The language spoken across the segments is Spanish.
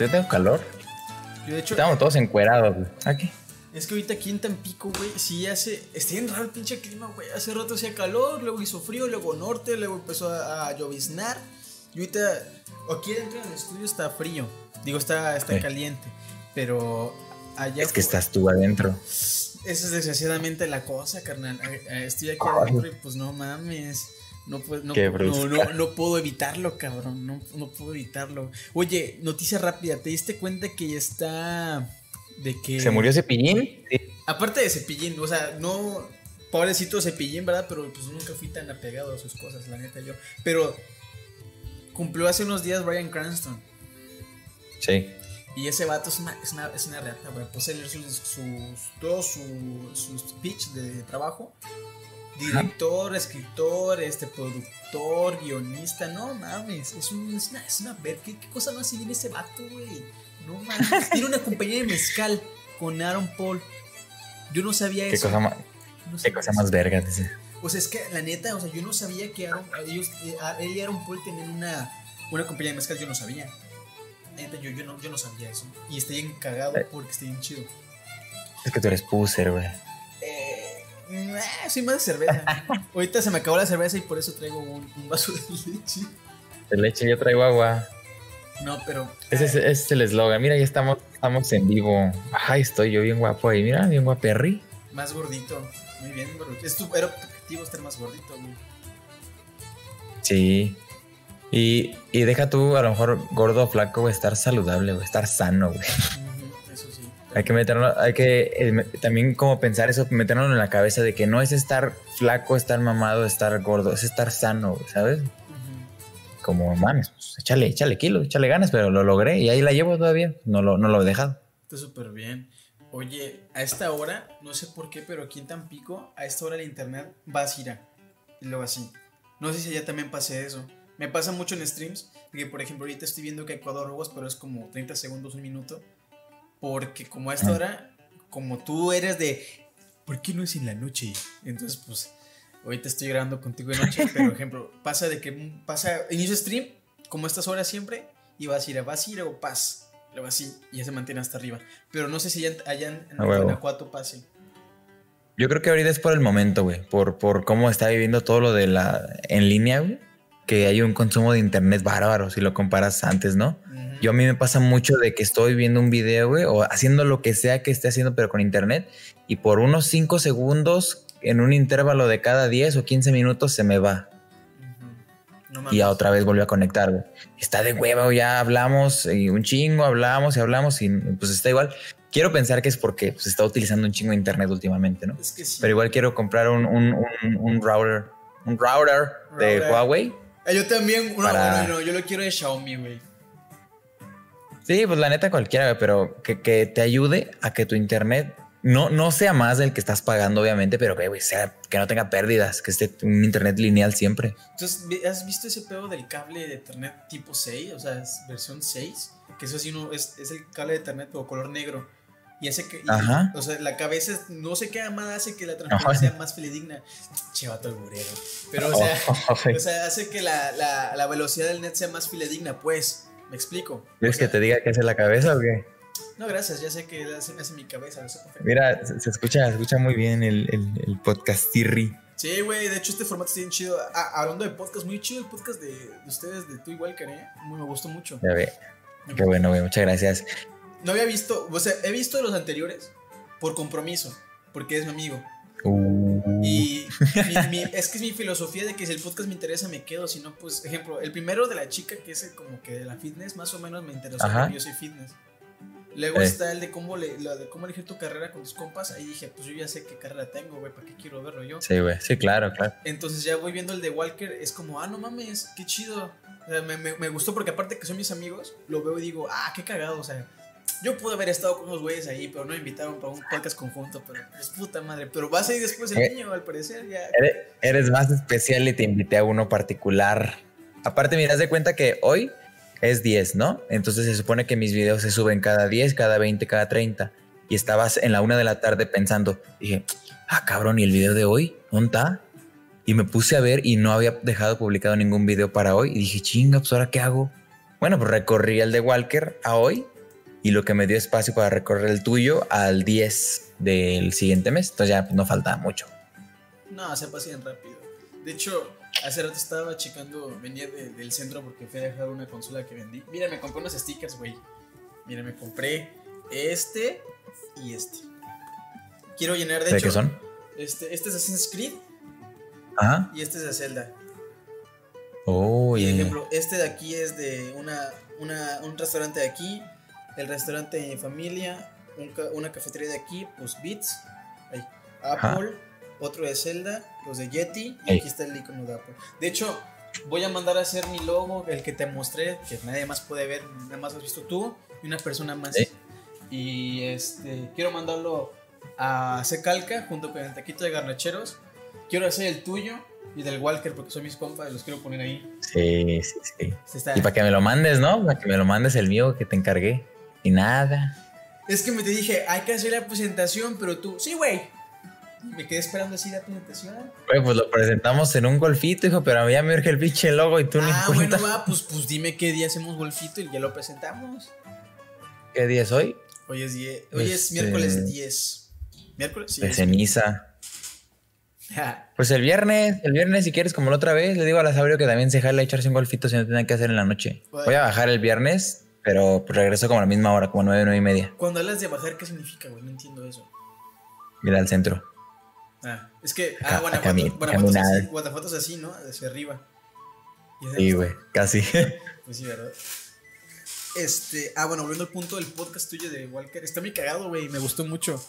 Yo tengo calor. Yo, de hecho, Estamos todos encuerados, güey. Aquí. es que ahorita aquí en Tampico, güey, sí hace. Está bien raro el pinche clima, güey. Hace rato hacía calor, luego hizo frío, luego norte, luego empezó a, a lloviznar. Y ahorita, aquí dentro del estudio está frío. Digo, está, está Sí. caliente. Pero allá. Es que estás tú adentro. Esa es desgraciadamente la cosa, carnal. Estoy aquí adentro y pues no mames. No, puedo, no, no, no, no puedo evitarlo, cabrón. No, no puedo evitarlo. Oye, noticia rápida. ¿Te diste cuenta que ya está. de que. ¿Se murió Cepillín? Sí. Aparte de Cepillín, o sea, no. Pobrecito Cepillín, ¿verdad? Pero pues nunca fui tan apegado a sus cosas, la neta yo. Pero. Cumplió hace unos días Brian Cranston. Sí. Y ese vato es una, es una, es una reata, güey. Puse leer sus, sus, todo su, su speech de trabajo. Director, escritor, este, productor, guionista. No mames, es, un, es una, es una ver- ¿Qué, qué cosa más tiene ese vato, güey? No mames. Tiene una compañía de mezcal con Aaron Paul. Yo no sabía Qué eso. cosa más, No qué cosa eso. más verga, dice. O sea, es que la neta, o sea, yo no sabía que Aaron, ellos, eh, él y Aaron Paul tenían una, una compañía de mezcal, yo no sabía. Neta, yo, yo, no, yo no sabía eso. Y estoy bien cagado Eh. porque estoy bien chido. Es que tú eres puser, güey. Nah, soy más de cerveza. Ahorita se me acabó la cerveza y por eso traigo un, un vaso de leche. De leche, yo traigo agua. No, pero. Ese es, ese es el eslogan. Mira, ya estamos, estamos en vivo. Ay, estoy yo bien guapo ahí. Mira, bien guaperri. Más gordito. Muy bien, bro. Es tu, era tu objetivo estar más gordito, güey. Sí. Y, y deja tú, a lo mejor, gordo o flaco, güey, estar saludable, güey, estar sano, güey. Hay que meterlo, hay que eh, también como pensar eso, meterlo en la cabeza de que no es estar flaco, estar mamado, estar gordo, es estar sano, ¿sabes? Ujú. Como mames, pues, échale, échale kilo, échale ganas, pero lo logré y ahí la llevo todavía. No lo, no lo he dejado. Está súper bien. Oye, a esta hora, no sé por qué, pero aquí en Tampico, a esta hora el internet va así, ra, y luego así. No sé si allá también pase eso. Me pasa mucho en streams, que por ejemplo ahorita estoy viendo que Ecuador robos, pero es como 30 segundos, un minuto. Porque como a esta hora, como tú eres de, ¿por qué no es en la noche? Entonces, pues, ahorita estoy grabando contigo de noche, pero por ejemplo, pasa de que pasa, inicio stream, como a estas horas siempre, y vas a ir a, vas a ir o paz. Luego así, y ya se mantiene hasta arriba. Pero no sé si allá, allá en. Guanajuato pase. Yo creo que ahorita es por el momento, güey, por, por cómo está viviendo todo lo de la en línea, güey, que hay un consumo de internet bárbaro si lo comparas antes, ¿no? Yo a mí me pasa mucho de que estoy viendo un video, güey, o haciendo lo que sea que esté haciendo, pero con internet, y por unos 5 segundos, en un intervalo de cada 10 o 15 minutos, se me va. No Y ya otra vez volvió a conectar, güey. Está de huevo, ya hablamos, y un chingo, hablamos y hablamos, y pues está igual. Quiero pensar que es porque se está utilizando un chingo de internet últimamente, ¿no? Es que sí. Pero igual quiero comprar un, un, un, un router, un router de. Huawei. Ah, yo también, no, Para- no, no, yo lo quiero de Xiaomi, güey. Sí, pues la neta cualquiera, pero que, que te ayude a que tu internet no, no sea más del que estás pagando, obviamente, pero que, güey, sea, que no tenga pérdidas, que esté un internet lineal siempre. Entonces, ¿has visto ese pedo del cable de Ethernet tipo 6? O sea, es versión 6. Que eso sí, no, es, es el cable de Ethernet pero color negro. Y hace que. y- Ajá. o sea, la cabeza, no sé qué más hace que la transparencia Ajá. sea más fidedigna. Che, vato alburero. Pero, o sea, o sea hace que la, la, la velocidad del net sea más fidedigna, pues. ¿Me explico? ¿Quieres sea, que te diga qué hace la cabeza o qué? No, gracias, ya sé que hace, hace mi cabeza. Mira, se, se escucha, se escucha muy bien el, el, el podcastirri. Sí, güey, de hecho este formato está bien chido. Ah, hablando de podcast, muy chido el podcast de, de ustedes, de tú igual, ¿eh? Muy, me gustó mucho. Ya ve. Qué bueno, güey. Muchas gracias. No había visto, o sea, he visto los anteriores por compromiso, porque es mi amigo. Uh, Y mi- mi- es que es mi filosofía de que si el podcast me interesa me quedo, si no, pues, ejemplo, el primero de la chica que es el como que de la fitness, más o menos me interesó porque yo soy fitness. Luego Eh. está el de cómo, le, lo de cómo elegir tu carrera con tus compas. Ahí dije, pues yo ya sé qué carrera tengo, güey, ¿para qué quiero verlo yo? sí, güey. Sí, claro, claro. Entonces ya voy viendo el de Walker, es como, ah, no mames, qué chido. O sea, me, me- me gustó porque aparte que son mis amigos, lo veo y digo, ah, qué cagado. O sea, yo pude haber estado con unos güeyes ahí, pero no me invitaron para un podcast conjunto, pero es puta madre. Pero vas a ir después el Eh. niño, al parecer, ya. Eres, eres más especial y te invité a uno particular. Aparte, miras de cuenta que hoy es 10, ¿no? Entonces se supone que mis videos se suben cada 10, cada 20, cada 30. Y estabas en la una de la tarde pensando, dije, ah, cabrón, ¿y el video de hoy? ¿Dónde está? Y me puse a ver y no había dejado publicado ningún video para hoy. Y dije, chinga, pues ahora qué hago. bueno, pues recorrí el de Walker a hoy y lo que me dio espacio para recorrer el tuyo al 10 del siguiente mes. Entonces ya no falta mucho. No, se pasan rápido. De hecho, hace rato estaba checando, venía del centro porque fui a dejar una consola que vendí. Mira, me compré unos stickers, güey. Mira, me compré este y este. Quiero llenar de, ¿De hecho. qué son? Este, este es Assassin's Creed Ajá. y este es de Zelda. Oh, Por yeah. ejemplo, este de aquí es de una, una- un restaurante de aquí, el restaurante de mi familia, un ca- una cafetería de aquí, pues Beats, ahí, Apple, otro de Zelda, los de Yeti, y Ey. aquí está el icono de Apple. De hecho, voy a mandar a hacer mi logo, el que te mostré, que nadie más puede ver, nada más has visto tú y una persona más. Y este, quiero mandarlo a Secalca junto con el taquito de garnacheros. Quiero hacer el tuyo y del Walker porque son mis compas y los quiero poner ahí. Sí, sí, sí. Este Y para que me lo mandes, ¿no? Para que me lo mandes el mío que te encargué. Y nada. Es que me te dije, hay que hacer la presentación, pero tú, sí, güey. Me quedé esperando así la presentación. Güey, pues lo presentamos en un golfito, hijo, pero a mí ya me urge el pinche logo y tú ni ah, cuenta. bueno, va, pues, pues dime qué día hacemos golfito y ya lo presentamos. ¿Qué día es hoy? Hoy es, die- hoy es Este- miércoles 10. ¿Miércoles? Sí. De ceniza. Pues el viernes, el viernes si quieres como la otra vez, le digo a la Sabrio que también se jale a echarse un golfito si no tiene que hacer en la noche. Voy a bajar el viernes, pero pues regreso como a la misma hora, como nueve, nueve y media. Cuando hablas de bajar, ¿qué significa, güey? No entiendo eso. Ir al centro. Ah, es que, A- ah, a Guanajuato, cami- Guanajuato, es así, Guanajuato es así, ¿no? Hacia arriba. Y Sí, güey, casi. Pues sí, ¿verdad? Este, ah, bueno, volviendo al punto del podcast tuyo de Walker, está muy cagado, güey, me gustó mucho.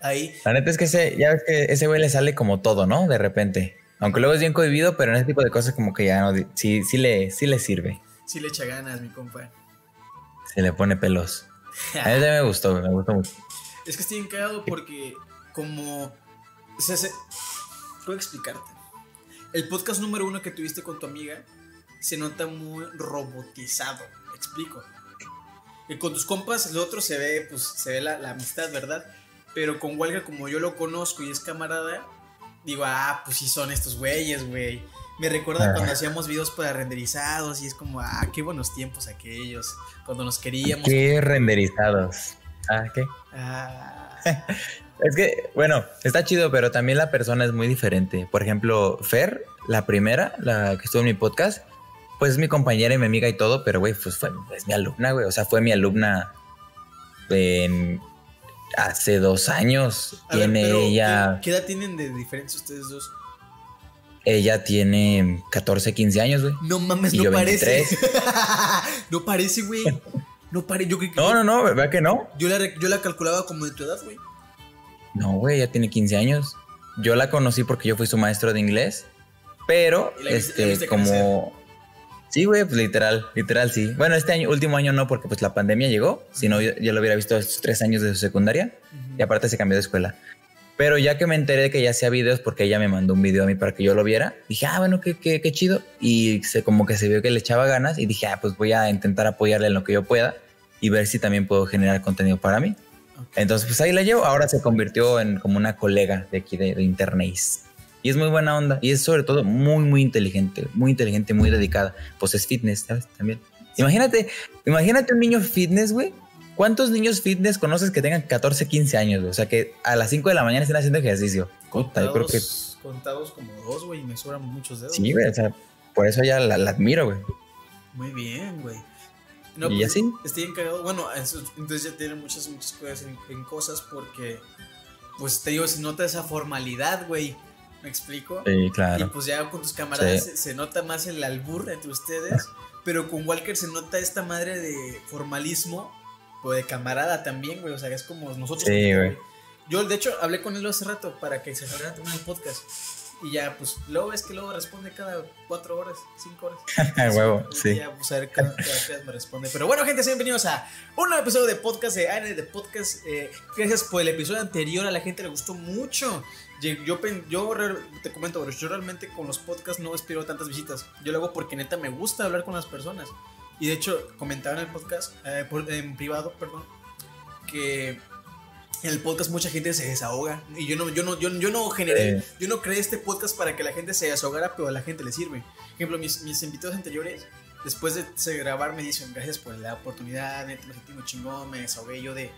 Ahí, La neta es que ese, ya ves que ese güey le sale como todo, ¿no? De repente. Aunque luego es bien cohibido, pero en ese tipo de cosas como que ya no, sí, sí le, sí le sirve. Sí le echa ganas, mi compa. Se le pone pelos. A mí me gustó, me gustó mucho. Es que estoy bien cagado porque como... o sea, se- ¿Puedo explicarte? El podcast número uno que tuviste con tu amiga se nota muy robotizado, ¿me explico? Y con tus compas, lo otro se ve, pues, se ve la, la amistad, ¿verdad? Pero con Walker, como yo lo conozco y es camarada, digo, ah, pues sí son estos güeyes, güey. Me recuerda Ah. cuando hacíamos videos para renderizados y es como, ah, qué buenos tiempos aquellos, cuando nos queríamos. Qué renderizados. Ah, ¿qué? Ah, Es que, bueno, está chido, pero también la persona es muy diferente. Por ejemplo, Fer, la primera, la que estuvo en mi podcast, pues es mi compañera y mi amiga y todo, pero güey, pues fue es mi alumna, güey. O sea, fue mi alumna en hace dos años. A ver, tiene pero, ella, ¿qué, qué edad tienen de diferencia ustedes dos? Ella tiene 14, 15 años, güey. No mames, Y no yo parece. no parece, güey. No parece. No, no, no, ¿verdad que no? Yo la, yo la calculaba como de tu edad, güey. No, güey, ella tiene 15 años. Yo la conocí porque yo fui su maestro de inglés, pero la la este como Sí, güey, pues literal, literal sí. Bueno, este año último año no porque pues la pandemia llegó, si no yo, yo lo hubiera visto estos tres años de su secundaria y aparte se cambió de escuela. Pero ya que me enteré de que ella hacía videos porque ella me mandó un video a mí para que yo lo viera, dije, ah, bueno, qué, qué, qué chido. Y se, como que se vio que le echaba ganas y dije, ah, pues voy a intentar apoyarle en lo que yo pueda y ver si también puedo generar contenido para mí. Entonces, pues ahí la llevo. Ahora se convirtió en como una colega de aquí de, de Internet. Y es muy buena onda. Y es sobre todo muy, muy inteligente. Muy inteligente, muy dedicada. Pues es fitness, ¿sabes? También. Imagínate, imagínate un niño fitness, güey. ¿Cuántos niños fitness conoces que tengan 14, 15 años? O sea, que a las 5 de la mañana estén haciendo ejercicio. Puta, yo creo que Contados, contados como dos, güey, y me sobran muchos dedos. sí, güey. O sea, por eso ya la, la admiro, güey. Muy bien, güey. No, Y pues, así. Estoy encargado. Bueno, eso- entonces ya tiene muchas, muchas cosas en, en cosas porque, pues te digo, se nota esa formalidad, güey. ¿Me explico? Sí, Y claro. pues ya con tus camaradas Sí. se, se nota más el albur entre ustedes, pero con Walker se nota esta madre de formalismo, de camarada también, güey. O sea, es como nosotros. Sí, güey. Yo, de hecho, hablé con él hace rato para que se saliera también el podcast. Y ya, pues, luego ves que luego responde cada cuatro horas, cinco horas. A huevo, Y sí. Ya, pues, a ver cada, cada vez me responde. Pero bueno, gente, bienvenidos a un nuevo episodio de podcast de AN de Podcast. Eh, gracias por el episodio anterior, a la gente le gustó mucho. Yo, yo te comento, bro, yo realmente con los podcasts no espero tantas visitas. Yo lo hago porque neta me gusta hablar con las personas. Y de hecho, comentaba en el podcast, eh, por- en privado, perdón, que en el podcast mucha gente se desahoga. Y yo no, yo no, yo, yo no generé, Sí. yo no creé este podcast para que la gente se desahogara, pero a la gente le sirve. Por ejemplo, mis, mis invitados anteriores después de grabar me dicen, gracias por la oportunidad, neta, me sentí muy chingón, me desahogué yo de...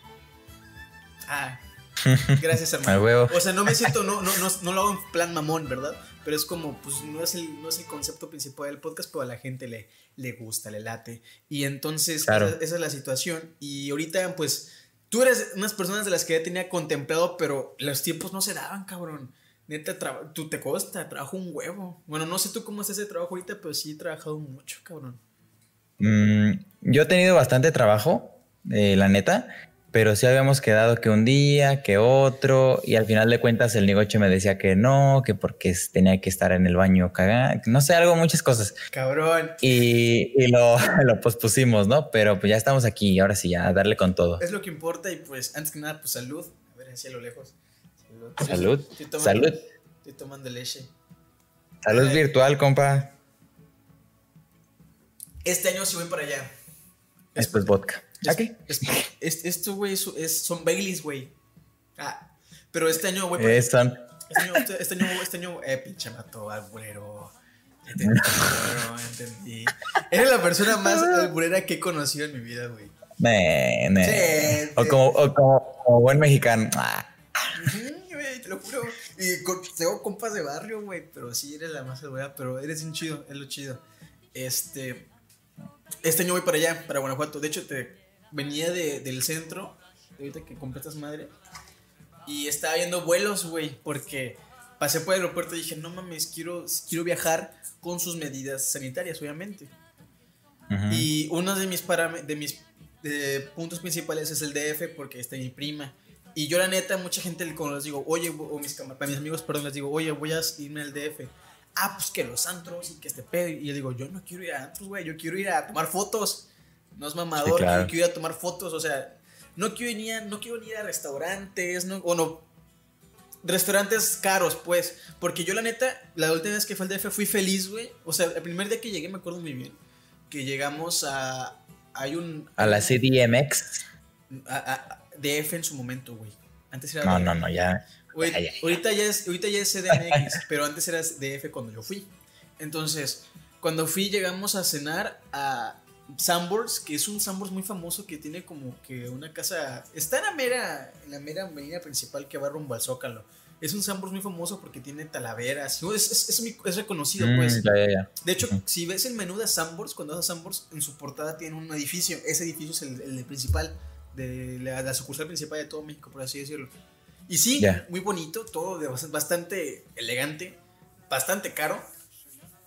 Ah, gracias hermano. O sea, no me siento, no, no, no, no, lo hago en plan mamón, ¿verdad? Pero es como, pues no es el, no es el concepto principal del podcast, pero a la gente le, le gusta, le late. Y entonces esa, esa, es la situación. Y ahorita, pues, tú eres unas personas de las que ya tenía contemplado, pero los tiempos no se daban, cabrón. Neta, tú te costa, trabajo un huevo. Bueno, no sé tú cómo es ese trabajo ahorita, pero sí he trabajado mucho, cabrón. Mm, yo he tenido bastante trabajo, eh, la neta, pero sí habíamos quedado que un día, que otro, y al final de cuentas el negocio me decía que no, que porque tenía que estar en el baño cagando, no sé, algo, muchas cosas. Cabrón. Y, y lo, lo, pospusimos, ¿no? Pero pues ya estamos aquí, ahora sí, ya a darle con todo. Es lo que importa y pues antes que nada, pues salud. A ver, hacia lo lejos. Salud. Salud. Estoy tomando leche. Salud virtual, compa. Este año sí voy para allá. Después vodka. ¿Aquí? esto, güey, es, son Baileys, güey. Ah, pero este año, güey. Eh, este, año, este año, este año, eh, pinche mató alburero. Entendí, entendí. Eres la persona más alburera que he conocido en mi vida, güey. Me, me. o, como, o como, buen mexicano. Ah te lo juro. Y tengo compas de barrio, güey, pero sí eres la más segura, pero eres un chido, es lo chido. Este, este año voy para allá, para Guanajuato. De hecho, te venía de, del centro, ahorita que completas madre, y estaba viendo vuelos, güey, porque pasé por el aeropuerto y dije, no mames, quiero, quiero viajar con sus medidas sanitarias, obviamente. Y uno de mis, de mis puntos principales es el DF, porque está mi prima. Y yo la neta, mucha gente cuando les digo, oye, o mis, para mis amigos, perdón, les digo, oye, voy a irme al DF. Ah, pues que los antros y que este pedo. Y yo digo, yo no quiero ir a antros, güey, yo quiero ir a tomar fotos. No es mamador, yo quiero ir a tomar fotos, o sea, no quiero ir a, no quiero ir a restaurantes, no, o no, restaurantes caros, pues. Porque yo, la neta, la última vez que fue al DF fui feliz, güey. O sea, el primer día que llegué, me acuerdo muy bien, que llegamos a. Hay un. A la CDMX. a, DF en su momento, güey. Antes era. No, no, no, ya. Ahorita, ya es, ahorita ya es CDMX, pero antes era DF cuando yo fui. Entonces, cuando fui, llegamos a cenar a Sambors, que es un Sambors muy famoso que tiene como que una casa. Está en la mera, en la mera avenida principal que va rumbo al Zócalo. Es un Sambors muy famoso porque tiene talaveras. Es, es, es, reconocido, mm, pues. De hecho, si ves el menú de Sambors, cuando vas a Sambors, en su portada tiene un edificio. Ese edificio es el, el principal de la, sucursal principal de todo México, por así decirlo. Y sí, muy bonito, todo de bastante elegante, bastante caro,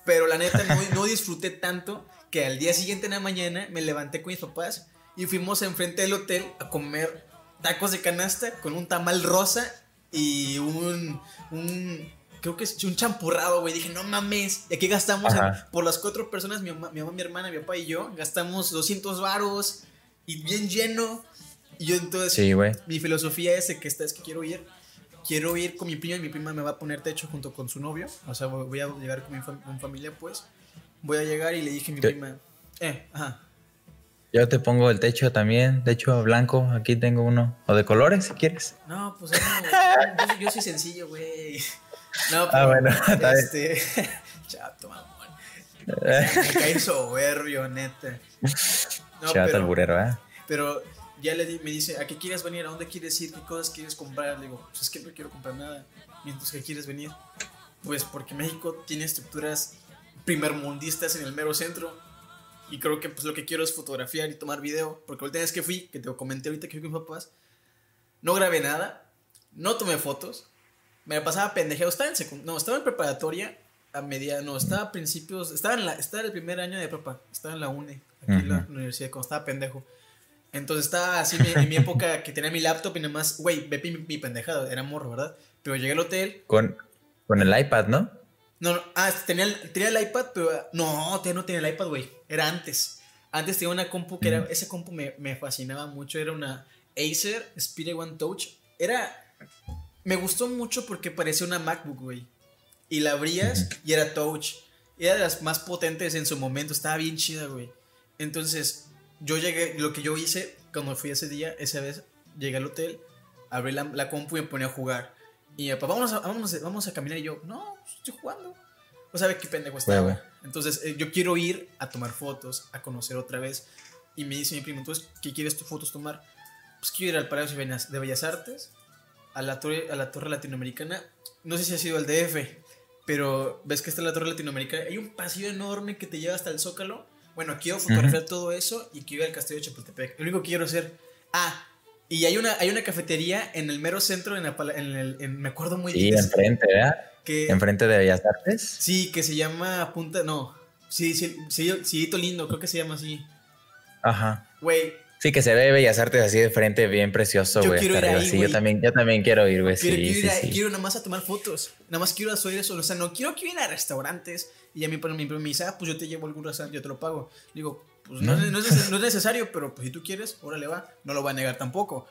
pero la neta no, no, disfruté tanto que al día siguiente en la mañana me levanté con mis papás y fuimos enfrente del hotel a comer tacos de canasta con un tamal rosa y un, un creo que es un champurrado, güey. Dije, no mames, y aquí gastamos por las cuatro personas, mi mamá, mi mamá, mi hermana, mi papá y yo, gastamos 200 varos y bien lleno. Y yo entonces, mi filosofía es que esta es que quiero ir. Quiero ir con mi prima y mi prima me va a poner techo junto con su novio. O sea, voy a llegar con mi familia, pues. Voy a llegar y le dije a mi prima, eh, ajá. Yo te pongo el techo también, techo blanco, aquí tengo uno. O de colores, si quieres. No, pues no, yo, soy sencillo, güey. No, ah, bueno, este, chato, mamón. Me caí soberbio, neta. No, Chato burero, ¿eh? Pero ya le me dice, ¿a qué quieres venir? ¿A dónde quieres ir? ¿Qué cosas quieres comprar? Le digo, pues es que no quiero comprar nada. Mientras que quieres venir. Pues porque México tiene estructuras primermundistas en el mero centro. Y creo que pues lo que quiero es fotografiar y tomar video. Porque la última vez que fui, que te comenté ahorita que fui con mis papás, no grabé nada, no tomé fotos, me pasaba pendejeado. Estaba en no, estaba en preparatoria a media, no, estaba a principios, estaba en la, estaba el primer año de prepa, estaba en la UNE, aquí en la universidad, cuando estaba pendejo. Entonces estaba así en mi época que tenía mi laptop y nada más, güey, ve mi, mi pendejada, era morro, ¿verdad? Pero llegué al hotel. Con, con el iPad, ¿no? No, no, ah, tenía, tenía el iPad, pero no, no tenía el iPad, güey, era antes. Antes tenía una compu que era, ese compu me, me fascinaba mucho, era una Acer Spirit One Touch. Era, me gustó mucho porque parecía una MacBook, güey. Y la abrías y era Touch. Era de las más potentes en su momento, estaba bien chida, güey. Entonces, yo llegué, lo que yo hice cuando fui ese día, esa vez, llegué al hotel, abrí la, compu y me ponía a jugar. Y mi papá, vamos a, vamos, vamos a caminar. Y yo, no, pues, estoy jugando. O sea, qué pendejo estaba. Entonces, eh, yo quiero ir a tomar fotos, a conocer otra vez. Y me dice mi primo, entonces, ¿qué quieres tus fotos tomar? Pues quiero ir al Palacio de Bellas Artes, a la torre, a la torre latinoamericana. No sé si ha sido el DF, pero ves que está la torre latinoamericana. Hay un pasillo enorme que te lleva hasta el Zócalo. Bueno, quiero fotografiar todo eso y quiero ir al castillo de Chapultepec. Lo único que quiero hacer. Ah, y hay una, hay una cafetería en el mero centro, en, el, me acuerdo muy bien. Sí, enfrente, ¿verdad? Que, enfrente de Bellas Artes. Sí, que se llama Punta, no, sí, sí, sí, sí, Lindo, creo que se llama así. Ajá. Güey. Sí, que se ve Bellas Artes así de frente, bien precioso, güey. Yo quiero ir ahí, sí, yo también, yo también quiero ir, güey. Quiero, sí, quiero, sí, ir quiero nada más a tomar fotos. Nada más quiero hacer eso. O sea, no quiero que ir a restaurantes y a mí, por mi me dice, ah, pues yo te llevo a algún restaurante, yo te lo pago. Digo, pues no, no, es, no es necesario, pero pues si tú quieres, órale va. No lo va a negar tampoco.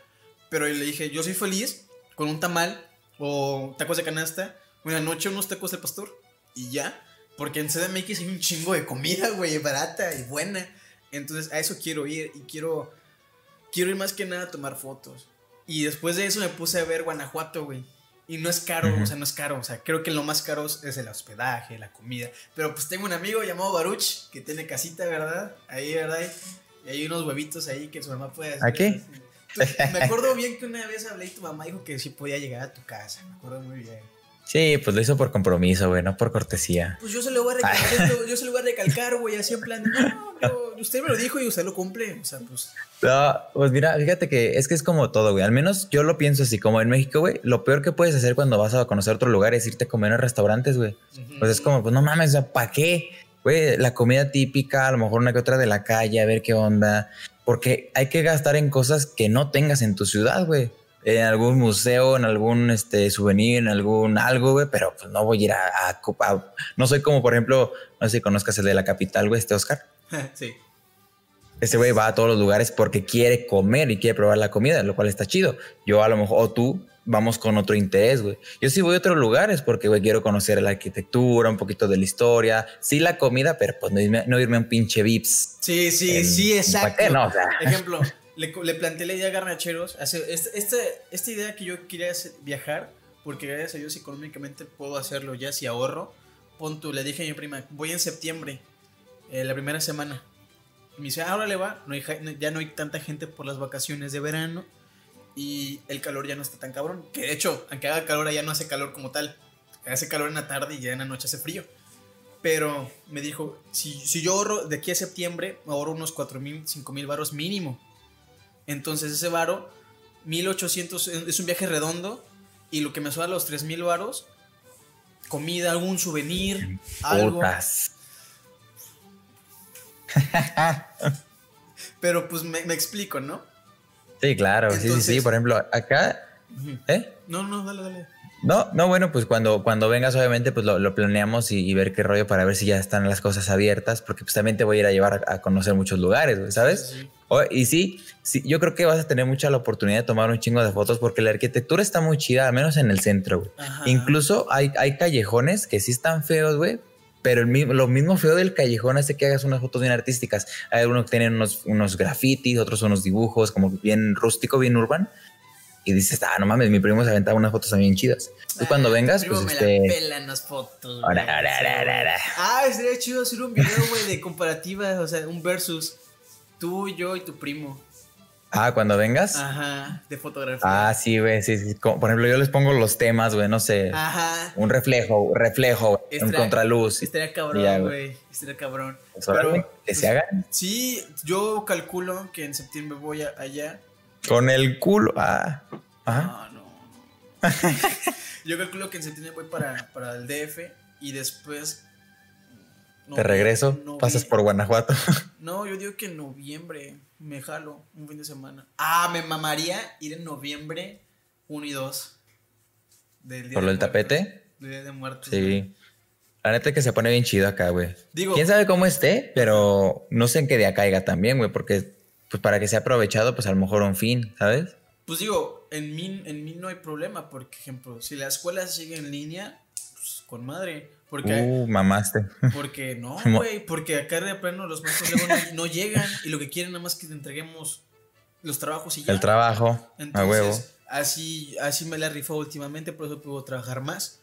Pero le dije, yo soy feliz con un tamal o tacos de canasta, una noche unos tacos de pastor y ya. Porque en CDMX hay un chingo de comida, güey, barata y buena. Entonces a eso quiero ir y quiero, quiero ir más que nada a tomar fotos. Y después de eso me puse a ver Guanajuato, güey. Y no es caro, o sea, no es caro. O sea, creo que lo más caro es el hospedaje, la comida. Pero pues tengo un amigo llamado Baruch que tiene casita, ¿verdad? Ahí, ¿verdad? Y hay unos huevitos ahí que su mamá puede hacer. ¿A qué? me acuerdo bien que una vez hablé y tu mamá dijo que sí podía llegar a tu casa. Me acuerdo muy bien. Sí, pues lo hizo por compromiso, güey, no por cortesía. Pues yo se lo voy a recalcar, yo, se lo voy a recalcar, güey, así en plan, no, usted me lo dijo y usted lo cumple, o sea, pues. No, pues mira, fíjate que es que es como todo, güey. Al menos yo lo pienso así, como en México, güey, lo peor que puedes hacer cuando vas a conocer otro lugar es irte a comer a restaurantes, güey. Pues es como, pues no mames, ¿para qué? Güey, la comida típica, a lo mejor una que otra de la calle, a ver qué onda porque hay que gastar en cosas que no tengas en tu ciudad, güey. En algún museo, en algún este, souvenir, en algún algo, güey, pero pues no voy a ir a, a, No soy como, por ejemplo, no sé si conozcas el de la capital, güey, este Oscar. sí. Ese güey va a todos los lugares porque quiere comer y quiere probar la comida, lo cual está chido. Yo a lo mejor, o tú, vamos con otro interés, güey. Yo sí voy a otros lugares porque, güey, quiero conocer la arquitectura, un poquito de la historia, sí la comida, pero pues no irme, a un pinche Vips. Sí, sí, sí, exacto. No, Ejemplo, le, le, planteé la idea a Garnacheros, este, esta, esta, idea que yo quería viajar, porque gracias a Dios económicamente puedo hacerlo ya si ahorro. Punto, le dije a mi prima, voy en septiembre, eh, la primera semana. Y me dice, ahora le va, no ya no hay tanta gente por las vacaciones de verano y el calor ya no está tan cabrón. Que de hecho, aunque haga calor, ya no hace calor como tal. Hace calor en la tarde y ya en la noche hace frío. Pero me dijo, si, si yo ahorro de aquí a septiembre, ahorro unos 4 mil, 5 mil varos mínimo. Entonces ese varo, 1800, es un viaje redondo. Y lo que me suena los 3 mil varos, comida, algún souvenir, algo. Pero pues me, me explico, ¿no? Sí, claro, sí, sí, sí. Por ejemplo, acá. ¿Eh? No, no, dale, dale. No, no, bueno, pues cuando, cuando vengas, obviamente, pues lo, planeamos y, ver qué rollo para ver si ya están las cosas abiertas, porque pues también te voy a ir a llevar a, conocer muchos lugares, ¿sabes? y sí, sí, yo creo que vas a tener mucha la oportunidad de tomar un chingo de fotos porque la arquitectura está muy chida, al menos en el centro, güey. Incluso hay, hay callejones que sí están feos, güey, pero lo mismo feo del callejón hace que hagas unas fotos bien artísticas. Hay algunos que tienen unos, unos grafitis, otros unos dibujos como bien rústico, bien urban. Y dices, ah, no mames, mi primo se aventaba unas fotos también chidas. Tú cuando vengas, pues me este... la pelan las fotos. ah, sería chido hacer un video, güey, de comparativa, o sea, un versus tú, yo y tu primo. Ah, cuando vengas. Ajá, de fotografía. Ah, sí, güey, sí, sí. Por ejemplo, yo les pongo los temas, güey, no sé. Ajá. Un reflejo, reflejo, un contraluz. Estaría cabrón, güey. Estaría cabrón. Pues Pero, que pues, se hagan. Sí, yo calculo que en septiembre voy allá. Con el culo. Ah. Ajá. No, no. yo calculo que en septiembre voy para, para el DF y después te regreso, pasas por Guanajuato. No, yo digo que en noviembre me jalo un fin de semana. Ah, me mamaría ir en noviembre 1 y 2. Del día ¿Por lo del tapete? Del día de muertos. Sí. La neta es que se pone bien chido acá, güey. Digo. Quién sabe cómo esté, pero no sé en qué día caiga también, güey, porque pues para que sea aprovechado, pues a lo mejor un fin, ¿sabes? Pues digo, en mí, en mí no hay problema, por ejemplo, si la escuela sigue en línea, pues con madre. Porque, uh, mamaste. Porque no, güey. Porque acá de plano los maestros luego no, llegan y lo que quieren nada más que te entreguemos los trabajos y ya. El trabajo, a huevo. Así, así me la rifó últimamente, por eso puedo trabajar más.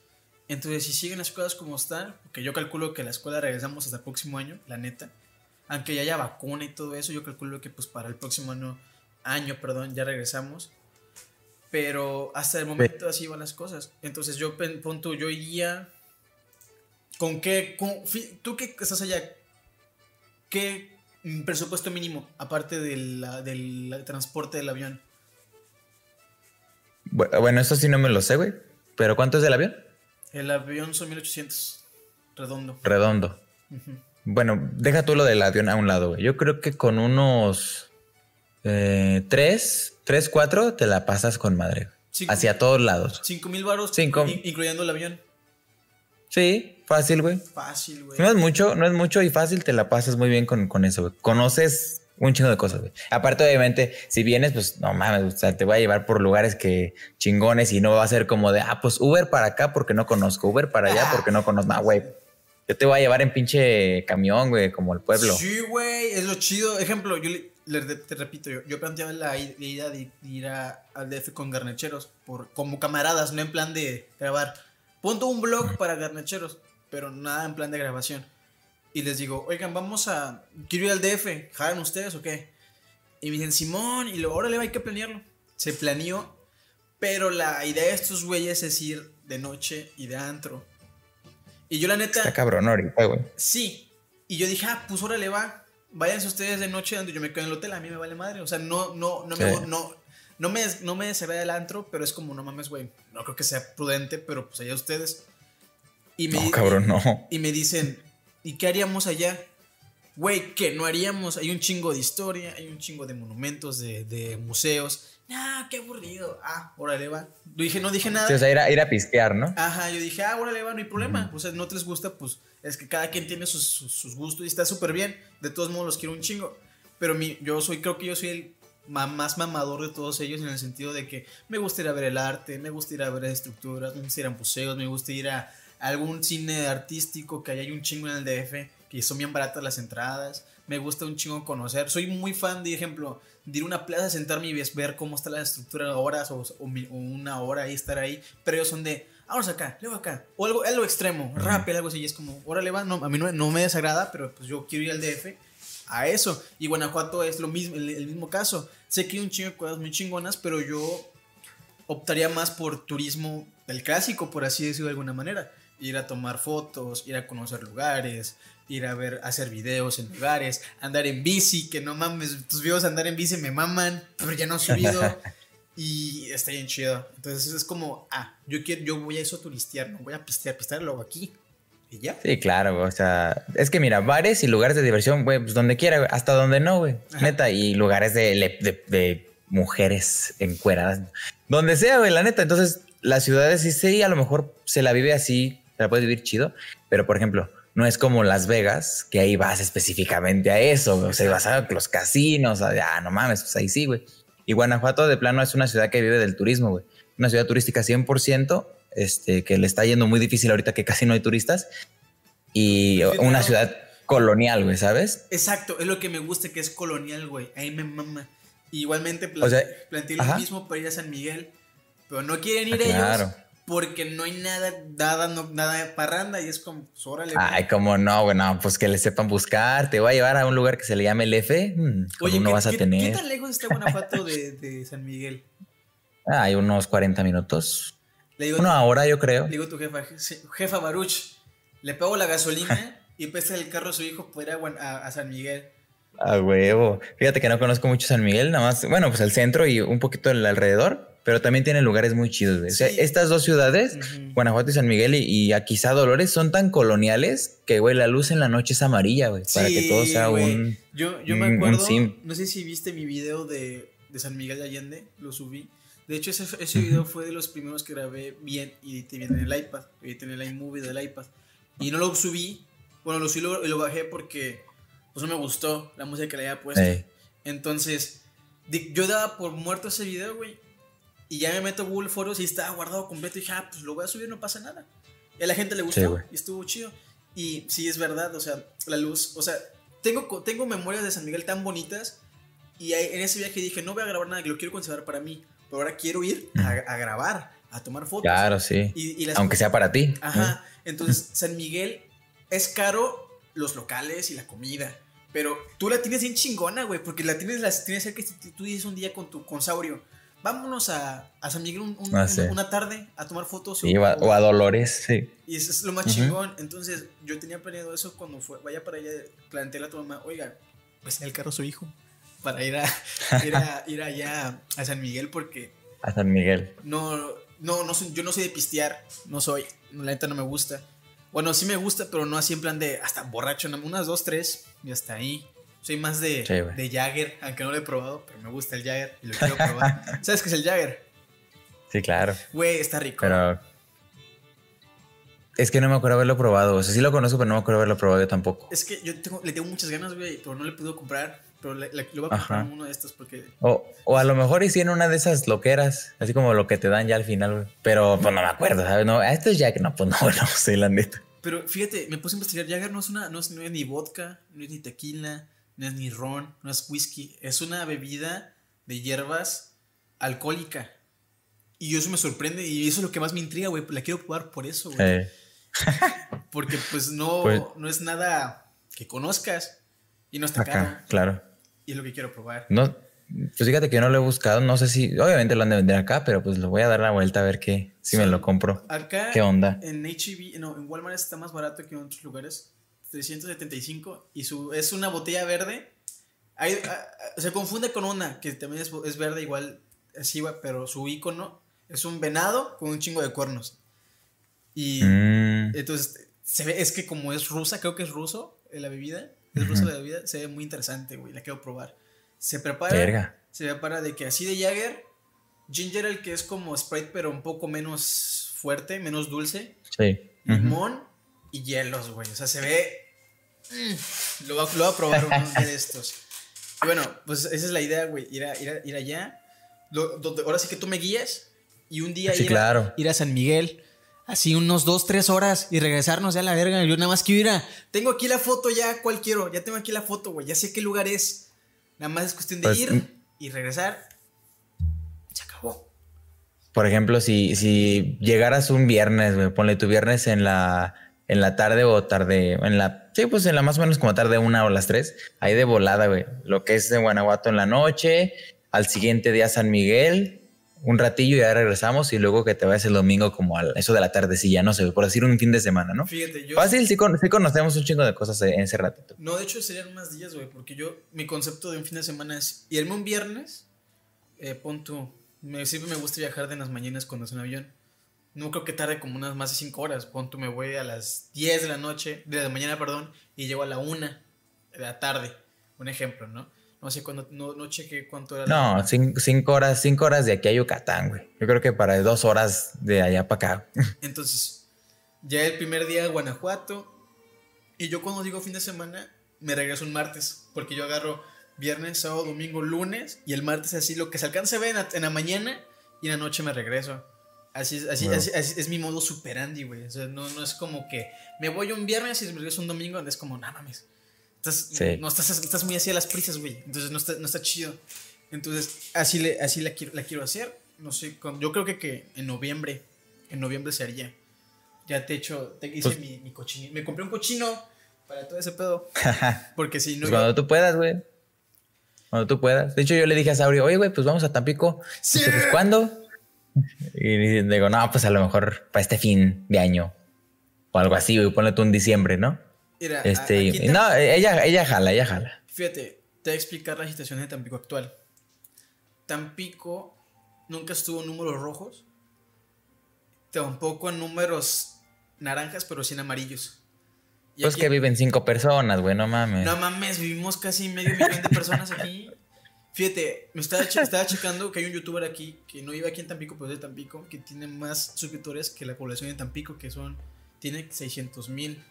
Entonces, si siguen las cosas como están, porque yo calculo que la escuela regresamos hasta el próximo año, la neta. Aunque ya haya vacuna y todo eso, yo calculo que pues para el próximo año, año perdón, ya regresamos. Pero hasta el momento así van las cosas. Entonces yo, punto, yo iría... ¿Con qué? ¿Tú qué estás allá? ¿Qué presupuesto mínimo, aparte del, del transporte del avión? Bueno, eso sí no me lo sé, güey. ¿Pero cuánto es el avión? El avión son 1800. Redondo. Redondo. Bueno, deja tú lo del avión a un lado, güey. Yo creo que con unos eh, tres, tres, cuatro, te la pasas con madre. hacia todos lados. Cinco mil baros, incluyendo el avión. Sí, fácil, güey. Fácil, güey. No es mucho, no es mucho y fácil, te la pasas muy bien con, con eso, güey. Conoces un chingo de cosas, güey. Aparte, obviamente, si vienes, pues no mames, o sea, te voy a llevar por lugares que chingones y no va a ser como de, ah, pues Uber para acá porque no conozco, Uber para allá porque no conozco. No, güey. Yo te voy a llevar en pinche camión, güey, como el pueblo. Sí, güey, es lo chido. Ejemplo, yo le, te repito, yo, yo planteaba la idea de ir a, al DF con garnecheros, por, como camaradas, no en plan de grabar. Ponto un blog para garnecheros, pero nada en plan de grabación y les digo, oigan, vamos a. Quiero ir al DF, ¿jalan ustedes o qué? Y me dicen, Simón, y luego, órale, hay que planearlo. Se planeó, pero la idea de estos güeyes es ir de noche y de antro. Y yo, la neta. Está cabrón ahorita, güey. Sí. Y yo dije, ah, pues órale, va. Váyanse ustedes de noche donde yo me quedo en el hotel, a mí me vale madre. O sea, no, no, no me. No, no me, no me se ve del antro, pero es como, no mames, güey. No creo que sea prudente, pero pues allá ustedes. Y me, no, cabrón, no. Y me dicen, ¿Y qué haríamos allá? Güey, ¿qué no haríamos? Hay un chingo de historia, hay un chingo de monumentos, de, museos. Nah, qué aburrido. Ah, órale, va. Yo dije, no dije nada. o sea, ir a, ir a pisquear, ¿no? Ajá, yo dije, ah, órale, va, no hay problema. O sea, no te les gusta, pues es que cada quien tiene sus, sus, gustos y está súper bien. De todos modos, los quiero un chingo. Pero mi, yo soy, creo que yo soy el más mamador de todos ellos en el sentido de que me gusta ir a ver el arte, me gusta ir a ver estructuras, me gusta ir a museos, me gusta ir a algún cine artístico que hay un chingo en el DF, que son bien baratas las entradas. Me gusta un chingo conocer. Soy muy fan, de ejemplo, de ir a una plaza, sentarme y ver cómo está la estructura horas o, una hora y estar ahí. Pero ellos son de, vamos acá, luego acá. O algo, algo extremo, rápido, algo así. Y es como, órale, va. No, a mí no, me desagrada, pero pues yo quiero ir al DF a eso. Y Guanajuato es lo mismo, el, mismo caso. Sé que hay un chingo de cosas muy chingonas, pero yo optaría más por turismo del clásico, por así decirlo de alguna manera ir a tomar fotos, ir a conocer lugares, ir a ver, hacer videos en lugares, andar en bici, que no mames, tus videos andar en bici me maman, pero ya no he subido y está bien chido. Entonces es como, ah, yo quiero, yo voy a eso turistear, no voy a pistear, pistear luego aquí. Y ya. Sí, claro, o sea, es que mira, bares y lugares de diversión, güey, pues donde quiera, hasta donde no, güey, neta, y lugares de, de, de mujeres encueradas, donde sea, güey, la neta. Entonces, las ciudades sí, sí, a lo mejor se la vive así te la puedes vivir chido, pero por ejemplo, no es como Las Vegas, que ahí vas específicamente a eso, o sea, vas a los casinos, ah, no mames, pues ahí sí, güey. Y Guanajuato de plano es una ciudad que vive del turismo, güey. Una ciudad turística 100%, este, que le está yendo muy difícil ahorita que casi no hay turistas. Y una ciudad colonial, güey, ¿sabes? Exacto, es lo que me gusta que es colonial, güey. Ahí me mama. Igualmente planteé, lo mismo para ir a San Miguel, pero no quieren ir ah, ellos porque no hay nada, nada, no, nada de parranda y es como, pues, órale. Ay, como no, bueno, pues que le sepan buscar, te voy a llevar a un lugar que se le llame el F, mm, Oye, no vas a tener. ¿Qué tan lejos está Guanajuato de, de San Miguel? Ah, hay unos 40 minutos. Le digo, Una hora, yo creo. Le digo a tu jefa, jefa Baruch, le pago la gasolina y pese el carro a su hijo para ir a, a San Miguel. A huevo. Fíjate que no conozco mucho San Miguel, nada más, bueno, pues el centro y un poquito el alrededor pero también tiene lugares muy chidos. O sea, estas dos ciudades, Guanajuato y San Miguel, y, aquí quizá Dolores, son tan coloniales que, güey, la luz en la noche es amarilla, güey, para que todo sea un. Yo, yo me acuerdo, no sé si viste mi video de, de, San Miguel de Allende, lo subí. De hecho, ese, ese video fue de los primeros que grabé bien y te viene en el iPad, edité en el iMovie del iPad. Y no lo subí, bueno, lo subí y lo, bajé porque pues no me gustó la música que le había puesto. Entonces, yo daba por muerto ese video, güey. Y ya me meto a Google Foros y estaba guardado completo. Y dije, ah, pues lo voy a subir, no pasa nada. Y a la gente le gustó y estuvo chido. Y sí, es verdad, o sea, la luz, o sea, tengo, tengo memorias de San Miguel tan bonitas. Y en ese viaje dije, no voy a grabar nada, que lo quiero conservar para mí. Pero ahora quiero ir a, grabar, a tomar fotos. Claro, sí. Y, y las- Aunque sea para ti. Ajá. Entonces, San Miguel es caro los locales y la comida. Pero tú la tienes bien chingona, güey. Porque la tienes, las tienes cerca. Tú dices un día con tu con Saurio. Vámonos a, a San Miguel un- un- Ah, una, sí. una tarde a tomar fotos. Sí, o a, o a Dolores, sí. Y eso es lo más chingón. Entonces, yo tenía planeado eso cuando fue, vaya para allá, planteé a tu mamá, oiga, pues en el carro su hijo. Para ir a ir, a, ir allá a San Miguel porque A San Miguel. no, no, no yo no soy de pistear, no soy, la neta no me gusta. Bueno, sí me gusta, pero no así en plan de hasta borracho, unas dos, tres y hasta ahí. Soy más de, Sí, de Jagger, aunque no lo he probado, pero me gusta el Jagger y lo quiero probar. ¿Sabes qué es el Jagger? Sí, claro. Güey, está rico. Pero. Es que no me acuerdo haberlo probado. O sea, sí lo conozco, pero no me acuerdo haberlo probado yo tampoco. Es que yo tengo, le tengo muchas ganas, güey, pero no le puedo comprar. Pero le, le- lo voy a comprar en uno de estos porque. O, o a lo mejor hicieron una de esas loqueras, así como lo que te dan ya al final, güey. Pero pues no me acuerdo, ¿sabes? No, esto es Jack. No, pues no, no sé, la neta. Pero fíjate, me puse a investigar. Jagger no es una, no es, no es ni vodka, no es ni tequila, no es ni ron, no es whisky. Es una bebida de hierbas alcohólica. Y eso me sorprende y eso es lo que más me intriga, güey. La quiero probar por eso, güey. Eh, Porque pues no, Pues- no es nada que conozcas y no está caro. acá, claro. Y es lo que quiero probar. No, pues fíjate que yo no lo he buscado. No sé si, obviamente lo han de vender acá, pero pues lo voy a dar la vuelta a ver qué, si me lo compro. Acá ¿Qué onda? en HEB, no, en Walmart está más barato que en otros lugares. 375 y su, es una botella verde. Hay- a- a- se confunde con una que también es, es verde igual así, pero su icono es un venado con un chingo de cuernos. Y Mm, entonces se ve, es que como es rusa, creo que es ruso eh, la bebida, es rusa la bebida, se ve muy interesante, güey, la quiero probar. Se prepara, verga. se prepara de que así de Jagger, ginger ale que es como Sprite pero un poco menos fuerte, menos dulce, Sí. Limón y hielos, güey. O sea, se ve. Mm, lo, va, lo voy a probar uno de estos. Y bueno, pues esa es la idea, güey. Ir, a- ir, a- ir allá. Lo- donde- ahora sí que tú me guías. Y un día Sí, ir, claro. a, ir a San Miguel. Así unos dos, tres horas y regresarnos ya a la verga. Yo nada más quiero ir a. Tengo aquí la foto ya, ¿cuál quiero? Ya tengo aquí la foto, güey. Ya sé qué lugar es. Nada más es cuestión de Pues, ir y regresar. Se acabó. Por ejemplo, si, si llegaras un viernes, güey, ponle tu viernes en la, en la tarde o tarde, en la, sí, pues en la más o menos como tarde una o las tres, ahí de volada, güey. Lo que es en Guanajuato en la noche, al siguiente día San Miguel, un ratillo y ya regresamos y luego que te vayas el domingo como a eso de la tardecilla, no sé, por decir un fin de semana, ¿no? Fíjate, yo. Fácil, sí, con- sí conocemos un chingo de cosas en ese ratito. No, de hecho serían más días, güey, porque yo, mi concepto de un fin de semana es irme un viernes, eh, pon tú, me, siempre me gusta viajar de las mañanas cuando es un avión. No creo que tarde como unas más de 5 horas, pon tú, me voy a las 10 de la noche, de la mañana, perdón, y llego a la 1 de la tarde, un ejemplo, ¿no? No sé cuándo, no, no chequé cuánto era. No, cin- cinco, horas, cinco horas de aquí a Yucatán, güey. Yo creo que para dos horas de allá para acá. Entonces, ya el primer día Guanajuato. Y yo cuando digo fin de semana, me regreso un martes. Porque yo agarro viernes, sábado, domingo, lunes. Y el martes así lo que se alcance a ver en la, en la mañana y en la noche me regreso. Así, es- así, Wow. así- así es mi modo superandi, güey. O sea, no, no es como que me voy un viernes y me regreso un domingo. Es como, no mames. Estás, Sí. no, estás, estás muy así a las prisas, güey. Entonces no está, no está chido. Entonces, así, le, así la, quiero, la quiero hacer. No sé, con- yo creo que, que en noviembre, en noviembre se haría. Ya te he hecho, te hice Pues- mi, mi cochinito. Me compré un cochino para todo ese pedo. Porque si no, Pues yo- cuando tú puedas, güey. Cuando tú puedas. De hecho, yo le dije a Saurio, oye, güey, pues vamos a Tampico. Sí. Dice, pues, ¿cuándo? Y digo, no, pues a lo mejor para este fin de año. O algo así, güey. Ponle tú en diciembre, ¿no? mira, Este, te- no, ella, ella jala, ella jala. Fíjate, te voy a explicar la situación de Tampico actual. Tampico nunca estuvo en números rojos. Tampoco en números naranjas, pero sí en amarillos. Y Pues aquí- que viven cinco personas, güey, no mames. No mames, vivimos casi medio millón de personas aquí. Fíjate, me estaba, che- estaba checando que hay un youtuber aquí que no vive aquí en Tampico, pero es de Tampico, que tiene más suscriptores que la población de Tampico, que son, tiene 600 mil.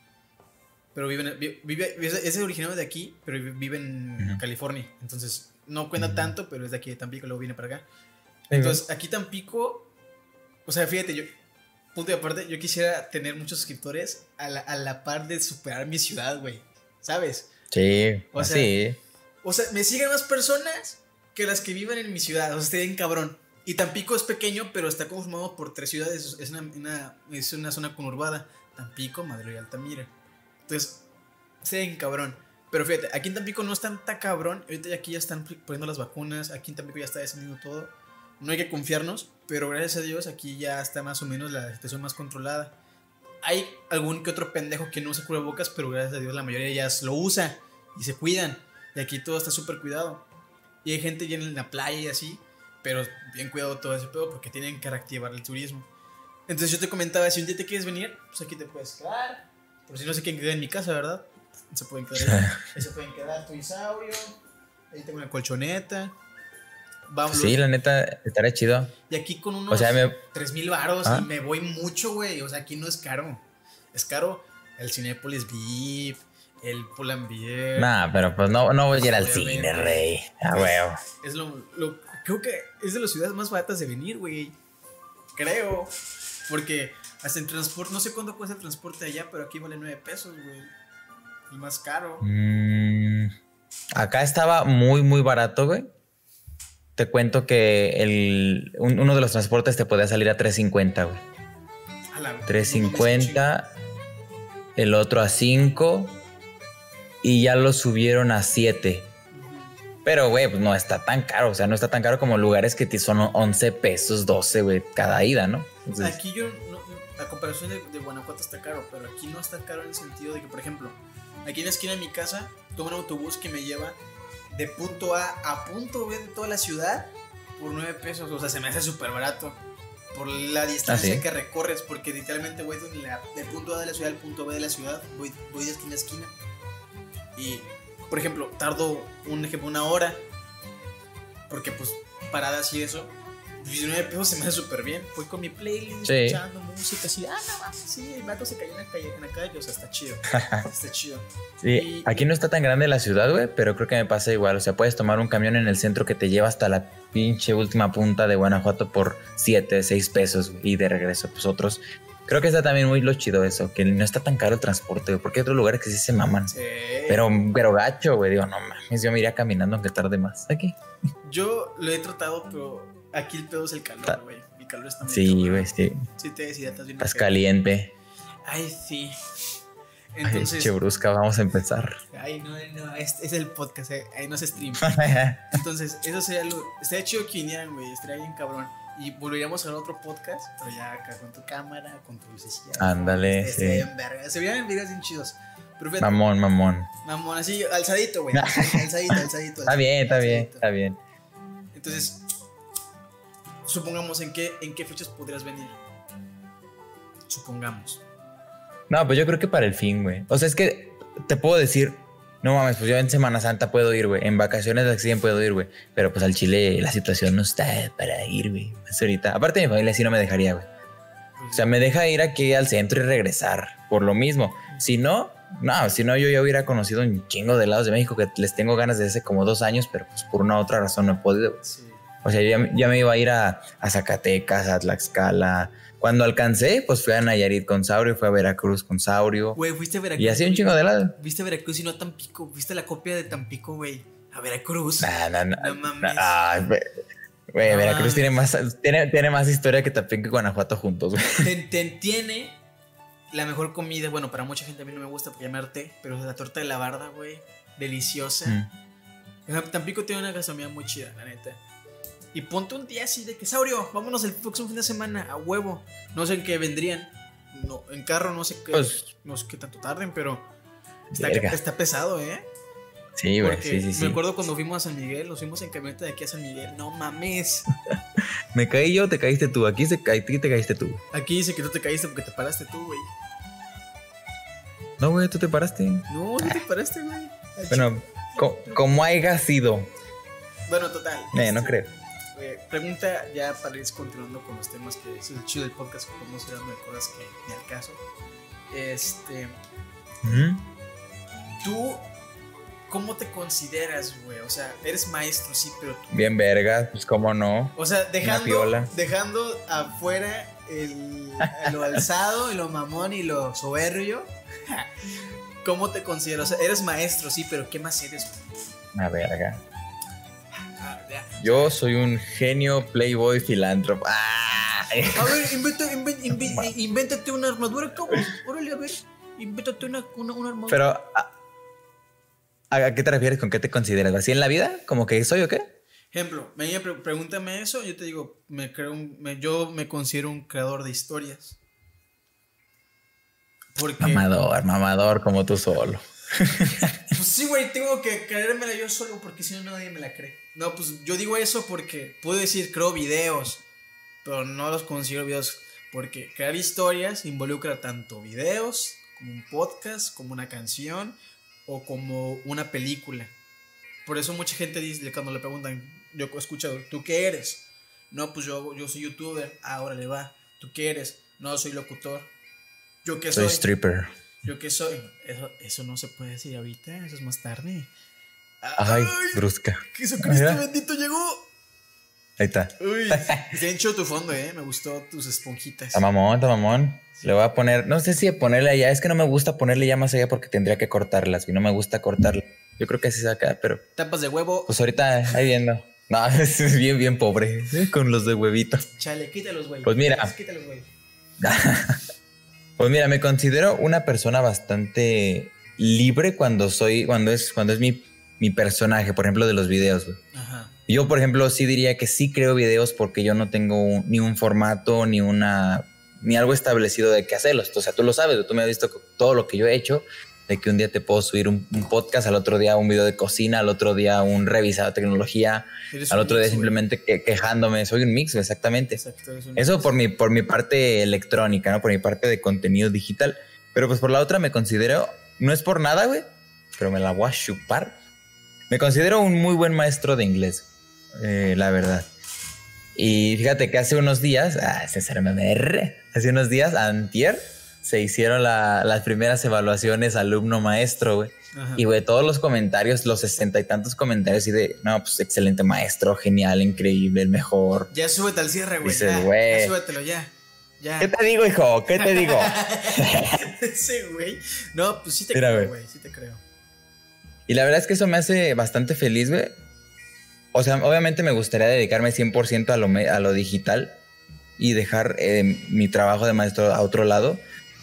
Pero vive, en- vi- vive, es originario de aquí, pero vi- vive en Ujú. California. Entonces, no cuenta Ujú. tanto, pero es de aquí de Tampico, luego viene para acá. Entonces, aquí Tampico, o sea, fíjate, yo, punto y aparte, yo quisiera tener muchos suscriptores a la, a la par de superar mi ciudad, güey. ¿Sabes? Sí, O sea, sí. O sea, me siguen más personas que las que viven en mi ciudad. O sea, estoy bien cabrón. Y Tampico es pequeño, pero está conformado por tres ciudades. Es una, es una zona conurbada. Tampico, Madrid y Altamira. Entonces, se ven cabrón. Pero fíjate, aquí en Tampico no están tan cabrón. Ahorita aquí ya están poniendo las vacunas. Aquí en Tampico ya está descendiendo todo. No hay que confiarnos, pero gracias a Dios aquí ya está más o menos la situación más controlada. Hay algún que otro pendejo que no usa cubrebocas, pero gracias a Dios la mayoría ya lo usa y se cuidan. Y aquí todo está súper cuidado. Y hay gente ya en la playa y así, pero bien cuidado todo ese pedo porque tienen que reactivar el turismo. Entonces yo te comentaba, si un día te quieres venir, pues aquí te puedes quedar. Por si no se quieren quedar en mi casa, ¿verdad? Se pueden quedar ahí. Se pueden quedar tu isaurio. Ahí tengo una colchoneta. Vamos. Sí, la neta, estaría chido. Y aquí con unos O sea, me- 3 mil varos Ah. y me voy mucho, güey. O sea, aquí no es caro. Es caro el Cinépolis VIP, el Pull&Bear. Nah, pero pues no, no voy a ir al cine, rey. A huevo. Es lo, lo- Creo que es de las ciudades más baratas de venir, güey. Creo. Porque hasta el transporte... No sé cuánto cuesta el transporte allá, pero aquí vale 9 pesos, güey. El más caro. Mm, acá estaba muy, muy barato, güey. Te cuento que el, un- uno de los transportes te podía salir a 3.50, güey. A la- 3.50, el otro a 5 y ya lo subieron a 7. Pero, güey, pues no está tan caro. O sea, no está tan caro como lugares que son 11 pesos, 12, güey, cada ida, ¿no? Entonces, Aquí yo, no- a comparación de, de Guanajuato está caro, pero aquí no está caro en el sentido de que, por ejemplo, aquí en la esquina de mi casa, tomo un autobús que me lleva de punto A a punto B de toda la ciudad por 9 pesos. O sea, se me hace súper barato por la distancia ¿Ah, sí? que recorres, porque literalmente voy de la- del punto A de la ciudad al punto B de la ciudad, voy, voy de esquina a esquina. Y, por ejemplo, tardo un ejemplo, una hora, porque pues paradas y eso. 19 pesos se me hace súper bien. Fui con mi playlist, Sí. escuchando música así. Ah, no mames, sí, el vato se cayó en la calle, en la calle. O sea, está chido. está chido. sí, y- aquí no está tan grande la ciudad, güey, pero creo que me pasa igual. O sea, puedes tomar un camión en el centro que te lleva hasta la pinche última punta de Guanajuato por 7, 6 pesos y de regreso, pues otros. Creo que está también muy lo chido eso, que no está tan caro el transporte, güey, porque hay otros lugares que sí se maman. Sí. Pero, pero gacho, güey, digo, no mames, yo me iría caminando aunque tarde más. Aquí. Yo lo he tratado, pero aquí el pedo es el calor, güey. El calor está muy Sí, güey, sí. Sí, te deshidratas bien. Estás caliente. Ay, sí. Ay, Entonces. chebrusca, vamos a empezar. Ay, no, no, es, es el podcast, eh, ahí no se stream. Entonces, eso sería lo. Estaría chido que vinieran, güey. Estaría bien cabrón. Y volveríamos a ver otro podcast, pero ya acá con tu cámara, con tu lucecilla. Ándale, sí. Se veían verga. Se veían videos bien chidos. Pero fíjate, mamón, mamón. mamón, así, alzadito, güey. Alzadito, alzadito. Está bien, está bien, está bien. Entonces, supongamos en qué, en qué fechas podrías venir. Supongamos. No, pues yo creo que para el fin, güey. O sea, es que te puedo decir, no mames, pues yo en Semana Santa puedo ir, güey. En vacaciones así bien puedo ir, güey. Pero pues al Chile la situación no está para ir, güey. Pues ahorita. Aparte mi familia sí no me dejaría, güey. O sea, me deja ir aquí al centro y regresar. Por lo mismo. Si no, no, si no, yo ya hubiera conocido un chingo de lados de México que les tengo ganas desde hace como dos años, pero pues por una u otra razón no he podido. Sí. O sea, ya, ya me iba a ir a, a Zacatecas, a Tlaxcala. Cuando alcancé, pues fui a Nayarit con Saurio, fui a Veracruz con Saurio. Güey, fuiste a Veracruz. Y así un chingo de lados. Viste a Veracruz y no a Tampico. Viste la copia de Tampico, güey. A Veracruz. Nah, nah, nah, No mames. nah, güey. Veracruz tiene más, tiene, tiene más historia que Tampico y Guanajuato juntos, güey. Tiene la mejor comida. Bueno, para mucha gente a mí no me gusta porque llamarte, pero la torta de la barda, güey. Deliciosa. Mm. Tampico tiene una gastronomía muy chida, la neta. Y ponte un día así de que, Saurio, vámonos el próximo fin de semana a huevo. No sé en qué vendrían. No, en carro no sé qué, Pues- no sé qué tanto tarden, pero está, está pesado, ¿eh? Sí, güey, sí, sí, sí. me acuerdo cuando fuimos a San Miguel, nos fuimos en camioneta de aquí a San Miguel. No mames. Me caí yo, te caíste tú. Aquí, se, te caíste tú. Aquí dice que tú te caíste porque te paraste tú, güey. No, güey, tú te paraste. No, no te paraste, güey. Bueno, co- como haya sido. bueno, total. Eh, no este, creo. Eh, pregunta ya para ir continuando con los temas que es el chido del podcast, que podemos ir hablando de cosas que ni al caso. Este, tú, ¿cómo te consideras, güey? O sea, eres maestro, sí, pero tú. Bien verga, pues cómo no. O sea, dejando, dejando afuera el, lo alzado, y lo mamón y lo soberbio. ¿Cómo te consideras? O sea, eres maestro, sí, pero ¿qué más eres? güey? Una verga. Ah. Yo soy un genio playboy filántropo. ¡Ah! A ver, inventa, inven- inven- invéntate una armadura, cabrón. Órale, a ver. Invéntate una, una, una armadura. Pero, ¿a, a qué te refieres? ¿Con qué te consideras? ¿Así en la vida? ¿Como que soy o qué? Ejemplo, me pregúntame eso, yo te digo, me creo un- me- yo me considero un creador de historias. Porque, Mamador, mamador como tú solo. pues sí, güey, tengo que creérmela yo solo porque si no nadie me la cree. No, pues yo digo eso porque puedo decir creo videos, pero no los considero videos porque crear historias involucra tanto videos como un podcast, como una canción o como una película. Por eso mucha gente dice cuando le preguntan, yo he escuchado, ¿tú qué eres? No, pues yo, yo soy youtuber, ahora le va. ¿Tú qué eres? No, soy locutor. ¿Yo qué Soy soy? stripper. ¿Yo qué soy? Eso, eso no se puede decir ahorita, eso es más tarde. Ay, brusca. Jesucristo Mira. bendito llegó. Ahí está. Uy, bien chido tu fondo, eh. Me gustó tus esponjitas. Está mamón, está mamón. Le voy a poner, no sé si ponerle allá, es que no me gusta ponerle ya más allá porque tendría que cortarlas y no me gusta cortarlas. Yo creo que así se acá, pero Tapas de huevo. pues ahorita ahí viendo. No, es bien, bien pobre, ¿eh? con los de huevito. Chale, quítalos, güey. Pues mira. Quítalos, güey. Pues mira, me considero una persona bastante libre cuando soy, cuando es, cuando es mi, mi personaje, por ejemplo, de los videos. Ajá. Yo, por ejemplo, sí diría que sí creo videos porque yo no tengo un- ni un formato, ni una, ni algo establecido de qué hacerlos. O sea, tú lo sabes, tú me has visto todo lo que yo he hecho, de que un día te puedo subir un, un podcast, al otro día un video de cocina, al otro día un revisado de tecnología, al otro día mix, simplemente que- quejándome. Soy un mix, exactamente. Exacto, eres un Eso mix. por mi, por mi parte electrónica, ¿no? Por mi parte de contenido digital. Pero pues por la otra me considero, no es por nada, güey, pero me la voy a chupar. Me considero un muy buen maestro de inglés, eh, la verdad. Y fíjate que hace unos días, ah, César MMR, hace unos días, antier, se hicieron la- las primeras evaluaciones alumno-maestro, güey. Y, güey, todos los comentarios, los sesenta y tantos comentarios, y de, no, pues excelente maestro, genial, increíble, el mejor. Ya súbete al cierre, güey. Dices, ya, güey. ya súbetelo, ya. Ya. ¿Qué te digo, hijo? ¿Qué te digo? Sí, güey. No, pues sí te Mira, creo, güey. güey. Sí te creo. Y la verdad es que eso me hace bastante feliz, güey. O sea, obviamente me gustaría dedicarme 100% a lo, a lo digital y dejar eh, mi trabajo de maestro a otro lado.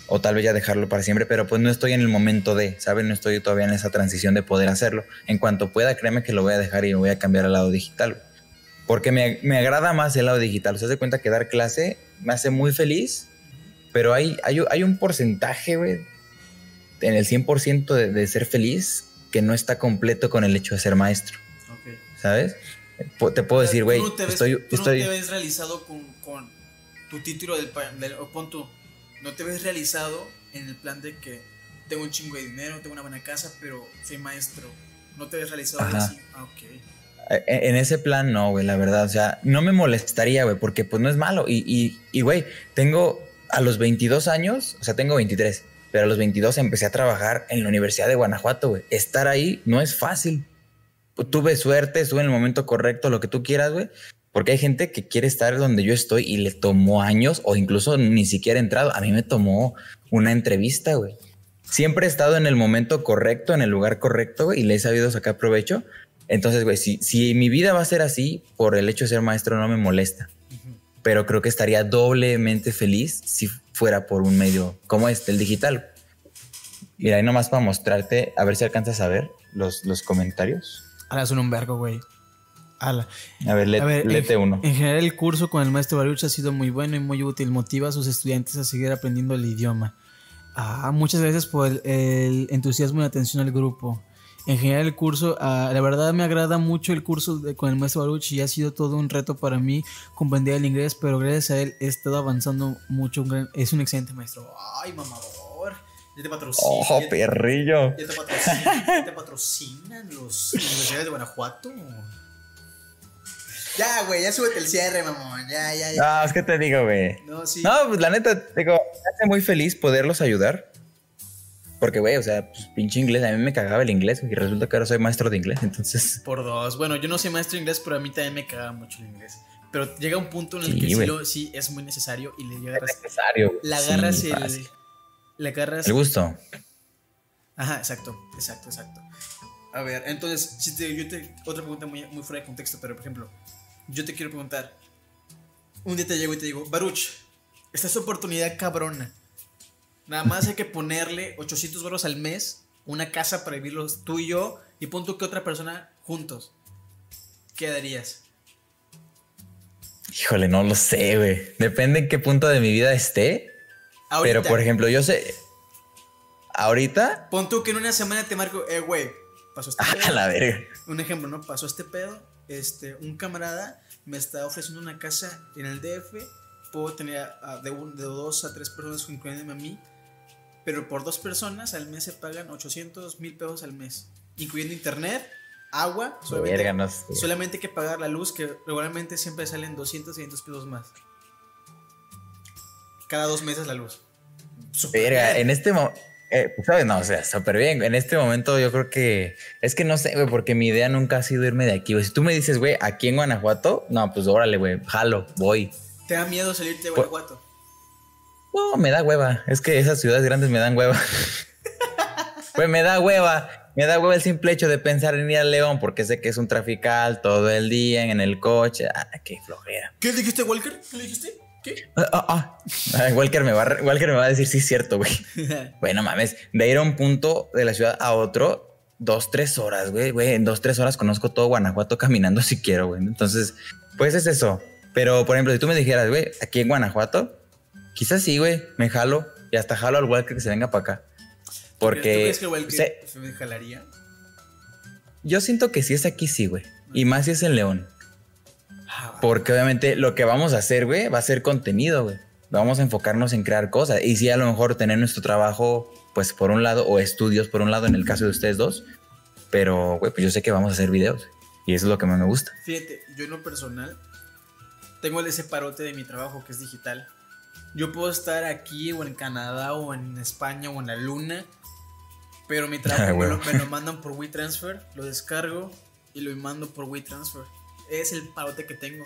O tal vez ya dejarlo para siempre, pero pues no estoy en el momento de, ¿sabes? No estoy todavía en esa transición de poder hacerlo. En cuanto pueda, créeme que lo voy a dejar y me voy a cambiar al lado digital. Porque me, me agrada más el lado digital. ¿Se de cuenta que dar clase me hace muy feliz? Pero hay, hay, hay un porcentaje, güey, en el 100% de, de ser feliz que no está completo con el hecho de ser maestro. ¿sabes? Te puedo decir, güey, no ves- estoy, tú estoy, no te ves realizado con, con tu título del, del o pon tú, no te ves realizado en el plan de que tengo un chingo de dinero, tengo una buena casa, pero soy maestro. No te ves realizado Ajá. así. Ah, ok. Eh, En ese plan, no, güey, la verdad. O sea, no me molestaría, güey, porque pues no es malo. Y, y, y, güey, tengo a los 22 años, o sea, tengo 23, pero a los 22 empecé a trabajar en la Universidad de Guanajuato, güey. Estar ahí no es fácil. Tuve suerte, estuve en el momento correcto, lo que tú quieras, güey. Porque hay gente que quiere estar donde yo estoy y le tomó años o incluso ni siquiera he entrado. A mí me tomó una entrevista, güey. Siempre he estado en el momento correcto, en el lugar correcto, güey, y le he sabido sacar provecho. Entonces, güey, si, si mi vida va a ser así, por el hecho de ser maestro, no me molesta. Pero creo que estaría doblemente feliz si fuera por un medio como este, el digital. Y ahí nomás para mostrarte, a ver si alcanzas a ver los, los comentarios. Ahora son un vergo, güey. Ala. A ver, let- A ver, léete en, uno. En general, el curso con el maestro Baruch ha sido muy bueno y muy útil. Motiva a sus estudiantes a seguir aprendiendo el idioma. Ah, muchas gracias por el, el entusiasmo y atención al grupo. En general, el curso, ah, la verdad me agrada mucho el curso de- con el maestro Baruch y ha sido todo un reto para mí comprender el inglés, pero gracias a él he estado avanzando mucho. Un gran- es un excelente maestro. Ay, mamador. Ya te patrocina. ¡Ojo, ya- perrillo! ¿Ya te patrocinan, ya te patrocinan los universidades de Guanajuato? Ya, güey, ya súbete el cierre, mamón. Ya, ya, ya. No, es que te digo, güey. No, sí. No, pues la neta, digo, me hace muy feliz poderlos ayudar. Porque, güey, o sea, pues pinche inglés, a mí me cagaba el inglés y resulta que ahora soy maestro de inglés, entonces... Por dos. Bueno, yo no soy maestro de inglés, pero a mí también me caga mucho el inglés. Pero llega un punto en el Sí, que sí, lo- sí es muy necesario y le Es agarras, necesario. le Sí, agarras el. fácil. Le agarras. El gusto. Ajá, exacto, exacto, exacto. A ver, entonces, si te, yo te, otra pregunta muy, muy fuera de contexto, pero por ejemplo, yo te quiero preguntar. Un día te llego y te digo, Baruch, esta es tu oportunidad cabrona. Nada más hay que ponerle 800 euros al mes, una casa para vivirlos tú y yo, y pon tú que otra persona juntos. ¿Qué darías? Híjole, no lo sé, güey. Depende en qué punto de mi vida esté. Pero, por ejemplo, yo sé. Ahorita. Pon tú que en una semana te marco, eh, güey, pasó este pedo. A la verga. Un ejemplo, ¿no? Pasó este pedo. Este, un camarada me está ofreciendo una casa en el DF. Puedo tener de, de dos a tres personas, incluyéndome a mí. Pero por dos personas al mes se pagan 800 mil pesos al mes, incluyendo internet, agua. Solamente, solamente hay que pagar la luz, que regularmente siempre salen 200, 500 pesos más. Cada dos meses la luz. Verga, en este momento. Eh, ¿Sabes? No, o sea, súper bien. En este momento yo creo que es que no sé, güey, porque mi idea nunca ha sido irme de aquí, güey. Si tú me dices, güey, aquí en Guanajuato, no, pues órale, güey, jalo, voy. ¿Te da miedo salirte de Guanajuato? No, me da hueva. Es que esas ciudades grandes me dan hueva. pues me da hueva. Me da hueva el simple hecho de pensar en ir a León porque sé que es un trafical todo el día en el coche. Ah, qué flojera. ¿Qué dijiste, Walker? ¿Qué le dijiste? ¿Qué? Ah, ah, ah. Walker, me va, Walker me va a decir, sí, es cierto, güey. bueno, mames, de ir a un punto de la ciudad a otro, dos, tres horas, güey. Güey, en dos, tres horas conozco todo Guanajuato caminando si quiero, güey. Entonces, pues es eso. Pero, por ejemplo, si tú me dijeras, güey, aquí en Guanajuato, Quizás sí, güey. Me jalo. Y hasta jalo al Walker que se venga para acá. Porque. ¿Tú crees que Walker se, me jalaría? Yo siento que si es aquí, sí, güey. Y más si es en León. Ah, Porque obviamente lo que vamos a hacer, güey, va a ser contenido, güey. Vamos a enfocarnos en crear cosas. Y sí, a lo mejor tener nuestro trabajo, pues por un lado, o estudios por un lado, en el caso de ustedes dos. Pero, güey, pues yo sé que vamos a hacer videos. Y eso es lo que más me gusta. Fíjate, yo en lo personal tengo ese parote de mi trabajo que es digital. Yo puedo estar aquí o en Canadá o en España o en la luna, pero mi trabajo me, lo, mandan por WeTransfer, lo descargo y lo mando por WeTransfer. Es el parote que tengo.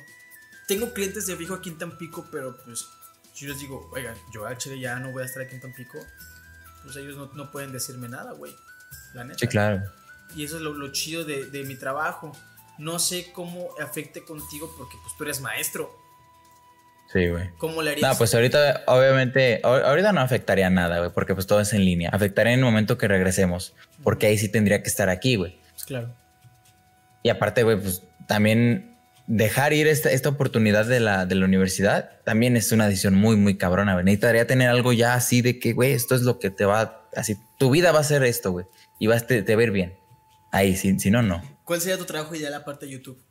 Tengo clientes de fijo aquí en Tampico, pero pues si yo les digo, oigan, yo ya no voy a estar aquí en Tampico, pues ellos no, pueden decirme nada, güey. La neta. Sí, claro. Y eso es lo, chido de, de mi trabajo. No sé cómo afecte contigo porque pues tú eres maestro Sí, güey. ¿Cómo le harías? No, pues ahorita, obviamente, ahorita no afectaría nada, güey, porque pues todo es en línea. Afectaría en el momento que regresemos, porque ahí sí tendría que estar aquí, güey. Pues claro. Y aparte, güey, pues también dejar ir esta, esta oportunidad de la, de la universidad también es una decisión muy, muy cabrona, güey. Necesitaría tener algo ya así de que, güey, esto es lo que te va, así, tu vida va a ser esto, güey, y vas a te, te ver bien. Ahí, si, si no, no. ¿Cuál sería tu trabajo ideal aparte de YouTube?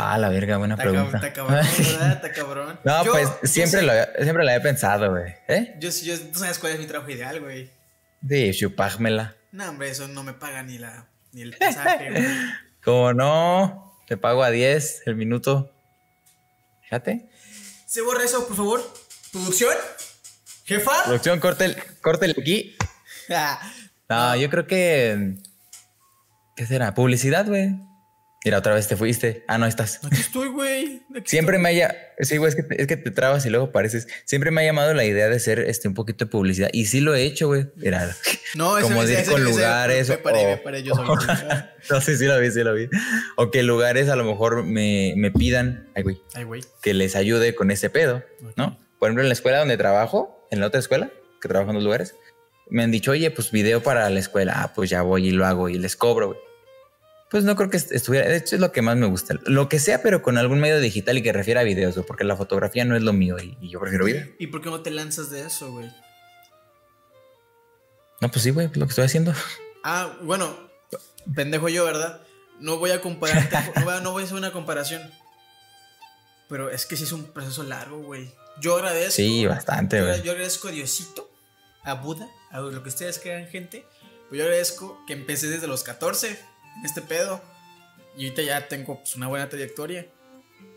Ah, la verga, buena pregunta. Está cabrón, ¿verdad? Está cabrón. no, pues siempre, lo, siempre lo había pensado, güey. ¿Eh? Yo, yo, tú sabes cuál es mi trabajo ideal, güey. Sí, chupágmela. No, hombre, eso no me paga ni, la, ni el pasaje, güey. ¿Cómo no? Te pago a 10 el minuto. Fíjate. Se borra eso, por favor. ¿Producción? ¿Jefa? Producción, córtele, córtele aquí. no, yo creo que. ¿Qué será? ¿Publicidad, güey? Mira, otra vez te fuiste. Ah, no estás. Aquí estoy, güey. Siempre me haya. Sí, güey, es que, es que te trabas y luego pareces. Siempre me ha llamado la idea de hacer este un poquito de publicidad. Y sí lo he hecho, güey. Mira. No, como ese, de ir con lugares. Me paré, me paré yo solo. no, sí, sí lo vi, sí lo vi. O que lugares a lo mejor me, me pidan. Ay, güey. Ay, güey. Que les ayude con ese pedo, ¿no? Por ejemplo, en la escuela donde trabajo, en la otra escuela, que trabajo en los lugares, me han dicho, oye, pues video para la escuela. Ah, pues ya voy y lo hago y les cobro, güey. Pues no creo que estuviera. De hecho, es lo que más me gusta. Lo que sea, pero con algún medio digital y que refiera a videos, porque la fotografía no es lo mío y, yo prefiero video. ¿Y por qué no te lanzas de eso, güey? No, pues sí, güey, lo que estoy haciendo. Ah, bueno, pendejo yo, ¿verdad? No voy a comparar, no, voy, a hacer una comparación. Pero es que sí es un proceso largo, güey. Yo agradezco. Sí, bastante, güey. Yo, agradezco a Diosito, a Buda, a lo que ustedes crean, gente. Pues yo agradezco que empecé desde los 14 este pedo. Y ahorita ya tengo pues, una buena trayectoria.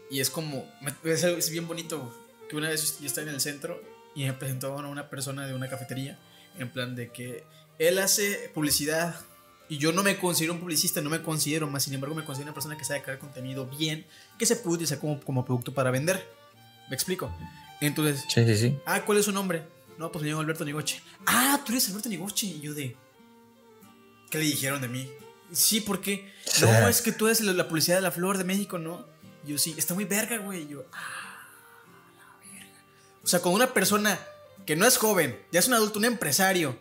Y es como, es, bien bonito que una vez yo estaba en el centro y me presentó a una persona de una cafetería en plan de que él hace publicidad y yo no me considero un publicista, no me considero más, sin embargo me considero una persona que sabe crear contenido bien, que se puede utilizar como, como producto para vender. ¿Me explico? Entonces, sí, sí, sí. Ah, ¿cuál es su nombre? No, pues me llamo Alberto Nigoche. Ah, tú eres Alberto Nigoche. Y yo de, ¿qué le dijeron de mí? Sí, porque no, es que tú eres la policía de la flor de México, ¿no? yo sí, está muy verga, güey. yo, ah, la verga. O sea, con una persona que no es joven, ya es un adulto, un empresario,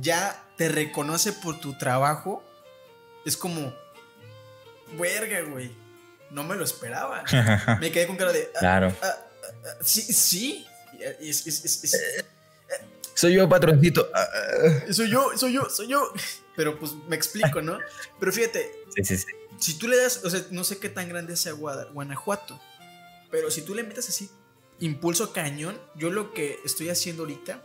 ya te reconoce por tu trabajo, es como, verga, güey. No me lo esperaba. me quedé con cara de. Ah, claro. Ah, sí, sí. soy yo, patroncito. soy yo, soy yo, soy yo. Pero pues me explico, ¿no? Pero fíjate. Sí, sí, sí. Si tú le das, o sea, no sé qué tan grande sea Guanajuato, pero si tú le metes así impulso cañón, yo lo que estoy haciendo ahorita,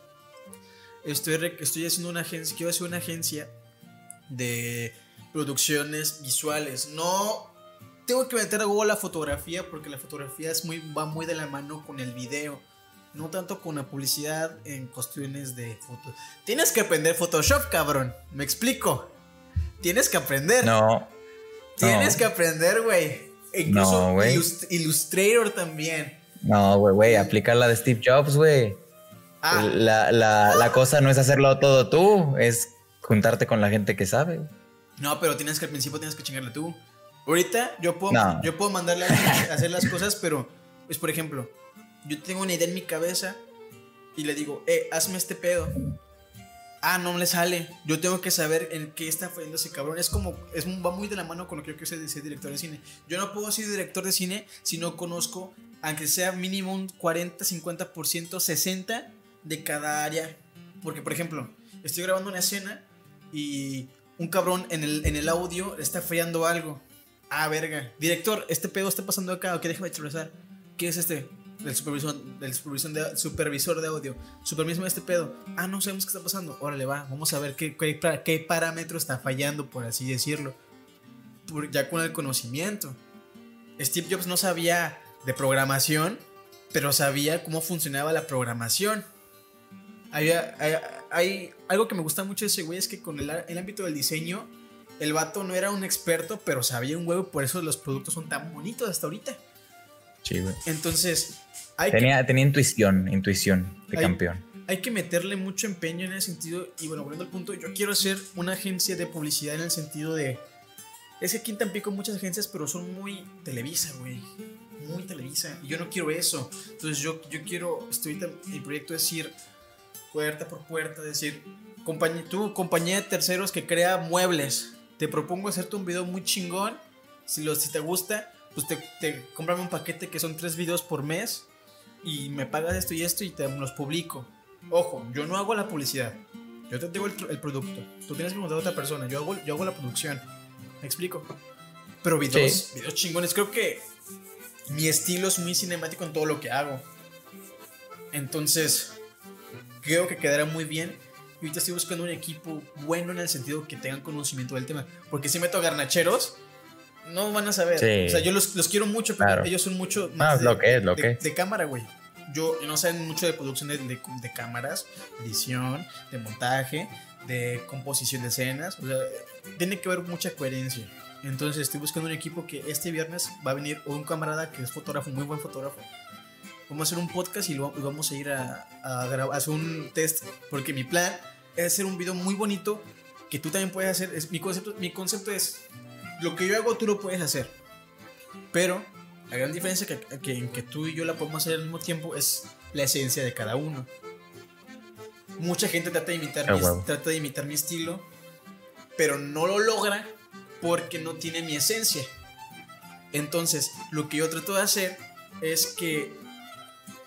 estoy, estoy haciendo una agencia, quiero hacer una agencia de producciones visuales. No tengo que meter a Google la fotografía porque la fotografía es muy, va muy de la mano con el video. No tanto con la publicidad en cuestiones de fotos. Tienes que aprender Photoshop, cabrón. Me explico. Tienes que aprender. No. Tienes que aprender, güey. Incluso Illustrator también. No, güey, güey, aplica la de Steve Jobs, güey. Ah. La, la, cosa no es hacerlo todo tú, es juntarte con la gente que sabe. No, pero tienes que al principio tienes que chingarle tú. Ahorita yo puedo, yo puedo mandarle a hacer las cosas, pero, pues por ejemplo, yo tengo una idea en mi cabeza y le digo, eh, hazme este pedo ah, no le sale. Yo tengo que saber en qué está fallando ese cabrón. Es como, es, va muy de la mano con lo que yo quiero ser director de cine. Yo no puedo ser director de cine si no conozco, aunque sea mínimo un 40, 50%, 60% de cada área. Porque, por ejemplo, estoy grabando una escena y un cabrón en el, en el audio está fallando algo. Ah, verga. Director, este pedo está pasando acá. Ok, déjame expresar. ¿Qué es este? Del supervisor, del supervisor de, supervisor de este pedo, ah, no sabemos qué está pasando, órale, va, vamos a ver qué, qué, parámetro está fallando, por así decirlo, ya con el conocimiento. Steve Jobs no sabía de programación, pero sabía cómo funcionaba la programación. Hay, hay, algo que me gusta mucho de ese güey es que con el, el ámbito del diseño, el vato no era un experto, pero sabía un huevo, por eso los productos son tan bonitos hasta ahorita. Sí, güey. Entonces, tenía, tenía intuición, intuición de campeón. Hay que meterle mucho empeño en ese sentido. Y bueno, volviendo al punto, yo quiero hacer una agencia de publicidad en el sentido de. Es que aquí en Tampico hay muchas agencias, pero son muy Televisa, güey. Muy Televisa. Y yo no quiero eso. Entonces yo, yo quiero. Estoy mi proyecto es ir puerta por puerta, decir, compañía, tú, compañía de terceros que crea muebles. Te propongo hacerte un video muy chingón. Si, lo, si te gusta, pues te, te cómprame un paquete que son tres videos por mes y me pagas esto y esto y te los publico. Ojo, yo no hago la publicidad. Yo te tengo el, producto. Tú tienes que montar a otra persona. Yo hago, yo hago la producción. ¿Me explico? Pero videos, videos chingones. Creo que mi estilo es muy cinemático en todo lo que hago. Entonces, creo que quedará muy bien. Y ahorita estoy buscando un equipo bueno en el sentido que tengan conocimiento del tema. Porque si meto garnacheros, no van a saber. O sea, yo los, quiero mucho, pero ellos son mucho más de, lo que es, lo que de cámara, güey. Yo no sé mucho de producción de, de, cámaras, edición, de montaje, de composición de escenas. O sea, tiene que haber mucha coherencia. Entonces estoy buscando un equipo que este viernes va a venir un camarada que es fotógrafo, muy buen fotógrafo. Vamos a hacer un podcast y vamos a ir a, a, hacer un test. Porque mi plan es hacer un video muy bonito que tú también puedes hacer. Es, mi, concepto, mi concepto es lo que yo hago tú lo puedes hacer. Pero la gran diferencia que, que, en que tú y yo la podemos hacer al mismo tiempo es la esencia de cada uno. Mucha gente trata de imitar, mi, trata de imitar mi estilo, pero no lo logra porque no tiene mi esencia. Entonces, lo que yo trato de hacer es que,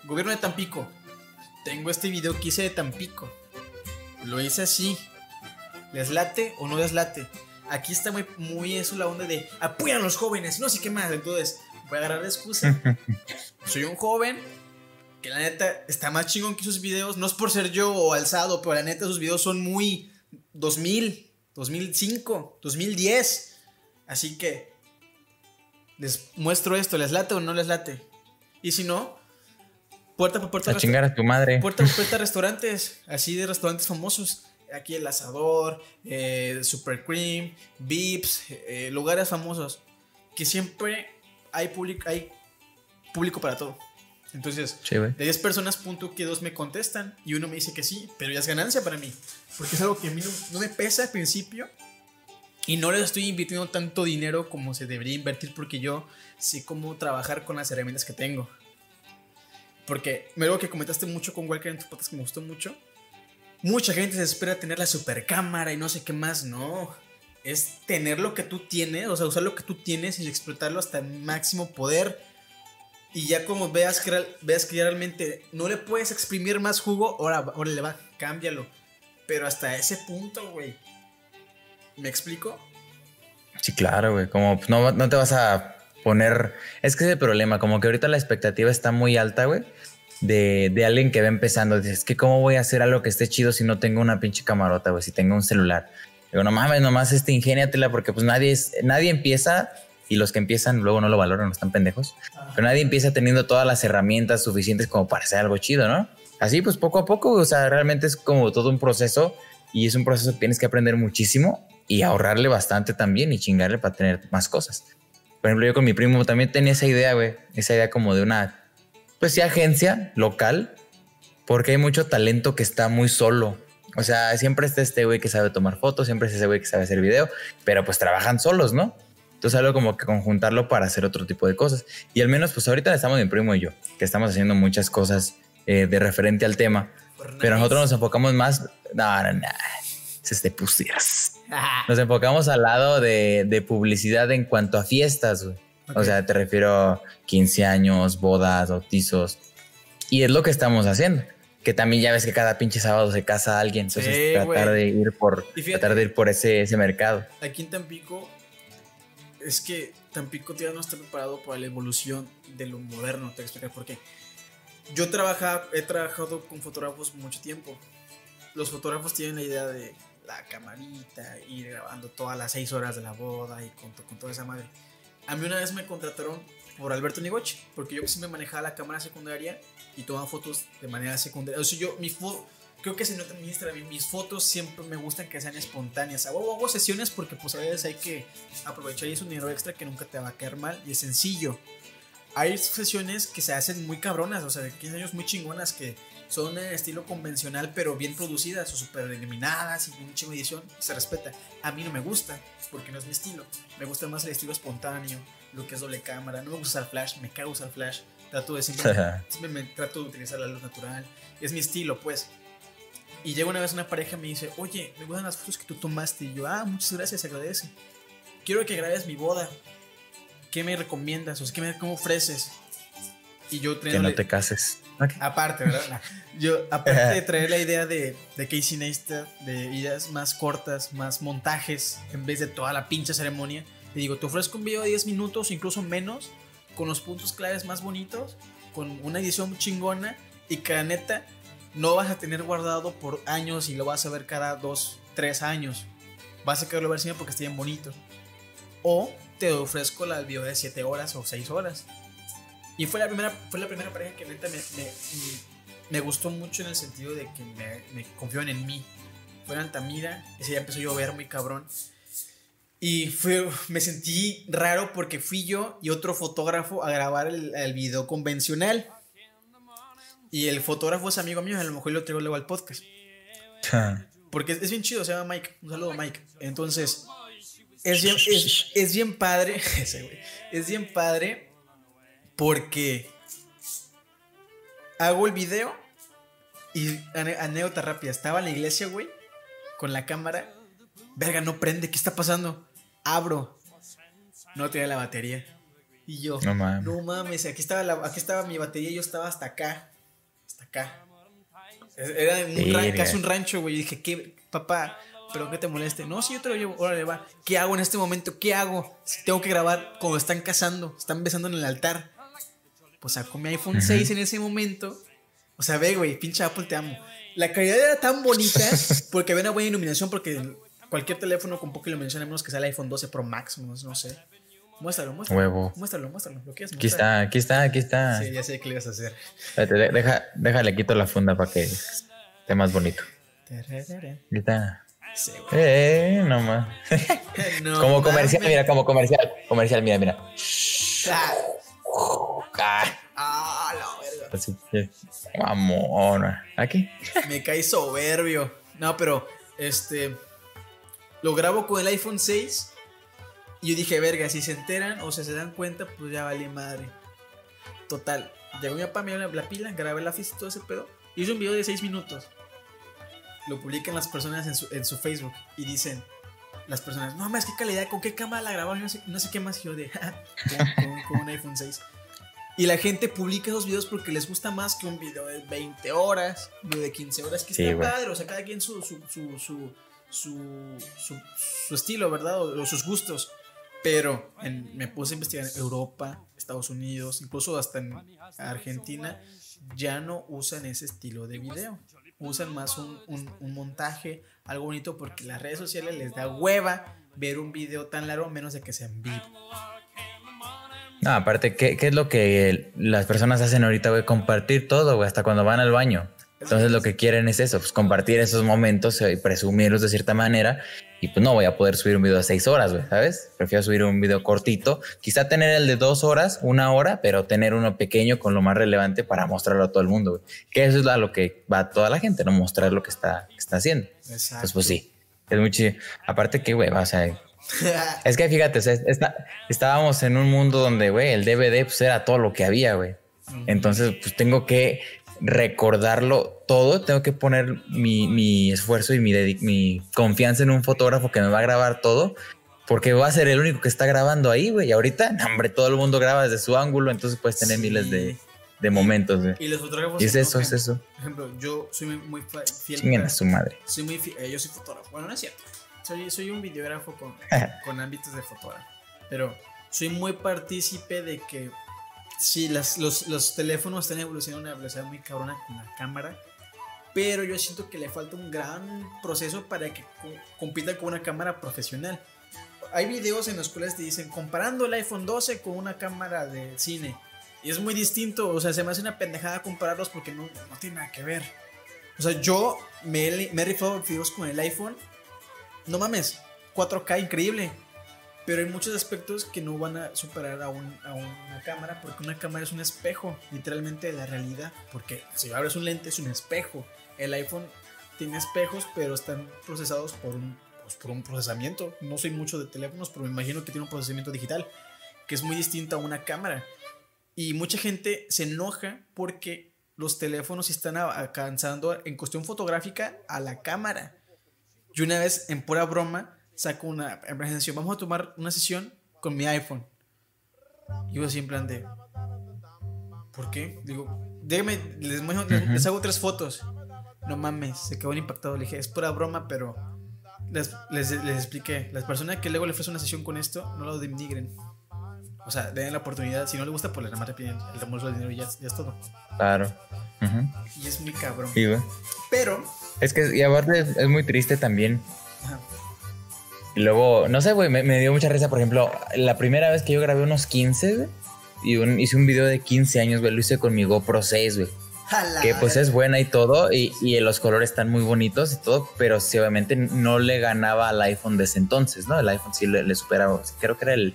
gobierno de Tampico, tengo este video que hice de Tampico. Lo hice así. ¿Les late o no les late? Aquí está muy, muy eso la onda de apoyan a los jóvenes, no sé qué más. Entonces, voy a agarrar la excusa. Soy un joven que la neta está más chingón que sus videos. No es por ser yo o alzado, pero la neta sus videos son muy 2000, 2005, 2010. Así que les muestro esto, ¿les late o no les late? Y si no, puerta por puerta. A chingar a tu madre. Puerta por puerta restaurantes, así de restaurantes famosos aquí el asador, eh, Super Cream, Vips, eh, lugares famosos, que siempre hay, público hay público para todo. Entonces, Sí, de 10 personas, punto que dos me contestan y uno me dice que sí, pero ya es ganancia para mí. Porque es algo que a mí no, no me pesa al principio y no le estoy invirtiendo tanto dinero como se debería invertir porque yo sé cómo trabajar con las herramientas que tengo. Porque algo que comentaste mucho con Walker en tu podcast que me gustó mucho. Mucha gente se espera tener la super cámara y no sé qué más. No. Es tener lo que tú tienes, o sea, usar lo que tú tienes y explotarlo hasta el máximo poder. Y ya como veas que, veas que realmente no le puedes exprimir más jugo, ahora, ahora le va, cámbialo. Pero hasta ese punto, güey. ¿Me explico? Sí, claro, güey. Como no, no te vas a poner. Es que es el problema, como que ahorita la expectativa está muy alta, güey. De, de alguien que va empezando. Dices, que cómo voy a hacer algo que esté chido si no tengo una pinche camarota, güey, si tengo un celular. Digo, no mames, nomás este ingéniatela porque pues nadie, es, nadie empieza y los que empiezan luego no lo valoran, están pendejos. Pero nadie empieza teniendo todas las herramientas suficientes como para hacer algo chido, ¿no? Así pues poco a poco, o sea, realmente es como todo un proceso y es un proceso que tienes que aprender muchísimo y ahorrarle bastante también y chingarle para tener más cosas. Por ejemplo, yo con mi primo también tenía esa idea, güey, esa idea como de una, pues sí, agencia local, porque hay mucho talento que está muy solo. O sea, siempre está este güey que sabe tomar fotos, siempre está ese güey que sabe hacer video, pero pues trabajan solos, ¿no? Entonces algo como que conjuntarlo para hacer otro tipo de cosas. Y al menos pues ahorita estamos mi primo y yo, que estamos haciendo muchas cosas eh, de referente al tema. Pero nosotros nos enfocamos más... No, no, no. Es de pusieras. Nos enfocamos al lado de, de publicidad en cuanto a fiestas, güey. O Ok. sea, te refiero a 15 años, bodas, bautizos. Y es lo que estamos haciendo. Que también ya ves que cada pinche sábado se casa alguien. Entonces Sí, tratar de ir por fíjate- tratar de ir por ese, ese mercado. Aquí en Tampico es que Tampico todavía no está preparado para la evolución de lo moderno. Te voy a explicar por qué. Yo trabaja, he trabajado con fotógrafos mucho tiempo. Los fotógrafos tienen la idea de la camarita, ir grabando todas las seis horas de la boda y con, con toda esa madre. A mí una vez me contrataron por Alberto Nigoche, porque yo siempre manejaba la cámara secundaria y tomaba fotos de manera secundaria. O sea, yo, mi creo que se nota mi Instagram, mis fotos siempre me gustan que sean espontáneas. Hago, hago sesiones porque pues a veces hay que aprovechar y es un dinero extra que nunca te va a caer mal y es sencillo. Hay sesiones que se hacen muy cabronas, o sea, de 15 años muy chingonas que son en estilo convencional pero bien producidas o super eliminadas y de edición, se respeta. A mí no me gusta porque no es mi estilo. Me gusta más el estilo espontáneo, lo que es doble cámara. No me gusta usar flash, me cago usar flash. Trato de siempre, siempre me trato de utilizar la luz natural. Es mi estilo, pues. Y llega una vez una pareja y me dice, oye, me gustan las fotos que tú tomaste. Y yo, ah, muchas gracias, agradece. Quiero que grabes mi boda. ¿Qué me recomiendas? O sea, ¿qué me, ¿cómo ofreces? Y yo Que no te cases. Ok. Aparte, ¿verdad? Yo, aparte de traer la idea de, de Casey Neistat, de ideas más cortas, más montajes, en vez de toda la pinche ceremonia, le digo, te ofrezco un video de 10 minutos, incluso menos, con los puntos claves más bonitos, con una edición chingona, y que la neta no vas a tener guardado por años y lo vas a ver cada 2, 3 años. Vas a quererlo ver siempre porque está bien bonito. O te ofrezco la video de 7 horas o 6 horas. Y fue la primera, fue la primera pareja que neta me, me, me gustó mucho en el sentido de que me, me confiaron en mí. Fue en Altamira, ese día empezó a llover muy cabrón. Y fue, me sentí raro porque fui yo y otro fotógrafo a grabar el, el video convencional. Y el fotógrafo es amigo mío, a lo mejor lo traigo luego al podcast. Porque es, es bien chido, se llama Mike. Un saludo Mike. Entonces, es bien, es, es bien padre. ese güey, es bien padre porque hago el video y anécdota rápida. Estaba en la iglesia, güey, con la cámara. Verga, no prende, ¿qué está pasando? Abro. No tenía la batería. Y yo, No mames. no mames, aquí estaba, la, aquí estaba mi batería y yo estaba hasta acá. Hasta acá. Era en un ran- casi un rancho, güey. Y dije, ¿qué, papá? ¿Pero qué te moleste? No, si yo te lo llevo. Órale, va. ¿Qué hago en este momento? ¿Qué hago? Si tengo que grabar cuando están casando, están besando en el altar. Pues saco mi iPhone Ujú. 6 en ese momento. O sea, ve, güey, pinche Apple, te amo. La calidad era tan bonita porque había una buena iluminación. Porque cualquier teléfono con poca iluminación, a menos que sea el iPhone 12 Pro Max, no, no sé. Muéstralo, muéstralo. Huevo. Muéstralo, muéstralo. Lo quieres Aquí está, aquí está, aquí está. Sí, ya sé qué le ibas a hacer. Espérate, de- deja, déjale quito la funda para que esté más bonito. Aquí está. Sí, güey. Eh, no más. No como comercial, mira, como comercial. Comercial, mira, mira. Ah, Ah, ah, la verga. Así que, mamona. ¿Aquí? Me cae soberbio. No, pero, este. Lo grabo con el iPhone 6. Y yo dije, verga, si se enteran o se, se dan cuenta, pues ya vale madre. Total. Llegó mi papá, me dio la pila, grabé la fiesta y todo ese pedo. Hice un video de 6 minutos. Lo publican las personas en su, en su Facebook y dicen las personas, no mames, qué calidad, con qué cámara la grabaron, no sé, no sé qué más. Y yo de, con, con- con un iPhone 6. Y la gente publica esos videos porque les gusta más que un video de 20 horas, uno de 15 horas, que Sí, está güey. padre, o sea, cada quien su, su, su, su, su, estilo, ¿verdad? O, o sus gustos. Pero en- me puse a investigar en Europa, Estados Unidos, incluso hasta en Argentina, ya no usan ese estilo de video. Usan más un, un- un montaje, algo bonito, porque las redes sociales les da hueva ver un video tan largo, menos de que sea en vivo. No, aparte, ¿qué, qué es lo que las personas hacen ahorita, güey? Compartir todo, güey, hasta cuando van al baño. Entonces lo que quieren es eso, pues compartir esos momentos eh, y presumirlos de cierta manera. Y pues no voy a poder subir un video de seis horas, güey, ¿sabes? Prefiero subir un video cortito. Quizá tener el de dos horas, una hora, pero tener uno pequeño con lo más relevante para mostrarlo a todo el mundo, güey. Que eso es a lo que va toda la gente, ¿no? Mostrar lo que está, que está haciendo. Exacto. Entonces, pues sí. Es muy chido. Aparte que, güey, o sea, es que fíjate, o sea, está- estábamos en un mundo donde, güey, el DVD pues era todo lo que había, güey. Entonces, pues tengo que recordarlo todo, tengo que poner mi, mi esfuerzo y mi, confianza en un fotógrafo que me va a grabar todo, porque va a ser el único que está grabando ahí, güey. Y ahorita, hombre, todo el mundo graba desde su ángulo, entonces puedes tener Sí. miles de, de momentos, güey. Y los fotógrafos. Y es eso, es eso. Por ejemplo, yo soy muy, fiel. Chinguen a su madre. Soy muy fi- eh, yo soy fotógrafo. Bueno, no es cierto. Soy, soy un videógrafo con, con ámbitos de fotógrafo. Pero soy muy partícipe de que sí, las, los, los teléfonos están evolucionando a una velocidad muy cabrona con la cámara. Pero yo siento que le falta un gran proceso para que co- compita con una cámara profesional. Hay videos en los cuales te dicen comparando el iPhone 12 con una cámara de cine. Y es muy distinto, o sea, se me hace una pendejada compararlos porque no, no tiene nada que ver. O sea, yo me he, me he rifado videos con el iPhone. No mames, 4K increíble. Pero hay muchos aspectos que no van a superar a, un- a una cámara porque una cámara es un espejo, literalmente de la realidad. Porque si abres un lente es un espejo. El iPhone tiene espejos, pero están procesados por un, pues, por un procesamiento. No soy mucho de teléfonos, pero me imagino que tiene un procesamiento digital que es muy distinto a una cámara. Y mucha gente se enoja porque los teléfonos están alcanzando en cuestión fotográfica a la cámara. Yo una vez, en pura broma, saco una en presentación. Vamos a tomar una sesión con mi iPhone. Y yo así en plan de... ¿Por qué? Digo, déjame, les, muestro- les hago tres fotos. No mames, se quedó impactado. Le dije, es pura broma, pero... Les, les, les expliqué. Las personas que luego le ofrecen una sesión con esto, no lo denigren. O sea, den la oportunidad. Si no le gusta, pues le remate piden el reembolso del dinero y ya, ya es todo. Claro. Y es muy cabrón. Sí, güey. Pero... Es que, y aparte, es, es muy triste también ajá, Y luego, no sé, güey, me, me dio mucha risa. Por ejemplo, la primera vez que yo grabé unos 15, güey, y un- hice un video de 15 años, güey, lo hice con mi GoPro 6, güey. jala, Que pues es buena y todo, y, y los colores están muy bonitos y todo, pero sí, obviamente no le ganaba al iPhone de ese entonces, ¿no? El iPhone sí le, le superaba, creo que era el,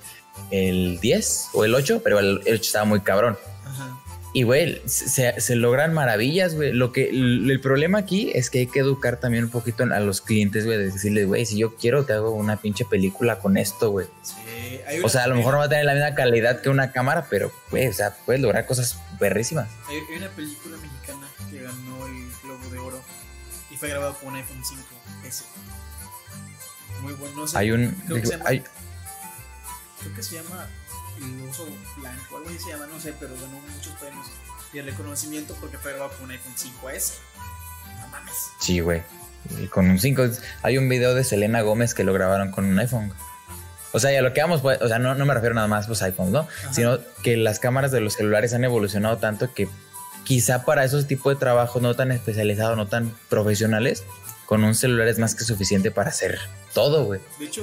el 10 o el 8, pero el, el 8 estaba muy cabrón. Ajá. Y, güey, se, se logran maravillas, güey. Lo que, el, el problema aquí es que hay que educar también un poquito a los clientes, güey, de decirles, güey, si yo quiero, te hago una pinche película con esto, güey. Sí, O sea, a lo mejor no va a tener la misma calidad que una cámara, pero, güey, o sea, puedes lograr cosas perrísimas. Hay, hay una película mexicana que ganó el Globo de Oro y fue grabado con un iPhone 5S. Muy bueno. No sé, Hay un. creo, que se llama, hay- creo que se llama El Oso Blanco, algo así se llama, no sé, pero ganó muchos premios y el reconocimiento porque fue grabado con un iPhone 5S. No mames. sí, güey. Y con un 5. Hay un video de Selena Gómez que lo grabaron con un iPhone. O sea, y a lo que vamos, pues, o sea, no, no me refiero nada más pues iPhones, ¿no? Sino que las cámaras de los celulares han evolucionado tanto que quizá para esos tipos de trabajos no tan especializados, no tan profesionales, con un celular es más que suficiente para hacer todo, güey.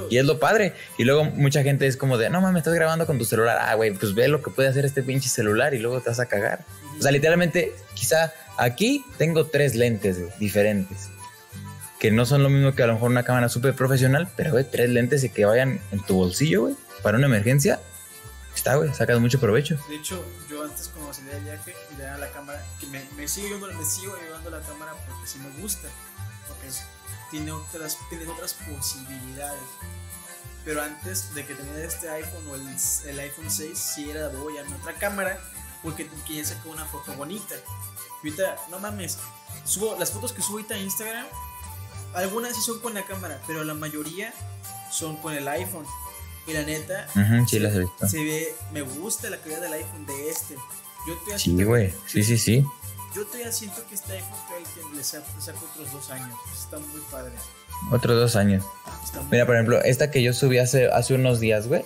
Y es lo padre. Y luego mucha gente es como de, no mames, estás grabando con tu celular. Ah, güey, pues ve lo que puede hacer este pinche celular y luego te vas a cagar. O sea, literalmente, quizá aquí tengo tres lentes güey, diferentes. Que no son lo mismo que a lo mejor una cámara súper profesional, pero güey, tres lentes y que vayan en tu bolsillo, güey, para una emergencia. Está, güey, sacas mucho provecho. de hecho, yo antes cuando cuando salí de viaje le daba la cámara, que me, me, sigo, llevando- me sigo llevando la cámara porque sí me gusta, es- tiene, otras, tiene otras posibilidades. Pero antes de que tenía este iPhone o el, el iPhone 6, sí era voy a mi otra cámara porque quería sacar una foto bonita. Y ahorita, no mames, subo las fotos que subo ahorita a Instagram, algunas sí son con la cámara, pero la mayoría son con el iPhone. Y la neta, sí, las he visto. se ve, me gusta la calidad del iPhone de este. Yo estoy Sí, güey. Sí, sí, sí. Yo todavía siento que todavía que le saco, otros dos años. Está muy padre. Otros dos años. Está Mira, por ejemplo, esta que yo subí hace, hace unos días, güey.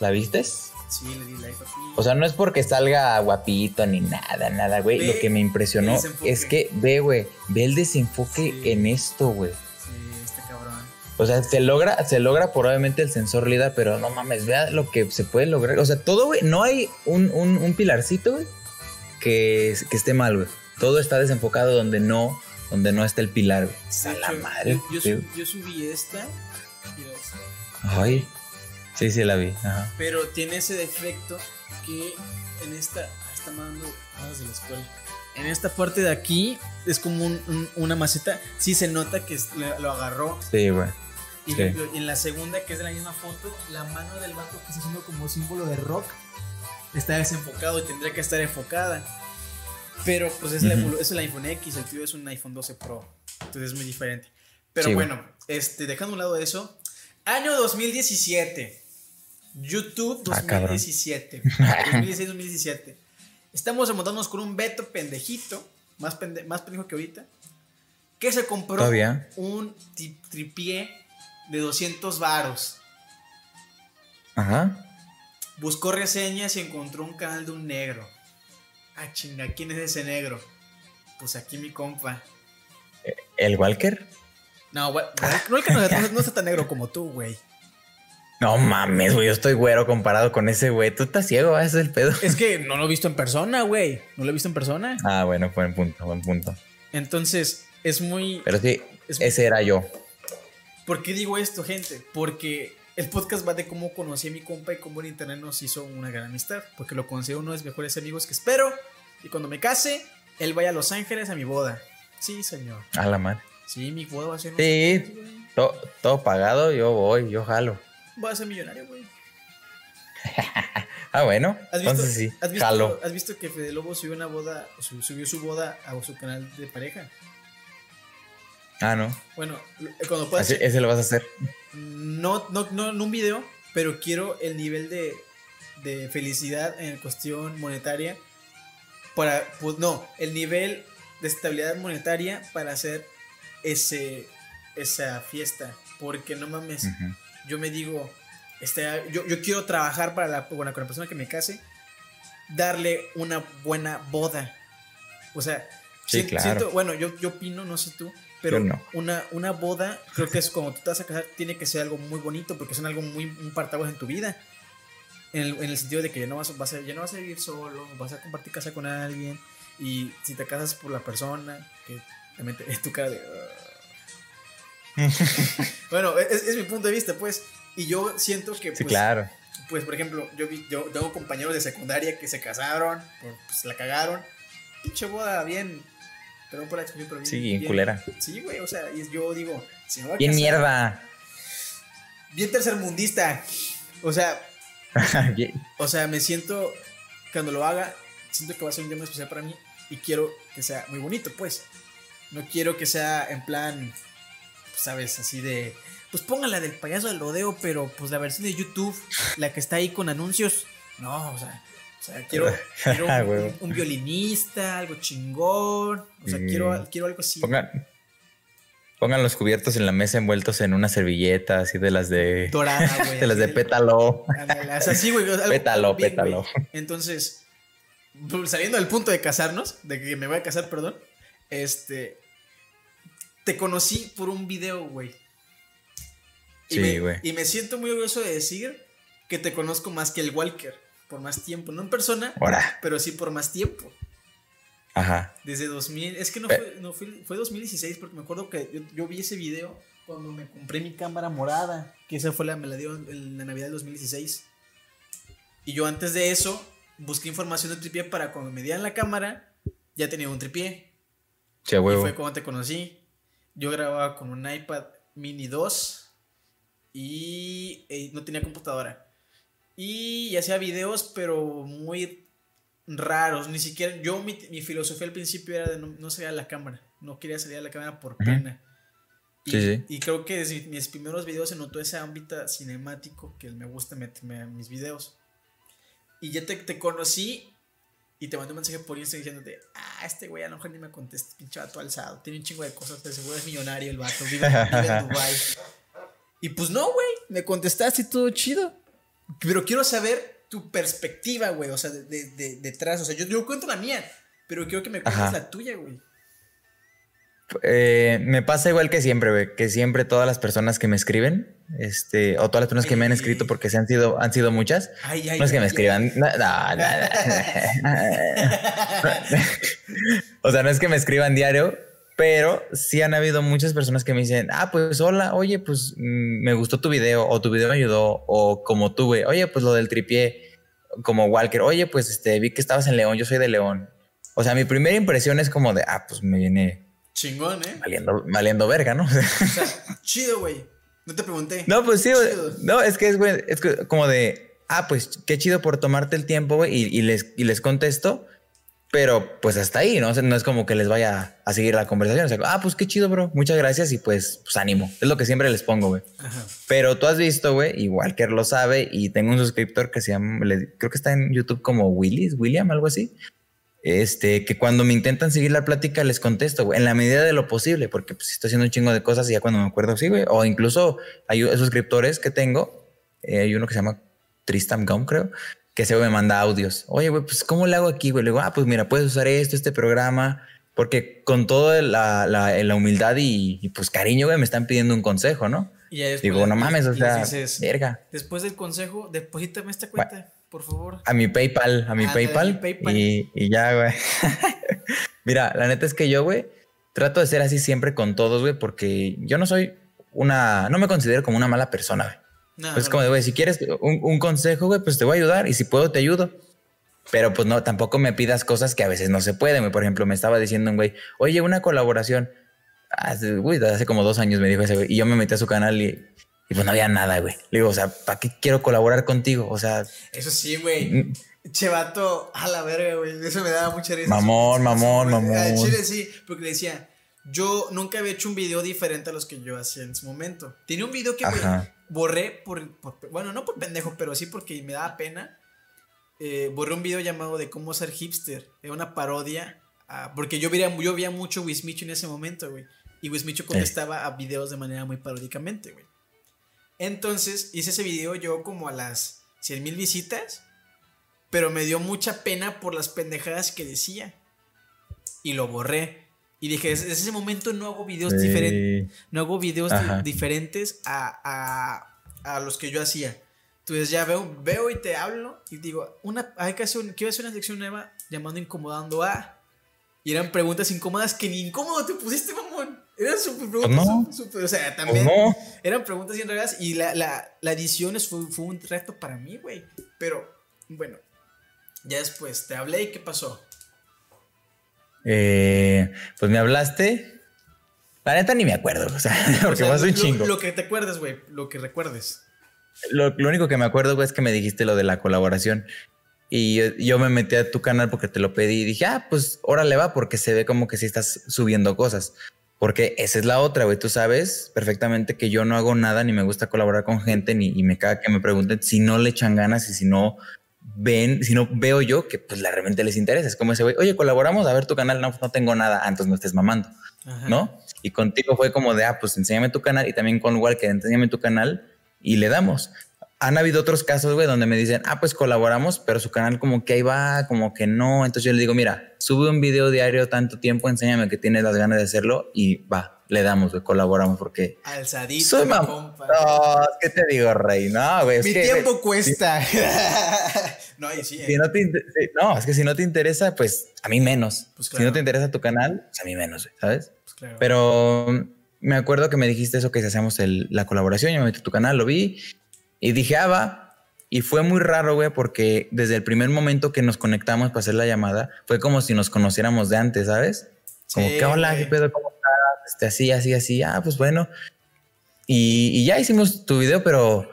¿La vistes? Sí, le di like a ti. O sea, no es porque salga guapito ni nada, nada, güey. Ve Lo que me impresionó es que ve, güey, ve el desenfoque Sí. en esto, güey. Sí, este cabrón. O sea, se logra, se logra probablemente el sensor LIDAR, pero no mames, vea lo que se puede lograr. O sea, todo, güey, no hay un, un, un pilarcito, güey, que, que esté mal, güey. Todo está desenfocado donde no, donde no está el pilar, A la madre. Yo, subí esta. mira, Ay. Sí, sí, la vi. Ajá. Pero tiene ese defecto que en esta. ah, Está mandando cosas de la escuela. En esta parte de aquí es como un- un- una maceta. Sí se nota que lo, agarró. Sí, güey. Y, Sí. lo- y en la segunda, que es de la misma foto, la mano del vato que está haciendo como símbolo de rock está desenfocado y tendría que estar enfocada. Pero pues es, es el iPhone X, el tuyo es un iPhone 12 Pro. Entonces es muy diferente. Pero Sí, bueno, este, dejando a un lado eso. Año 2017. YouTube Ah, cabrón. 2017. 2016-2017. Estamos remontándonos con un Beto pendejito. Más, pende- más pendejo que ahorita. Que se compró Todavía. un ti- tripié de 200 varos. Ajá. Buscó reseñas y encontró un canal de un negro. Ah, chinga, ¿quién es ese negro? Pues aquí mi compa. ¿El Walker? No, güey, no, no, no- está tan negro como tú, güey. No mames, güey. Yo estoy güero comparado con ese güey. Tú estás ciego, ese es el pedo. Es que no lo he visto en persona, güey. No lo he visto en persona. Ah, bueno, buen punto, buen punto. Entonces, es muy... Pero sí, Es- ese era yo. ¿Por qué digo esto, gente? Porque el podcast va de cómo conocí a mi compa y cómo el internet nos hizo una gran amistad. Porque lo considero uno de mis mejores amigos que espero. Y cuando me case, él vaya a Los Ángeles a mi boda. Sí, señor. A la madre. Sí, mi boda va a ser... Sí. Los Ángeles, güey. To- todo pagado, yo voy, yo jalo. Voy a ser millonario, güey. Ah, bueno. ¿Has visto, Entonces sí, has visto- jalo. has visto que Fede Lobo subió una boda, subió su boda a su canal de pareja? Ah, no. Bueno, cuando pueda Así- hacer- ese lo vas a hacer. no, no, no en un video, pero quiero el nivel de, de felicidad en cuestión monetaria para, pues no, el nivel de estabilidad monetaria para hacer ese, esa fiesta, porque no mames, yo me digo, este, yo, yo quiero trabajar para la, la, con la persona que me case, darle una buena boda. O sea, Sí, si- claro. siento, bueno, yo, yo opino, no sé tú, pero no. una, una boda, creo que es como tú te vas a casar, tiene que ser algo muy bonito, porque es algo muy, un partaguas en tu vida. En el, en el sentido de que ya no, vas, vas a, ya no vas a vivir solo, vas a compartir casa con alguien, y si te casas por la persona, que también te- es tu cara de... "Ah". bueno, es, es mi punto de vista, pues. Y yo siento que, Sí, pues, claro. pues por ejemplo, yo, vi, yo tengo compañeros de secundaria que se casaron, pues la cagaron. Pinche boda, bien. Perdón por la expresión, pero bien. Sí, bien culera. Sí, güey, o sea, y yo digo, me a Bien casar- mierda. Bien tercermundista. O sea, Bien- o sea, me siento, cuando lo haga, siento que va a ser un día muy especial para mí y quiero que sea muy bonito, pues. No quiero que sea en plan, pues, sabes, así de, pues póngala del payaso del rodeo, pero pues la versión de YouTube, la que está ahí con anuncios, no, o sea, o sea, quiero, quiero Ah, un, violinista, algo chingón, o sea, Mm. quiero, quiero algo así. Pongan, pongan los cubiertos en la mesa envueltos en una servilleta así de las de, Dorada, güey. de las de pétalo. Ándale, o sea, sí, güey. Pétalo, bien, pétalo. güey. Entonces, pues, saliendo del punto de casarnos, de que me voy a casar, perdón, este, te conocí por un video, güey. Y Sí, me- güey. Y me siento muy orgulloso de decir que te conozco más que el Walker, por más tiempo, no en persona, Ahora. pero sí por más tiempo. Ajá. Desde 2000, es que no Pe- fue, no fue, fue 2016 porque me acuerdo que yo, yo vi ese video cuando me compré mi cámara morada, que esa fue la, me la dio en la Navidad del 2016. Y yo antes de eso busqué información de tripié para cuando me dieran la cámara, ya tenía un tripié. Y huevo. fue cuando te conocí. Yo grababa con un iPad mini 2 y eh, no tenía computadora. Y hacía videos, pero muy raros. Ni siquiera, yo, mi, mi filosofía al principio era de no, no salir a la cámara. No quería salir a la cámara por pena. Y, Sí, sí. y creo que desde mis primeros videos se notó ese ámbito cinemático que me gusta meterme a mis videos. Y ya te, te conocí y te mandé un mensaje por Instagram diciéndote, ah, este güey a lo mejor ni me contesta, pinche vato alzado, tiene un chingo de cosas, de seguro es millonario el vato, vive, vive en Dubai. Y pues no, güey, me contestaste todo chido. Pero quiero saber tu perspectiva, güey, o sea, de, de- de- detrás, o sea, yo, yo cuento la mía, pero quiero que me cuentes Ajá. la tuya, güey. Eh, me pasa igual que siempre, güey, que siempre todas las personas que me escriben, este, o todas las personas que me han escrito, porque se han sido, han sido muchas, Ay, ay, no es que me ay, escriban, no, no, no, no. o sea, no es que me escriban diario, pero sí han habido muchas personas que me dicen, ah, pues hola, oye, pues mm, me gustó tu video, o tu video me ayudó, o como güey, oye, pues lo del tripié, como Walker, oye, pues este, vi que estabas en León, yo soy de León. O sea, mi primera impresión es como de, ah, pues me viene Chingón, ¿eh? valiendo, valiendo verga, ¿no? O sea, chido, güey. No te pregunté. No, pues sí, güey. Chido. No, es que es, güey, es como de, ah, pues qué chido por tomarte el tiempo, güey, y, y les, y les contesto, pero pues hasta ahí, ¿no? O sea, no es como que les vaya a seguir la conversación. O sea, ah, pues qué chido, bro, muchas gracias y pues, pues ánimo. Es lo que siempre les pongo, güey. Pero tú has visto, güey, y Walker lo sabe, y tengo un suscriptor que se llama, le- creo que está en YouTube como Willis, William, algo así. Este, que cuando me intentan seguir la plática les contesto, güey, en la medida de lo posible, porque pues estoy haciendo un chingo de cosas y ya cuando me acuerdo, sí, güey. O incluso hay suscriptores que tengo, eh, hay uno que se llama Tristan Gum, creo, que se me manda audios. Oye, güey, pues ¿cómo le hago aquí, güey? Le digo, ah, pues mira, puedes usar esto, este programa, porque con toda la, la, la humildad y, y, pues cariño, güey, me están pidiendo un consejo, ¿no? Y ya después Digo, no mames, o sea, dices, verga. después del consejo, deposítame esta cuenta, por favor. A mi PayPal, a mi Ándale, PayPal, PayPal. Y, y ya, güey. Mira, la neta es que yo, güey, trato de ser así siempre con todos, güey, porque yo no soy una, no me considero como una mala persona, güey. No, Pues no, como güey, si quieres un, un consejo, güey, pues te voy a ayudar y si puedo te ayudo. Pero pues no, tampoco me pidas cosas que a veces no se pueden, güey. Por ejemplo, me estaba diciendo un güey, oye, una colaboración. Hace, güey, hace como dos años me dijo ese güey. Y yo me metí a su canal y, y pues no había nada, güey. Le digo, o sea, ¿para qué quiero colaborar contigo? O sea, Eso sí, güey. mm, Chevato, a la verga, güey. Eso me daba mucha risa. Mamón, mamón, mamón. Al chile sí, porque le decía, yo nunca había hecho un video diferente a los que yo hacía en su momento. Tenía un video que, güey. Borré por, por- bueno, no por pendejo, pero sí porque me daba pena. Eh, borré un video llamado de cómo ser hipster. Era una parodia. a- porque yo veía, yo veía mucho Wismicho en ese momento, güey. Y Wismicho contestaba a videos de manera muy paródicamente, güey. Entonces hice ese video yo como a las 100 mil visitas. Pero me dio mucha pena por las pendejadas que decía. Y lo borré. Y dije, desde ese momento no hago videos diferentes. Sí. No hago videos di- diferentes a, a, a los que yo hacía. Entonces ya veo, veo y te hablo y digo, una, hay que hacer un- quiero hacer una sección nueva llamando Incomodando a. Y eran preguntas incómodas que ni incómodo te pusiste, mamón. Eran súper preguntas. no. súper- súper- o sea, Pues también no. eran preguntas bien raras y la, la, la edición fue, fue un reto para mí, güey. Pero, bueno, ya después te hablé y ¿qué pasó? Eh, pues me hablaste. La neta ni me acuerdo, o sea, porque O sea, un chingo. Lo, que te acuerdes, güey, lo que recuerdes. Lo, lo único que me acuerdo, güey, es que me dijiste lo de la colaboración. Y yo, yo me metí a tu canal porque te lo pedí y dije, ah, pues órale va, porque se ve como que sí estás subiendo cosas. Porque esa es la otra, güey. Tú sabes perfectamente que yo no hago nada, ni me gusta colaborar con gente, ni y me caga que me pregunten si no le echan ganas y si no ven, si no veo yo que pues la realmente les interesa. Es como ese güey, oye, colaboramos a ver tu canal. No, no tengo nada. Ah, entonces no estés mamando. Ajá. ¿no? Y contigo fue como de, ah, pues enséñame tu canal y también con Walker, enséñame tu canal y le damos. Han habido otros casos, güey, donde me dicen, ah, pues colaboramos, pero su canal como que ahí va, como que no. Entonces yo le digo, mira, sube un video diario tanto tiempo, enséñame que tienes las ganas de hacerlo y va, le damos, güey, colaboramos porque... Alzadito, Soy mamá. compa. No, ¿qué te digo, rey? No, güey. es Mi que, tiempo cuesta. no, y sí, Si eh. no, te es que si no te interesa, pues a mí menos. Pues Si no te interesa tu canal, pues a mí menos, güey, ¿sabes? Pues claro. Pero mm, me acuerdo que me dijiste eso que si hacíamos el- la colaboración, yo me metí a tu canal, lo vi y dije, ah, va. Y fue muy raro, güey, porque desde el primer momento que nos conectamos para hacer la llamada, fue como si nos conociéramos de antes, ¿sabes? Como que, hola, ¿qué pedo? ¿Cómo estás? Este, así, así, así. Ah, pues bueno. Y, y, ya hicimos tu video, pero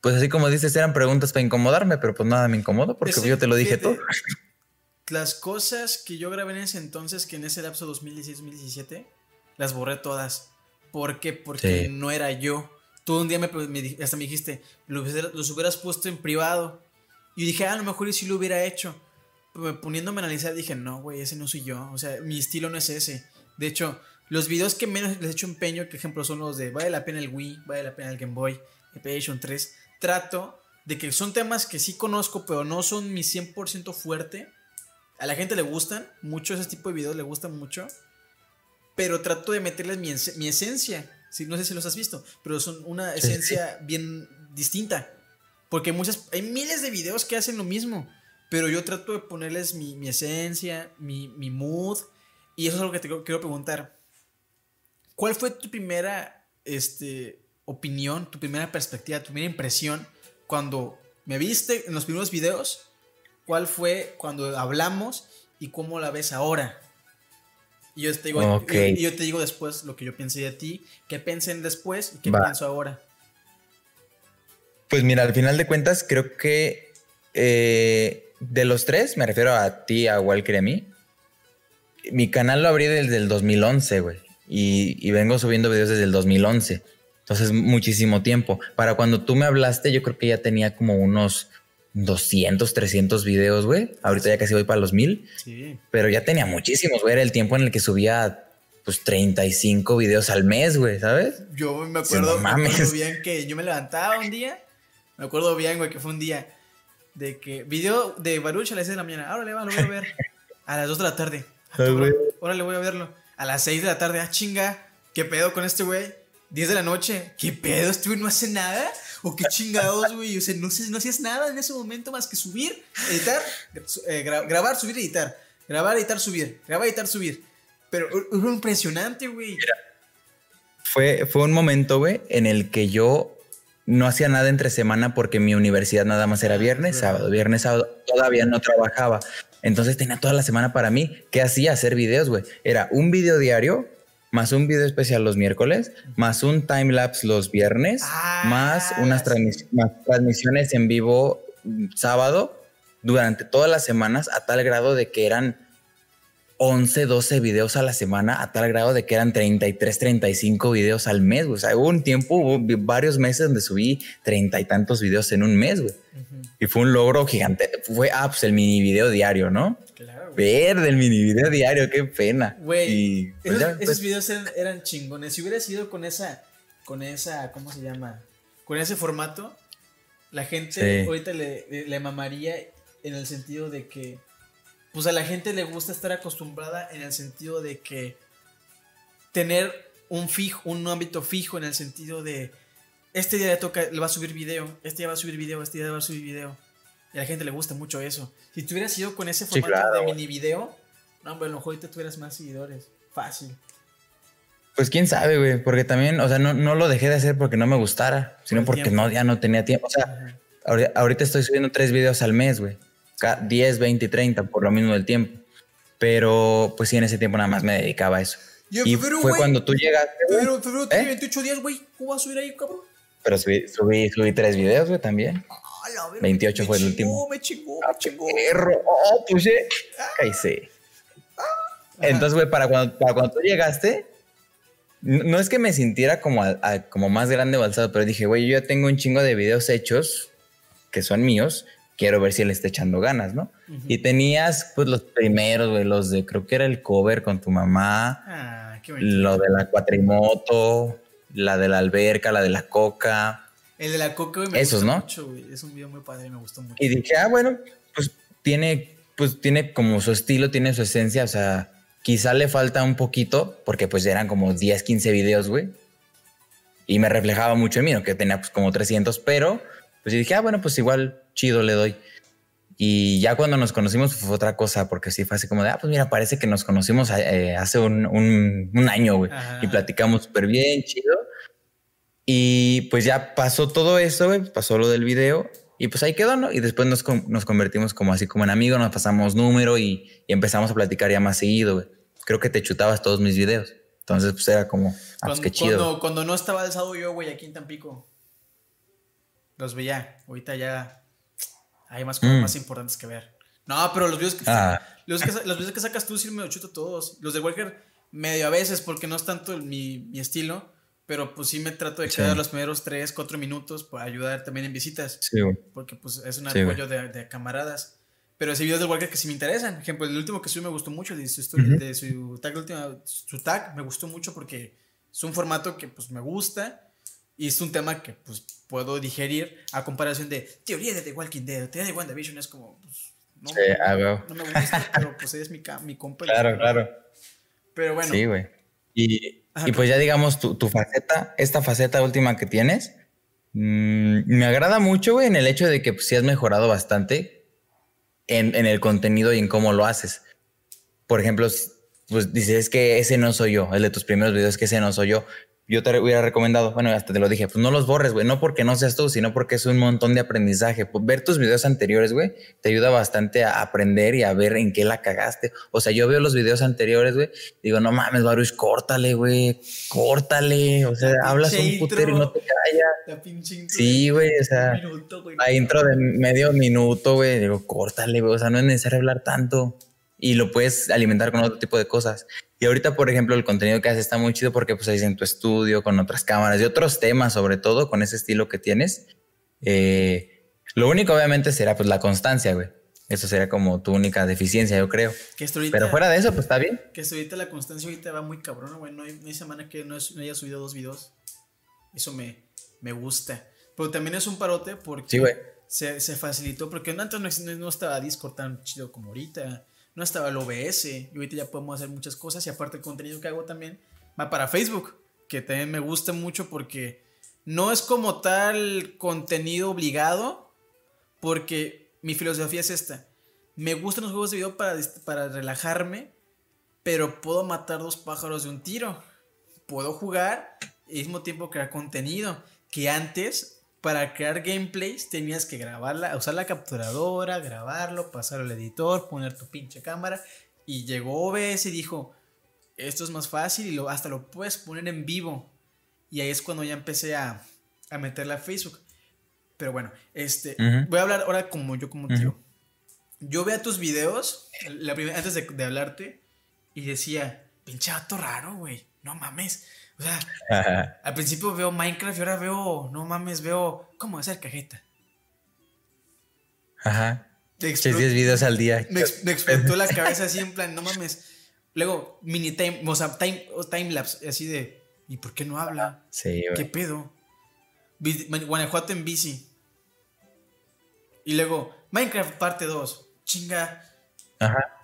pues así como dices, eran preguntas para incomodarme, pero pues nada me incomodo porque yo te lo dije todo. Las cosas que yo grabé en ese entonces, que en ese lapso 2016-2017, las borré todas. ¿Por qué? Porque no era yo. Tú un día me, hasta me dijiste, los, hubieras puesto en privado. Y dije, ah, a lo mejor y si lo hubiera hecho. Poniéndome a analizar, dije, no, güey, ese no soy yo. O sea, mi estilo no es ese. De hecho, los videos que menos les he hecho empeño, que ejemplo son los de vale la pena el Wii, vale la pena el Game Boy, el PlayStation 3. Trato de que son temas que sí conozco, pero no son mi 100% fuerte. A la gente le gustan mucho ese tipo de videos, le gustan mucho. Pero trato de meterles mi, mi esencia no sé si los has visto, pero son una esencia bien distinta. Porque muchas, hay miles de videos que hacen lo mismo, pero yo trato de ponerles mi, esencia, mi, mood, y eso es lo que te quiero preguntar. ¿Cuál fue tu primera este, opinión, tu primera perspectiva, tu primera impresión cuando me viste en los primeros videos? ¿Cuál fue cuando hablamos y cómo la ves ahora? Y yo te digo, y, yo te digo después lo que yo pensé de ti, qué piensen después y qué pienso ahora. Pues mira, al final de cuentas, creo que eh, de los tres, me refiero a ti, a Walker y a mí, mi canal lo abrí desde el 2011, güey. Y, y, vengo subiendo videos desde el 2011. Entonces, muchísimo tiempo. Para cuando tú me hablaste, yo creo que ya tenía como unos 200, 300 videos, güey. Ahorita ya casi voy para los mil. Sí. Pero ya tenía muchísimos, güey. Era el tiempo en el que subía pues 35 videos al mes, güey, ¿sabes? Yo me acuerdo, me acuerdo bien que yo me levantaba un día. Me acuerdo bien, güey, que fue un día de que video de Baruch a las 6 de la mañana. Ahora le va, lo voy a ver. A las 2 de la tarde. Ah, ahora le voy a verlo. A las 6 de la tarde, ah, chinga. ¿Qué pedo con este güey? 10 de la noche. ¿Qué pedo? Este güey no hace nada. O qué chingados, güey. O sea, no, no hacías nada en ese momento más que subir, editar, eh, grabar, subir, editar. Grabar, editar, subir. Grabar, editar, subir. Pero fue impresionante, güey. Fue, fue un momento, güey, en el que yo no hacía nada entre semana porque mi universidad nada más era ah, viernes, sábado, viernes, sábado. Todavía no trabajaba. Entonces tenía toda la semana para mí. ¿Qué hacía? Hacer videos, güey. Era un video diario más un video especial los miércoles, más un time lapse los viernes, ah, más unas transmisiones en vivo mm, sábado durante todas las semanas a tal grado de que eran 11, 12 videos a la semana, a tal grado de que eran 33, 35 videos al mes. O sea, hubo un tiempo, hubo varios meses donde subí treinta y tantos videos en un mes, güey. Y fue un logro gigante. Fue, ah, pues el mini video diario, ¿no? Verde, el mini video diario, qué pena. Güey, pues esos, pues videos eran, chingones. Si hubiera sido con esa, con esa, ¿cómo se llama? Con ese formato, la gente ahorita le, mamaría en el sentido de que, pues a la gente le gusta estar acostumbrada en el sentido de que tener un fijo, un ámbito fijo en el sentido de, este día le toca, le va a subir video, este día va a subir video, este día va a subir video. Y a la gente le gusta mucho eso. Si tú hubieras ido con ese formato de mini video, no, hombre, a lo mejor ahorita tuvieras más seguidores. Fácil. Pues quién sabe, güey, porque también, o sea, no, no lo dejé de hacer porque no me gustara, sino porque no, ya no tenía tiempo. O sea, ahorita estoy subiendo tres videos al mes, güey. 10, 20 y 30 por lo mismo del tiempo. Pero pues sí, en ese tiempo nada más me dedicaba a eso. Y, fue cuando tú llegaste. Pero, pero, 28 días, güey. ¿Cómo vas a subir ahí, cabrón? Pero subí, subí, subí tres videos, güey, también. 28 fue el último. Me chingó, me chingó. Oh, pues Entonces, güey, para cuando, para cuando tú llegaste, no es que me sintiera como, como más grande o alzado, pero dije, güey, yo ya tengo un chingo de videos hechos que son míos. Quiero ver si él está echando ganas, ¿no? Y tenías, pues, los primeros, güey, los de, creo que era el cover con tu mamá. Ah, qué lo de la cuatrimoto, la de la alberca, la de la coca. El de la coca, me Esos, gustó ¿no? mucho, güey. Es un video muy padre, me gustó mucho. Y dije, ah, bueno, pues tiene, pues tiene como su estilo, tiene su esencia, o sea, quizá le falta un poquito, porque pues eran como 10, 15 videos, güey. Y me reflejaba mucho en mí, ¿no? Que tenía pues como 300, pero pues dije, ah, bueno, pues igual chido le doy. Y ya cuando nos conocimos fue otra cosa, porque sí fue así como de, ah, pues mira, parece que nos conocimos eh, hace un, un, un año, güey. Y platicamos súper bien, chido. Y pues ya pasó todo eso, pasó lo del video Y pues ahí quedó, ¿no? Y después nos, nos convertimos como así como en amigos, nos pasamos número y, empezamos a platicar ya más seguido, güey. Creo que te chutabas todos mis videos. Entonces, pues era como, ah, pues, qué chido. Cuando, cuando no estaba alzado yo, güey, aquí en Tampico, los veía. Ahorita ya hay más cosas mm. más importantes que ver. No, pero los videos que, ah. los, videos que sacas tú sí me los chuto todos. Los de Walker medio a veces porque no es tanto mi, mi estilo pero pues sí me trato de quedar los primeros 3, 4 minutos para ayudar también en visitas. Sí, Porque pues es un apoyo de, camaradas. Pero ese videos del Walker que sí me interesan. Por ejemplo, el último que subí me gustó mucho, de su, de su tag, su tag me gustó mucho porque es un formato que pues me gusta y es un tema que pues puedo digerir a comparación de teoría de The Walking Dead, teoría de WandaVision es como, pues, no, sí, no, me gusta, pero pues es mi, mi compa. Claro, claro. Pero bueno. Sí, güey. Y y pues ya digamos tu, faceta, esta faceta última que tienes, mm, me agrada mucho, en el hecho de que pues, sí has mejorado bastante en, en, el contenido y en cómo lo haces. Por ejemplo, pues dices que ese no soy yo, el de tus primeros videos que ese no soy yo yo te hubiera recomendado, bueno, hasta te lo dije, pues no los borres, güey, no porque no seas tú, sino porque es un montón de aprendizaje. Pues ver tus videos anteriores, güey, te ayuda bastante a aprender y a ver en qué la cagaste. O sea, yo veo los videos anteriores, güey, digo, no mames, Baruch, córtale, güey, córtale. O sea, hablas un putero y no te callas. Sí, güey, o sea, la intro de medio minuto, güey, digo, córtale, güey, o sea, no es necesario hablar tanto y lo puedes alimentar con otro tipo de cosas. Y ahorita, por ejemplo, el contenido que haces está muy chido porque pues ahí en tu estudio, con otras cámaras y otros temas, sobre todo con ese estilo que tienes. Eh, lo único, obviamente, será pues la constancia, güey. Eso sería como tu única deficiencia, yo creo. Pero fuera de eso, pues está bien. Que ahorita la constancia ahorita va muy cabrón, güey. No hay, semana que no, haya subido dos videos. Eso me, me gusta. Pero también es un parote porque se, se, facilitó. Porque antes no, no estaba Discord tan chido como ahorita no estaba el OBS y ahorita ya podemos hacer muchas cosas y aparte el contenido que hago también va para Facebook, que también me gusta mucho porque no es como tal contenido obligado, porque mi filosofía es esta. Me gustan los juegos de video para, para relajarme, pero puedo matar dos pájaros de un tiro. Puedo jugar y al mismo tiempo crear contenido, que antes para crear gameplays tenías que grabarla, usar la capturadora, grabarlo, pasarlo al editor, poner tu pinche cámara. Y llegó OBS y dijo, esto es más fácil y lo, hasta lo puedes poner en vivo. Y ahí es cuando ya empecé a, a meterla a Facebook. Pero bueno, este, voy a hablar ahora como yo como tío. Yo veía tus videos la primera, antes de, de hablarte y decía, pinche vato raro, güey, no mames. O sea, al principio veo Minecraft y ahora veo, no mames, veo cómo hacer cajeta. Ajá. 10 videos al día. Me, explotó la cabeza así en plan, no mames. Luego, mini time, o sea, time, time lapse, así de, ¿y por qué no habla? Sí, ¿Qué pedo? Guanajuato en bici. Y luego, Minecraft parte 2. Chinga,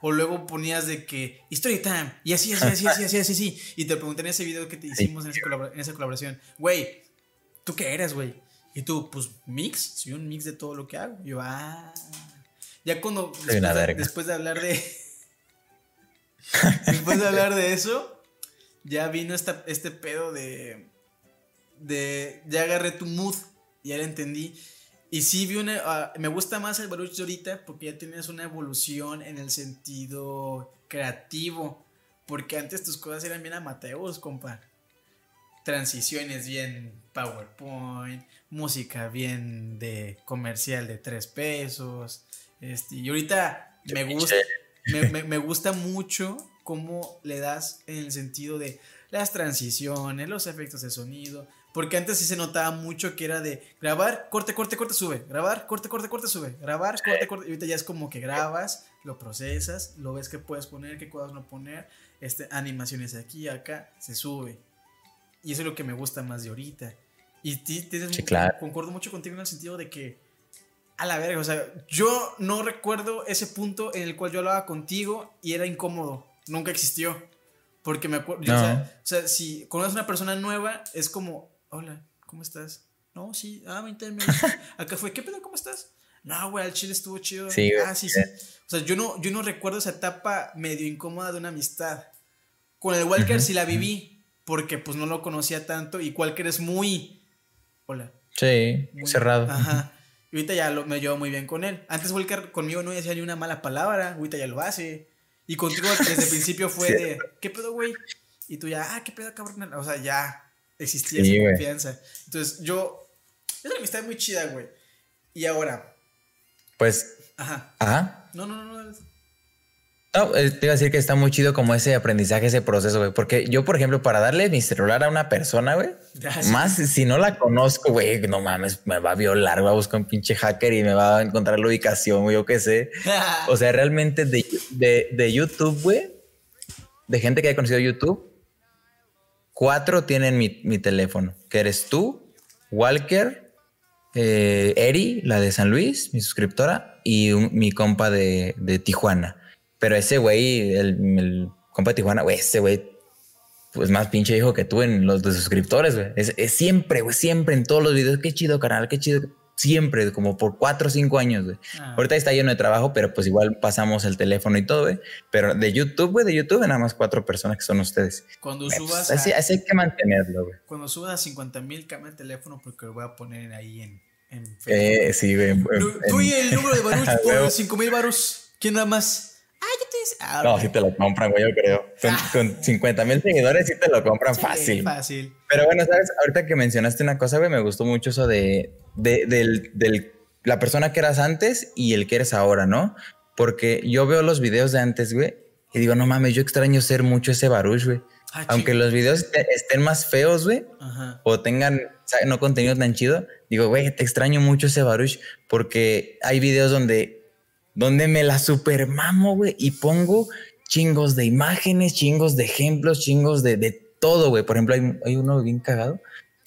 o luego ponías de que Story Time y así, así, así, así, así, así, así. Y te pregunté en ese video que te hicimos en, esa colaboración, güey, ¿tú qué eres, güey? Y tú, pues, mix, soy un mix de todo lo que hago. yo, ah. Ya cuando, después de, hablar de. después de hablar de eso, ya vino esta, este pedo de. De. Ya agarré tu mood, ya lo entendí. Y sí vi una. Ah, me gusta más el Baruch de ahorita porque ya tienes una evolución en el sentido creativo. Porque antes tus cosas eran bien amateos, compa. Transiciones bien PowerPoint, música bien de comercial de tres pesos. Este, y ahorita me gusta, me, me gusta mucho cómo le das en el sentido de las transiciones, los efectos de sonido, porque antes sí se notaba mucho que era de grabar, corte, corte, corte, sube. Grabar, corte, corte, corte, sube. Grabar, corte, corte. Y ahorita ya es como que grabas, lo procesas, lo ves que puedes poner, qué cosas no poner. Este, animaciones aquí, acá, se sube. Y eso es lo que me gusta más de ahorita. Y tienes sí, concuerdo mucho contigo en el sentido de que, a la verga, o sea, yo no recuerdo ese punto en el cual yo hablaba contigo y era incómodo. Nunca existió. Porque me acuerdo, o, sea, o sea, si conoces a una persona nueva, es como, hola, ¿cómo estás? No, sí, ah, 20 minutos. Acá fue, ¿qué pedo? ¿Cómo estás? No, güey, el chile estuvo chido. Sí, ah, sí, sí. O sea, yo no, yo no recuerdo esa etapa medio incómoda de una amistad. Con el Walker sí la viví, porque pues no lo conocía tanto y Walker es muy... Hola. Sí, muy cerrado. Ajá. Y ahorita ya lo, me llevo muy bien con él. Antes Volker conmigo no decía ni una mala palabra, ahorita ya lo hace. Y contigo desde el principio fue de, ¿qué pedo, güey? Y tú ya, ah, ¿qué pedo, cabrón? O sea, ya existía esa confianza. Entonces, yo, es una amistad muy chida, güey. Y ahora. Pues. Ajá. Ajá. No, no, no, no. No, eh, te iba a decir que está muy chido como ese aprendizaje, ese proceso, güey. Porque yo, por ejemplo, para darle mi celular a una persona, güey, más si no la conozco, güey, no mames, me va a violar, va a buscar un pinche hacker y me va a encontrar la ubicación, güey, yo qué sé. o sea, realmente de, de, de YouTube, güey, de gente que ha conocido YouTube, cuatro tienen mi, mi teléfono, que eres tú, Walker, eh, Eri, la de San Luis, mi suscriptora, y mi compa de, de Tijuana. Pero ese güey, el, compa de Tijuana, güey, ese güey, pues más pinche hijo que tú en los de suscriptores, güey. Es, siempre, güey, siempre en todos los videos. Qué chido, canal, qué chido. Siempre, como por cuatro o cinco años, güey. Ah. Ahorita está lleno de trabajo, pero pues igual pasamos el teléfono y todo, güey. Pero de YouTube, güey, de YouTube, nada más cuatro personas que son ustedes. Cuando pues, subas. así, hay que mantenerlo, güey. Cuando subas a 50 mil, cambia el teléfono porque lo voy a poner ahí en. eh, sí, güey. Tú y el número de Baruch por 5 mil. ¿Quién nada más? Ah, yo te ah, no, sí te lo compran, güey, yo creo. Con, 50 mil seguidores sí te lo compran fácil. Fácil. Pero bueno, sabes, ahorita que mencionaste una cosa, güey, me gustó mucho eso de, de del, del, la persona que eras antes y el que eres ahora, ¿no? Porque yo veo los videos de antes, güey, y digo, no mames, yo extraño ser mucho ese Baruch, güey. Ah, Aunque los videos estén más feos, güey, o tengan no contenido tan chido, digo, güey, te extraño mucho ese Baruch porque hay videos donde donde me la supermamo, güey, y pongo chingos de imágenes, chingos de ejemplos, chingos de, de todo, güey. Por ejemplo, hay, uno bien cagado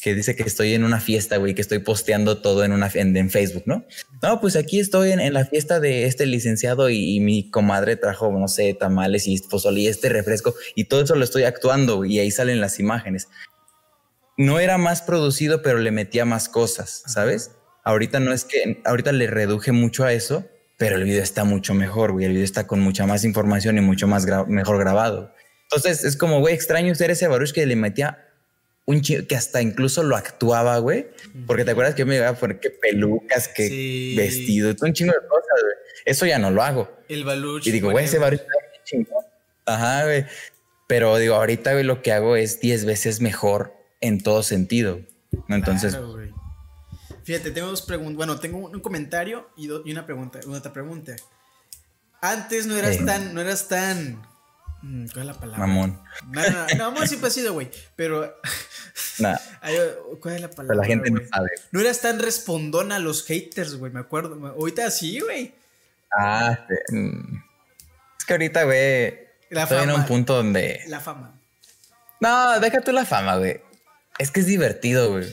que dice que estoy en una fiesta, güey, que estoy posteando todo en una en, Facebook, ¿no? No, pues aquí estoy en, la fiesta de este licenciado y, mi comadre trajo, no sé, tamales y pozole y este refresco y todo eso lo estoy actuando y ahí salen las imágenes. No era más producido, pero le metía más cosas, ¿sabes? Ahorita no es que, ahorita le reduje mucho a eso pero el video está mucho mejor, güey. El video está con mucha más información y mucho más mejor grabado. Entonces es como, güey, extraño ser ese Baruch que le metía un chico que hasta incluso lo actuaba, güey. Porque te acuerdas que yo me iba a poner que pelucas, que vestido, un chingo de cosas, güey. Eso ya no lo hago. El Baruch. Y digo, güey, ese Baruch está chingón. Ajá, güey. Pero digo, ahorita, güey, lo que hago es 10 veces mejor en todo sentido. Entonces, Fíjate, tengo dos preguntas. Bueno, tengo un comentario y, y, una pregunta, una otra pregunta. Antes no eras tan, no eras tan. Mm, ¿Cuál es la palabra? Mamón. No, no, no, mamón siempre ha sido, güey. Pero. Nah. ¿Cuál es la palabra? la gente no sabe. No eras tan respondón a los haters, güey, me acuerdo. Ahorita sí, güey. Ah, mm. es que ahorita, güey. Estoy en un punto donde. La fama. No, deja tú la fama, güey. Es que es divertido, güey.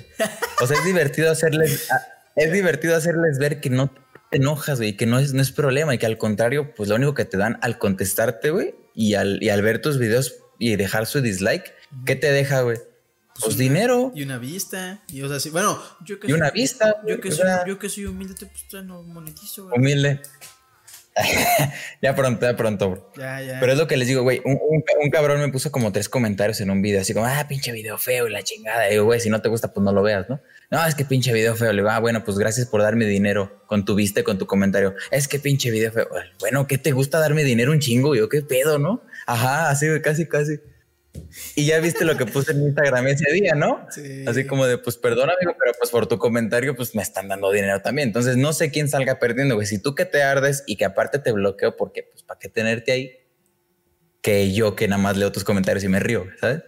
O sea, es divertido hacerles, es divertido hacerles ver que no te enojas, güey, que no es, no es problema y que al contrario, pues lo único que te dan al contestarte, güey, y al, y al ver tus videos y dejar su dislike, ¿qué te deja, güey? Pues, pues dinero. Y una vista. Y, o sea, sí, bueno, yo que y una vista. Yo que, soy, yo que soy humilde, pues no monetizo, güey. Humilde. ya pronto, ya pronto. Ya, ya. Pero es lo que les digo, güey. Un, cabrón me puso como tres comentarios en un video, así como, ah, pinche video feo y la chingada. Y digo, güey, si no te gusta, pues no lo veas, ¿no? No, es que pinche video feo. Le va, ah, bueno, pues gracias por darme dinero con tu vista, con tu comentario. Es que pinche video feo. Bueno, ¿qué te gusta darme dinero un chingo? Yo, ¿qué pedo, no? Ajá, así, casi, casi. Y ya viste lo que puse en Instagram ese día, ¿no? Sí. Así como de, pues perdón, amigo, pero pues por tu comentario, pues me están dando dinero también. Entonces no sé quién salga perdiendo, güey. Si tú que te ardes y que aparte te bloqueo, porque pues para qué tenerte ahí, que yo que nada más leo tus comentarios y me río, ¿sabes?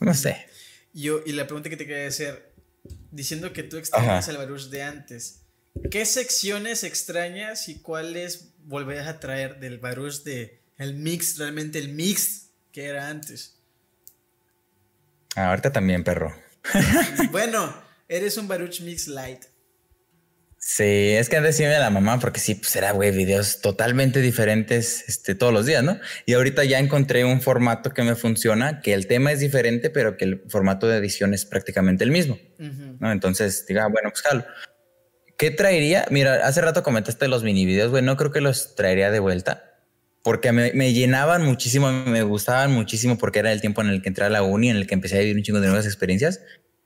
No sé. Yo, y la pregunta que te quería hacer, diciendo que tú extrañas el Baruch de antes, ¿qué secciones extrañas y cuáles volverías a traer del Baruch de el mix, realmente el mix que era antes? Ah, ahorita también, perro. bueno, eres un Baruch Mix Light. Sí, es que antes sí me la mamá porque sí, pues era, güey, videos totalmente diferentes este, todos los días, ¿no? Y ahorita ya encontré un formato que me funciona, que el tema es diferente, pero que el formato de edición es prácticamente el mismo, ¿no? Entonces, diga, bueno, pues jalo. ¿Qué traería? Mira, hace rato comentaste los mini videos, güey, no creo que los traería de vuelta porque me, llenaban muchísimo, me gustaban muchísimo porque era el tiempo en el que entré a la uni, en el que empecé a vivir un chingo de nuevas experiencias.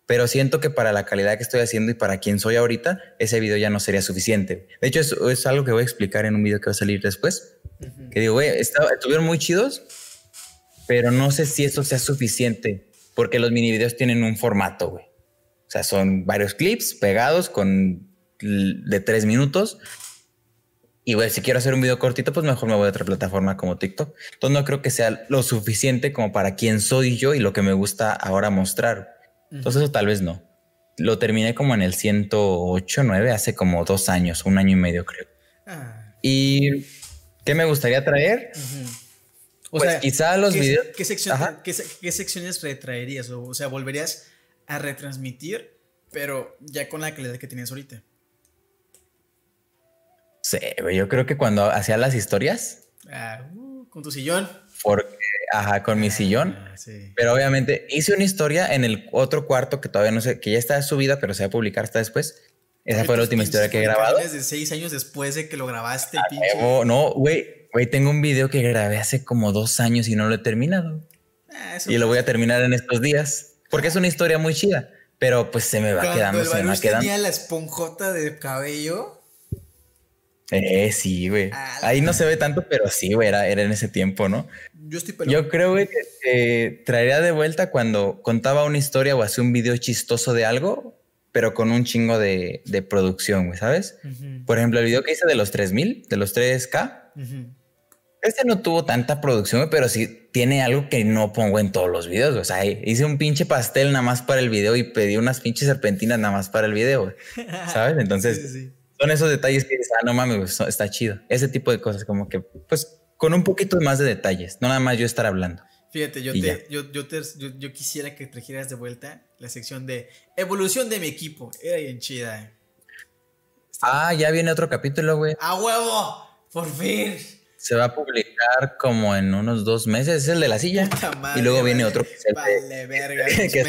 pero siento que para la calidad que estoy haciendo y para quien soy ahorita, ese video ya no sería suficiente. De hecho, es, es algo que voy a explicar en un video que va a salir después. Que digo, güey, estuvieron muy chidos, pero no sé si eso sea suficiente, porque los mini videos tienen un formato, güey. O sea, son varios clips pegados con de tres minutos. Y güey, si quiero hacer un video cortito, pues mejor me voy a otra plataforma como TikTok. Entonces no creo que sea lo suficiente como para quien soy yo y lo que me gusta ahora mostrar. Entonces eso tal vez no. Lo terminé como en el 108, 9, hace como dos años, un año y medio creo. Ah. ¿Y qué me gustaría traer? O pues sea, quizá los videos... ¿qué, secciones retraerías? O, sea, volverías a retransmitir, pero ya con la calidad que tenías ahorita. Sí, yo creo que cuando hacía las historias... Ah, uh, con tu sillón. Porque Ajá, con mi ah, sillón. Pero obviamente hice una historia en el otro cuarto que todavía no sé, que ya está subida, pero se va a publicar hasta después. Esa fue la última historia que he grabado. De seis años después de que lo grabaste, no, güey, güey, tengo un video que grabé hace como dos años y no lo he terminado. Ah, y lo voy a terminar en estos días. Porque es una historia muy chida. Pero pues se me va quedando, se me va quedando. tenía la esponjota de cabello. Eh, sí, güey. Ah, Ahí no se ve tanto, pero sí, güey, era, era en ese tiempo, ¿no? Yo estoy Yo creo, güey, que traería de vuelta cuando contaba una historia o hacía un video chistoso de algo, pero con un chingo de, producción, güey, ¿sabes? Por ejemplo, el video que hice de los 3000, de los 3K. Este no tuvo tanta producción, pero sí tiene algo que no pongo en todos los videos. O sea, hice un pinche pastel nada más para el video y pedí unas pinches serpentinas nada más para el video, ¿sabes? Entonces, son esos detalles que dices, ah, no mames, está chido. Ese tipo de cosas, como que, pues, con un poquito más de detalles, no nada más yo estar hablando. Fíjate, yo, te, yo, yo, te, yo, quisiera que trajeras de vuelta la sección de evolución de mi equipo. Era bien chida. Eh. Ah, ya viene otro capítulo, güey. ¡A huevo! ¡Por fin! Se va a publicar como en unos dos meses. Es el de la silla. y luego viene otro. vale, verga. que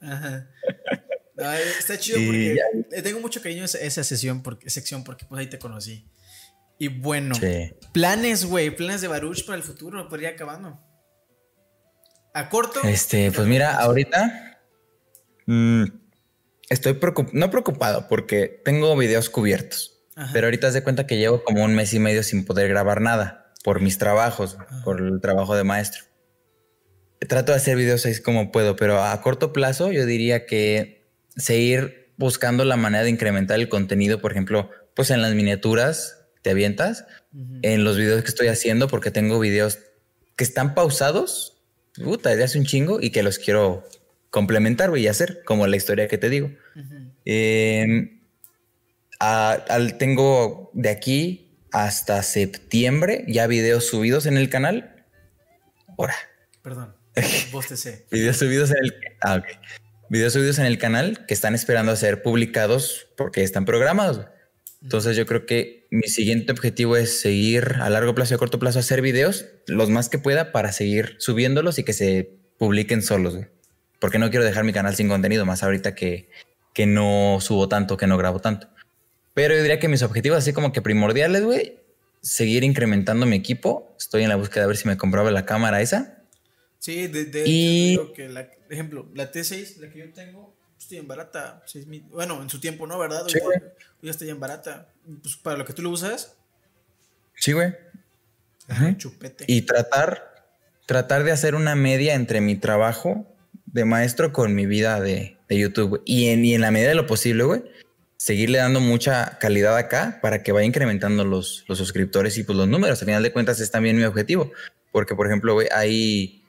Ajá está chido porque tengo mucho cariño a esa, sesión porque, sección porque pues ahí te conocí. Y bueno, planes, güey, planes de Baruch para el futuro, podría acabando. ¿A corto? Este, pues mira, ahorita mm, estoy no preocupado porque tengo videos cubiertos. Pero ahorita de cuenta que llevo como un mes y medio sin poder grabar nada por mis trabajos, por el trabajo de maestro. Trato de hacer videos ahí como puedo, pero a corto plazo yo diría que seguir buscando la manera de incrementar el contenido, por ejemplo, pues en las miniaturas te avientas, en los videos que estoy haciendo, porque tengo videos que están pausados, puta, desde hace un chingo y que los quiero complementar y hacer, como la historia que te digo. Al, tengo de aquí hasta septiembre ya videos subidos en el canal. Ahora. Perdón. Vos te sé. videos subidos en el. Ah, ok videos subidos en el canal que están esperando a ser publicados porque están programados. Entonces yo creo que mi siguiente objetivo es seguir a largo plazo y a corto plazo hacer videos los más que pueda para seguir subiéndolos y que se publiquen solos. Porque no quiero dejar mi canal sin contenido, más ahorita que, que no subo tanto, que no grabo tanto. Pero yo diría que mis objetivos así como que primordiales, güey, seguir incrementando mi equipo. Estoy en la búsqueda de ver si me compraba la cámara esa. Sí, de, de y... creo que la, ejemplo, la T6, la que yo tengo, pues, estoy en barata. bueno, en su tiempo no, ¿verdad? Sí, güey. Ya estoy en barata. Pues para lo que tú lo usas. Sí, güey. Chupete. Y tratar, tratar de hacer una media entre mi trabajo de maestro con mi vida de, de YouTube. Y en, y en la medida de lo posible, güey, seguirle dando mucha calidad acá para que vaya incrementando los, los suscriptores y pues los números. Al final de cuentas es también mi objetivo. Porque, por ejemplo, güey, hay...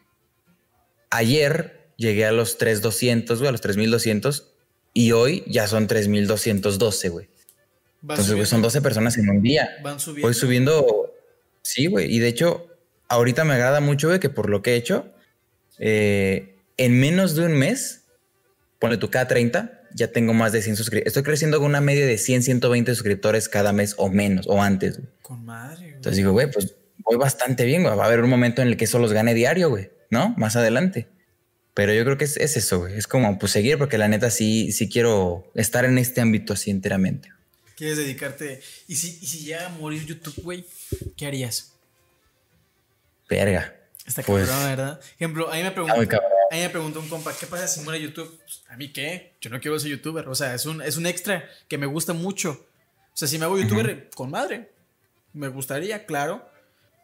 Ayer llegué a los 3200, güey, a los 3200 y hoy ya son 3212, güey. Entonces, güey, son 12 personas en un día. Van subiendo. Voy subiendo. Sí, güey. Y de hecho, ahorita me agrada mucho, güey, que por lo que he hecho, eh, en menos de un mes, pone tu K30, ya tengo más de 100 suscriptores. Estoy creciendo con una media de 100, 120 suscriptores cada mes o menos, o antes. Güey. Con madre, güey. Entonces digo, güey, pues voy bastante bien, güey. Va a haber un momento en el que eso los gane diario, güey, ¿no? Más adelante. Pero yo creo que es, eso, güey. Es como pues seguir, porque la neta sí, sí quiero estar en este ámbito así enteramente. ¿Quieres dedicarte? ¿Y si, y si llega a morir YouTube, güey? ¿Qué harías? Verga. Está pues, cabrón, ¿verdad? Ejemplo, a mí me preguntan. A mí me preguntó un compa, ¿qué pasa si muere YouTube? Pues, ¿A mí qué? Yo no quiero ser youtuber. O sea, es un, es un extra que me gusta mucho. O sea, si me hago youtuber, con madre. Me gustaría, claro.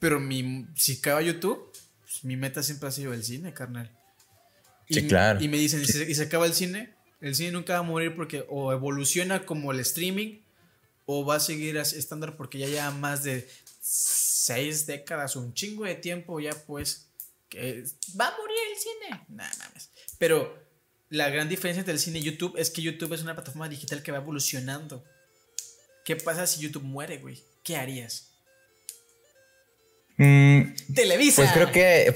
Pero mi, si cago a YouTube, mi meta siempre ha sido el cine, carnal. Y, Sí, claro. Y me dicen, ¿y se, y se acaba el cine? El cine nunca va a morir porque o evoluciona como el streaming o va a seguir estándar porque ya lleva más de seis décadas, un chingo de tiempo ya pues que va a morir el cine. Nada mames. Pero la gran diferencia entre el cine y YouTube es que YouTube es una plataforma digital que va evolucionando. ¿Qué pasa si YouTube muere, güey? ¿Qué harías? Mm, Televisa. pues creo que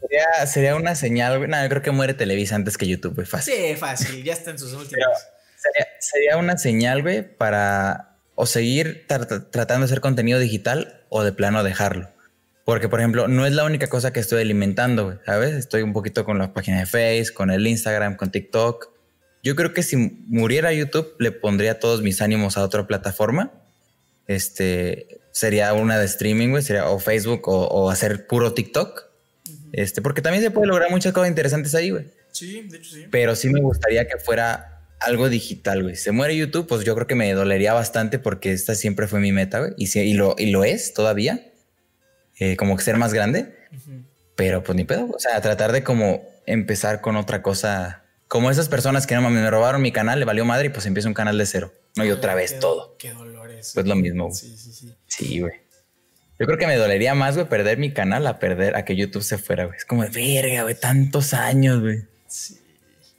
sería, sería una señal. No, yo creo que muere Televisa antes que YouTube, güey. Fácil. Sí, fácil, ya está en sus últimas. Sería, sería una señal, güey, para o seguir tra- tra- tratando de hacer contenido digital o de plano dejarlo. Porque, por ejemplo, no es la única cosa que estoy alimentando, güey, ¿sabes? Estoy un poquito con la página de Face, con el Instagram, con TikTok. Yo creo que si muriera YouTube, le pondría todos mis ánimos a otra plataforma. Este sería una de streaming, güey, sería o Facebook o, o hacer puro TikTok. Este, porque también se puede lograr muchas cosas interesantes ahí, güey. Sí, de hecho sí. Pero sí me gustaría que fuera algo digital, güey. Se muere YouTube, pues yo creo que me dolería bastante porque esta siempre fue mi meta, güey. Y, sí- y, lo, y lo es todavía. Eh, como que ser más grande. Pero pues ni pedo. O sea, tratar de como empezar con otra cosa. Como esas personas que no me robaron mi canal, le valió madre y pues empieza un canal de cero. No, y otra vez Qué todo. Qué dolores. Pues lo mismo, güey. Sí, sí, sí. Sí, güey. Yo creo que me dolería más, güey, perder mi canal a perder a que YouTube se fuera, güey. Es como de verga, güey, tantos años, güey. Sí.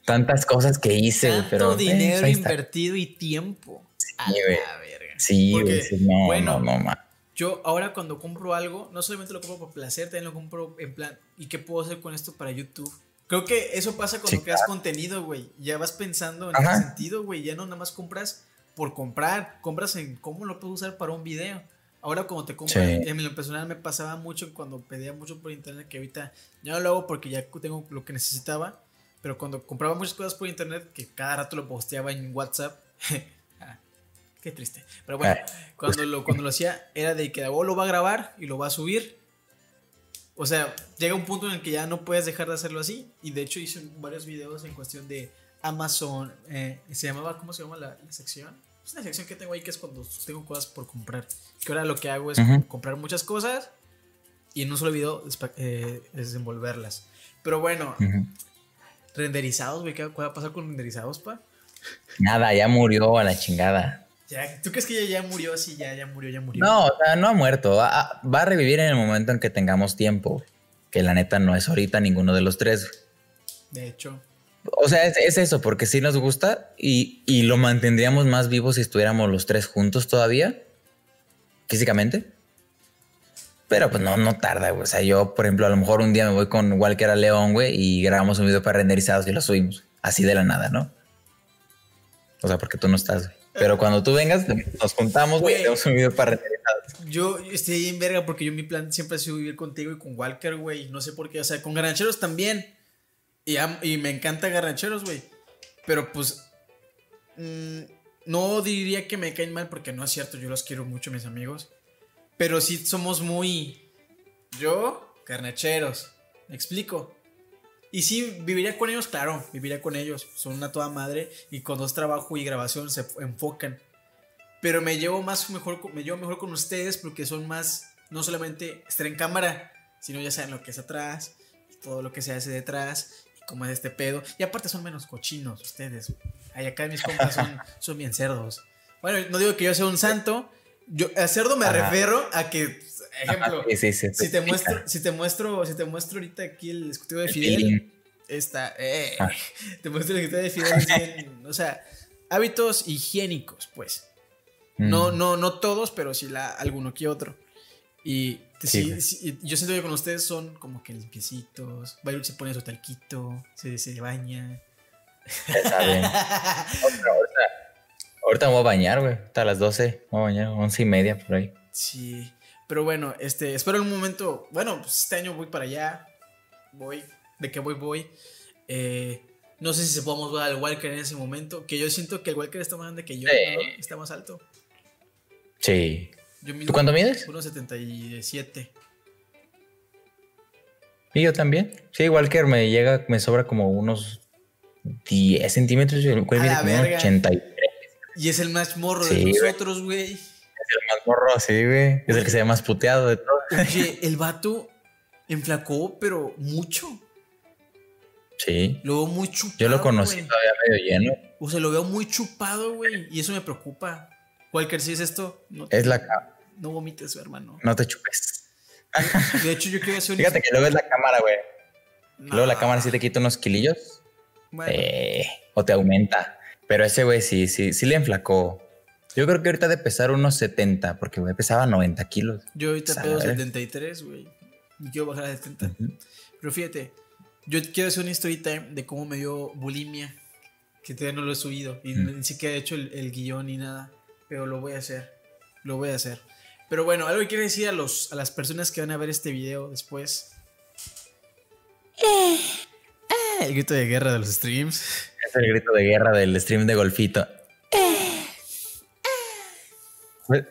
Tantas cosas que hice, güey, Tanto pero. eh, dinero está. invertido y tiempo. A Sí, güey. la verga. Sí, Porque, güey, sí, no, bueno, no, no, ma. Yo ahora cuando compro algo, no solamente lo compro por placer, también lo compro en plan, ¿y qué puedo hacer con esto para YouTube? Creo que eso pasa cuando Sí, creas contenido, güey. Ya vas pensando en Ajá. ese sentido, güey. Ya no nada más compras por comprar, compras en cómo lo puedo usar para un video. Ahora cuando te compras, Sí. en lo personal me pasaba mucho cuando pedía mucho por internet, que ahorita ya no lo hago porque ya tengo lo que necesitaba, pero cuando compraba muchas cosas por internet, que cada rato lo posteaba en WhatsApp, ah, qué triste. Pero bueno, Ah, cuando lo, cuando lo hacía era de que o lo va a grabar y lo va a subir. O sea, llega un punto en el que ya no puedes dejar de hacerlo así. Y de hecho hice varios videos en cuestión de Amazon. eh, se llamaba, ¿cómo se llama la, la sección? Es una sección que tengo ahí que es cuando tengo cosas por comprar. Que ahora lo que hago es comprar muchas cosas y en un solo video eh, desenvolverlas. Pero bueno, renderizados, güey. ¿Qué va a pasar con renderizados, pa? Nada, ya murió a la chingada. Ya, ¿Tú crees que ya, ya murió así? Ya, ya murió, ya murió. No, o sea, no ha muerto. Va a, va a revivir en el momento en que tengamos tiempo. Que la neta no es ahorita ninguno de los tres. De hecho. O sea, es, es eso, porque sí nos gusta y, y lo mantendríamos más vivo si estuviéramos los tres juntos todavía, físicamente. Pero pues no, no tarda, güey. O sea, yo, por ejemplo, a lo mejor un día me voy con Walker a León, güey, y grabamos un video para renderizados y lo subimos. Así de la nada, ¿no? O sea, porque tú no estás, güey. Pero cuando tú vengas, nos juntamos, güey, hacemos un video para renderizados. Yo estoy en verga porque yo mi plan siempre ha sido vivir contigo y con Walker, güey. No sé por qué. O sea, con Garrancheros también. Y, am- y me encanta Garrancheros, güey. Pero pues. mm, no diría que me caen mal porque no es cierto. Yo los quiero mucho, mis amigos. Pero sí somos muy. Yo, Garnacheros. ¿Me explico? Y sí, viviría con ellos, claro, viviría con ellos. Son una toda madre y con dos trabajo y grabación se enfocan. Pero me llevo más mejor, me llevo mejor con ustedes porque son más, no solamente estar en cámara, sino ya saben lo que es atrás todo lo que se hace detrás y cómo es este pedo. Y aparte son menos cochinos ustedes. Ay, acá mis compas son, son bien cerdos. Bueno, no digo que yo sea un santo. Yo, a cerdo me Ajá. refiero a que, ejemplo, Ajá, sí, sí, sí, si te muestro, si te muestro, si te muestro ahorita aquí el escutido de El Fidel, está, eh, Ah. te muestro el escutido de Fidel, bien, o sea, hábitos higiénicos, pues. No, Mm. no, no todos, pero sí la, alguno que otro. Y Sí, sí, güey. sí, yo siento que con ustedes son como que limpiecitos. Byron se pone su talquito, se, se baña. Está bien. Ahorita, ahorita- ahorita me voy a bañar, güey. Hasta las 12. Me voy a bañar, 11 y media por ahí. Sí. Pero bueno, este, espero un momento. Bueno, pues este año voy para allá. Voy. ¿De qué voy? Voy. Eh, no sé si se podemos ver al Walker en ese momento. Que yo siento que el Walker está más grande que yo, Sí. ¿no? Está más alto. Sí. Yo ¿Tú cuánto mides? 1.77. Y yo también. Sí, Walker me llega, me sobra como unos 10 centímetros. Yo creo A la que como verga. 83. Y es el más morro Sí, de güey. nosotros, güey. Es el más morro, sí, güey. Es el que se ve más puteado de todo. Oye, el vato enflacó, pero mucho. Sí. Lo veo muy chupado. Yo lo conocí güey. todavía medio lleno. O sea, lo veo muy chupado, güey. Y eso me preocupa. Walker, si es esto, no, te- Es la ca- no vomites, hermano. No te chupes. De hecho, yo quiero hacer un. Fíjate que luego es la cámara, güey. Luego la cámara sí te quita unos kilillos. Bueno, eh, o te aumenta. Pero ese güey sí, sí, sí le enflacó. Yo creo que ahorita de pesar unos 70, porque güey pesaba 90 kilos. yo ahorita pedo 73, güey. Y quiero bajar a 70. Ujú. Pero fíjate, yo quiero hacer una story time de cómo me dio bulimia. Que todavía no lo he subido. Y ni siquiera he hecho el, el guion ni nada. Pero lo voy a hacer. Lo voy a hacer. Pero bueno, algo que quiero decir a, los, a las personas que van a ver este video después. Eh, El grito de guerra de los streams. Es el grito de guerra del stream de golfito. Pues,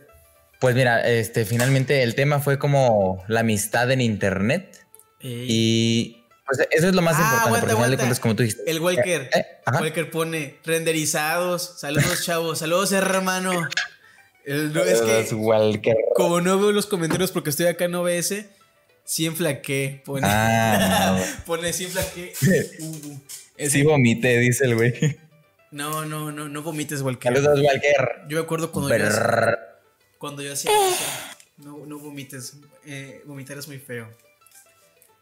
pues mira, este, finalmente el tema fue como la amistad en internet. Eh, Y pues eso es lo más Ah, importante, aguanta, porque al final de aguanta. cuentas, como tú dijiste. el Walker. Eh. Walker pone renderizados. Saludos, chavos. Saludos, hermano. El- no, es que Walker. como no veo los comentarios porque estoy acá en OBS, sí enflaqué. Pone, Ah, pone sí enflaqué. Uh, uh. Es- sí vomité, dice el güey. No, no, no, no vomites, Walker. Saludos, Walker. Yo me acuerdo cuando yo, hacía- cuando yo hacía eso. No, no vomites. Eh, vomitar es muy feo.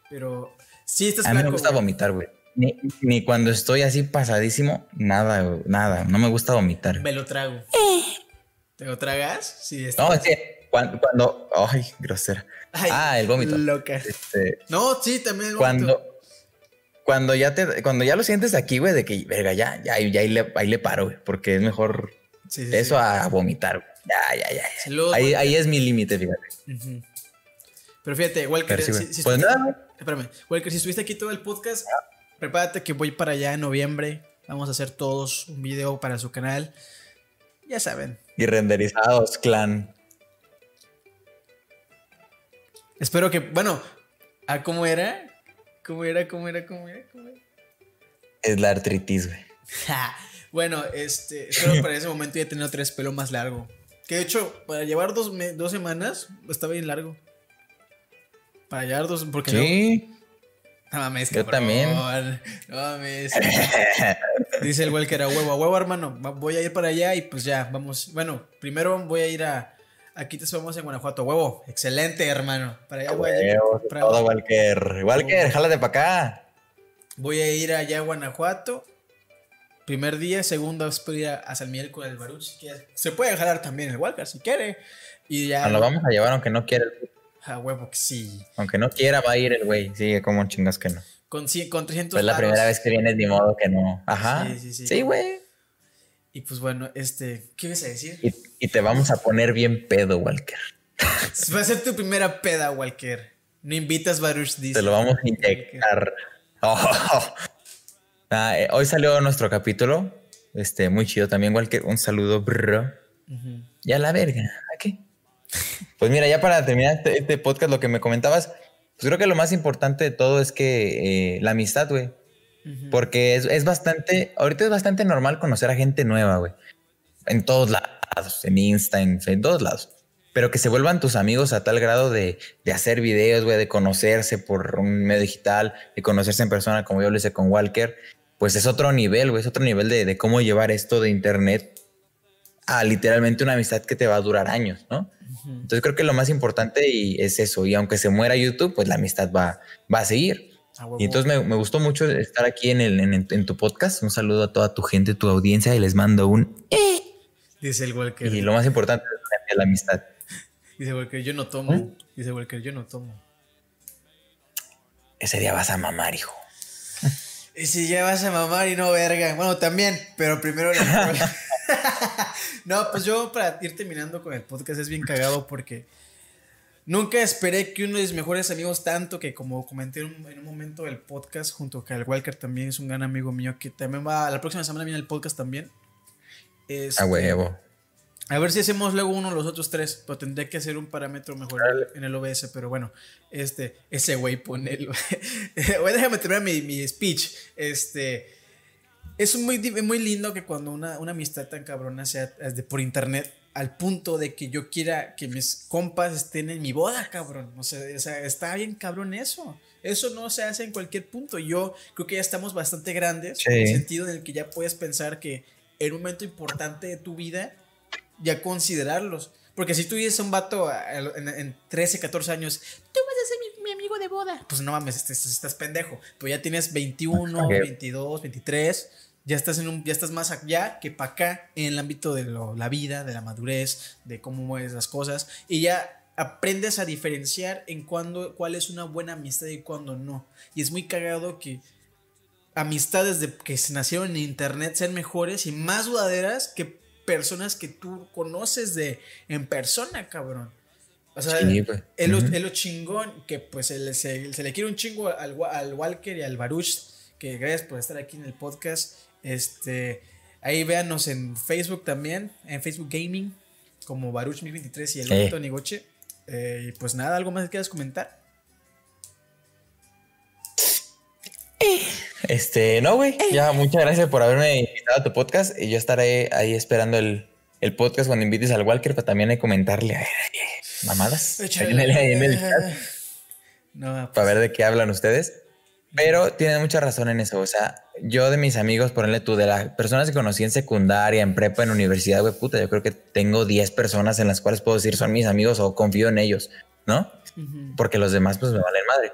Pero sí estás A mí me flaco, gusta güey. vomitar, güey. Ni, ni cuando estoy así pasadísimo, nada, güey, nada. No me gusta vomitar. Me lo trago. ¿Te lo tragas? Sí, está. No, es que cuando, cuando- ay, grosera. Ay, ah, el vómito. Loca. Este, No, sí, también el vómito. cuando, cuando ya te, cuando ya lo sientes aquí, güey, de que, verga, ya, ya, ya ahí le, ahí le paro, güey, porque es mejor Sí, sí, eso sí. a, vomitar, güey. Ya, ya, ya. ya. Saludos, Ahí, ahí es mi límite, fíjate. Pero fíjate, Walker, Pero si, si pues nada, espérame, Walker, si estuviste aquí todo el podcast, prepárate que voy para allá en noviembre. Vamos a hacer todos un video para su canal. Ya saben. Y renderizados, clan. Espero que, bueno, ¿a cómo era? ¿Cómo era? ¿Cómo era? ¿Cómo era? ¿Cómo era? Es la artritis, güey. Bueno, este, espero para ese momento ya tener otra vez pelo más largo. Que de hecho, para llevar dos, dos semanas, está bien largo. Para llevar dos, porque Sí. no mames, Yo cabrón. también. No mames. Dice el Walker a huevo, a huevo, hermano. Voy a ir para allá y pues ya, vamos. Bueno, primero voy a ir a. Aquí te vamos en Guanajuato, huevo. Excelente, hermano. Para allá voy a ir. Todo, Walker. Walker, jálate para acá. Voy a ir allá a Guanajuato. Primer día, segundo, después ir a, a San Miguel con el Baruch. si. Se puede jalar también el Walker si quiere. Y ya. Nos lo vamos a llevar aunque no quiera. el- A huevo que sí. Aunque no quiera, va a ir el güey. Sigue como chingas que no. Con, con 300 Pues la primera vez que vienes, ni modo que no. Ajá. Sí, sí, sí. Sí, güey. Y pues bueno, este. ¿Qué ibas a decir? Y, y te vamos a poner bien pedo, Walker. Va a ser tu primera peda, Walker. No invitas Baruch, dice. Te lo vamos a inyectar. Oh. Ah, eh, hoy salió nuestro capítulo. Este, muy chido también, Walker. Un saludo, bro. Ujú. Ya la verga. Pues mira, ya para terminar este, este podcast, lo que me comentabas, pues creo que lo más importante de todo es que eh, la amistad, güey. Porque es, es bastante, ahorita es bastante normal conocer a gente nueva, güey. En todos lados, en Insta, en, en todos lados. Pero que se vuelvan tus amigos a tal grado de, de hacer videos, güey, de conocerse por un medio digital, de conocerse en persona, como yo lo hice con Walker, pues es otro nivel, güey, es otro nivel de, de cómo llevar esto de internet a literalmente una amistad que te va a durar años, ¿no? Entonces creo que lo más importante y es eso. Y aunque se muera YouTube, pues la amistad va, va a seguir. Y entonces me, me gustó mucho estar aquí en, el, en, en tu podcast. Un saludo a toda tu gente, tu audiencia y les mando un... Dice el Walker. Y lo más importante es la amistad. Dice Walker, yo no tomo. ¿Eh? Dice Walker, yo no tomo. Ese día vas a mamar, hijo. Y si ya vas a mamar y no verga. Bueno, también, pero primero la No, pues yo para ir terminando con el podcast es bien cagado porque nunca esperé que uno de mis mejores amigos, tanto que como comenté en un, en un momento del podcast, junto con el Walker también es un gran amigo mío que también va, la próxima semana viene el podcast también. Este, A huevo. A ver si hacemos luego uno los otros tres, pero tendría que hacer un parámetro mejor en el OBS, pero bueno, este, ese güey pone el... Déjame terminar mi, mi, speech. Este, es muy, muy lindo que cuando una, una amistad tan cabrona sea de, por internet, al punto de que yo quiera que mis compas estén en mi boda, cabrón. O sea, o sea, está bien cabrón eso. Eso no se hace en cualquier punto. Yo creo que ya estamos bastante grandes, en el sentido en el que ya puedes pensar que en un momento importante de tu vida ya considerarlos. Porque si tú dices a un vato en, 13, 14 años, tú vas a ser mi, amigo de boda. Pues no mames, estás, estás pendejo. Pues ya tienes 21, 22, 23. Ya estás, en un, ya estás más allá que para acá en el ámbito de la vida, de la madurez, de cómo mueves las cosas. Y ya aprendes a diferenciar en cuándo, cuál es una buena amistad y cuándo no. Y es muy cagado que amistades de, que se nacieron en internet sean mejores y más dudaderas que personas que tú conoces de en persona, cabrón. O sea, pues. es, lo, chingón que pues se, se, le quiere un chingo al, al, Walker y al Baruch, que gracias por estar aquí en el podcast. Este, ahí véanos en Facebook también, en Facebook Gaming, como Baruch 1023 y el eh. Tony Goche. Eh, y pues nada, ¿algo más que quieras comentar? Este, no, güey. Ya, muchas gracias por haberme invitado a tu podcast. Y yo estaré ahí esperando el, el podcast cuando invites al Walker para también comentarle a mamadas. No, para ver de qué hablan ustedes. Pero tienen mucha razón en eso. O sea, yo de mis amigos, ponle tú, de las personas que conocí en secundaria, en prepa, en universidad, güey, puta, yo creo que tengo 10 personas en las cuales puedo decir son mis amigos o confío en ellos, ¿no? Porque los demás, pues me valen madre.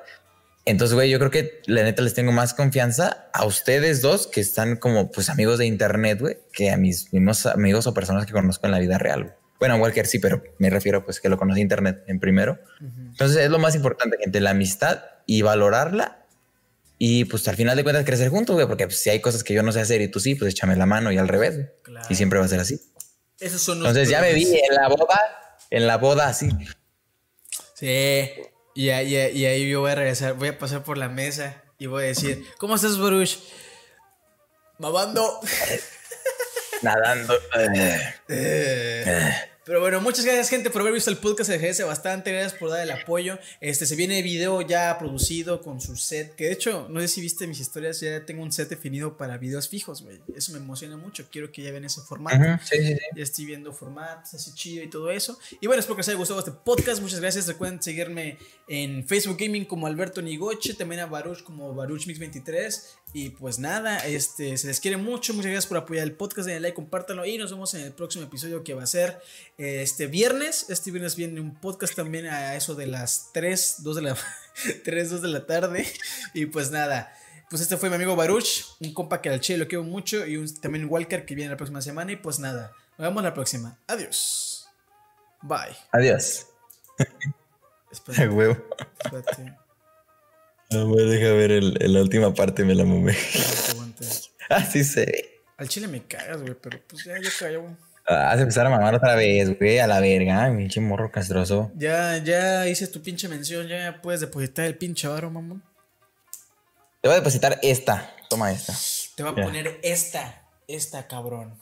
Entonces, güey, yo creo que la neta les tengo más confianza a ustedes dos que están como pues amigos de internet, güey, que a mis mismos amigos o personas que conozco en la vida real. Bueno, Walker sí, pero me refiero pues que lo conocí en internet en primero. Entonces es lo más importante, gente, la amistad y valorarla y pues al final de cuentas crecer juntos, güey, porque pues, si hay cosas que yo no sé hacer y tú sí, pues échame la mano y al revés. Y siempre va a ser así. Esos son Entonces ya me vi en la boda, en la boda así. Sí. Y, ahí yo voy a regresar, voy a pasar por la mesa y voy a decir, ¿cómo estás, Baruch? Babando. Nadando. Eh. Eh. Pero bueno, muchas gracias gente por haber visto el podcast de GS, bastante gracias por dar el apoyo. Este se viene video ya producido con su set, que de hecho, no sé si viste mis historias, ya tengo un set definido para videos fijos, güey. Eso me emociona mucho, quiero que ya vean ese formato. sí, sí, sí. Ya estoy viendo formatos así chido y todo eso. Y bueno, espero que les haya gustado este podcast, muchas gracias. Recuerden seguirme en Facebook Gaming como Alberto Nigoche, también a Baruch como Baruch Mix 23 y pues nada, este, se les quiere mucho. Muchas gracias por apoyar el podcast. Denle like, compártanlo. Y nos vemos en el próximo episodio que va a ser eh, este viernes. Este viernes viene un podcast también a eso de las 3, 2 de la, 3, 2 de la tarde. Y pues nada. Pues este fue mi amigo Baruch, un compa que al che lo quiero mucho. Y un, también Walker que viene la próxima semana. Y pues nada, nos vemos la próxima. Adiós. Bye. Adiós. Espérate. huevo. Espérate. No, me deja ver el, la última parte, me la mumé. Así se ve. Al chile me cagas, güey, pero pues ya, ya cayó. Ah, vas a empezar a mamar otra vez, güey, a la verga, pinche morro castroso. Ya, ya hice tu pinche mención, ya puedes depositar el pinche varo, mamón. Te voy a depositar esta. Toma esta. Te voy a poner esta, esta, cabrón.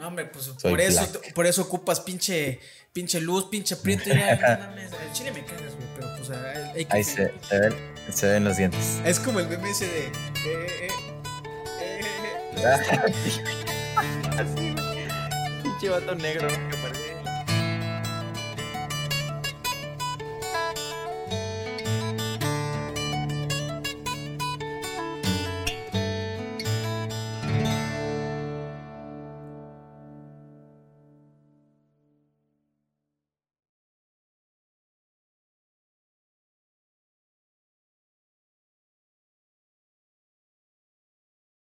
No, hombre, pues por eso, por eso ocupas pinche, pinche luz, pinche prieto. Al chile me cagas, güey, pero pues hay que. Ahí se, se ven. Se ven los dientes. Es como el meme ese de. Eh, eh, eh, Así, Pinche vato negro.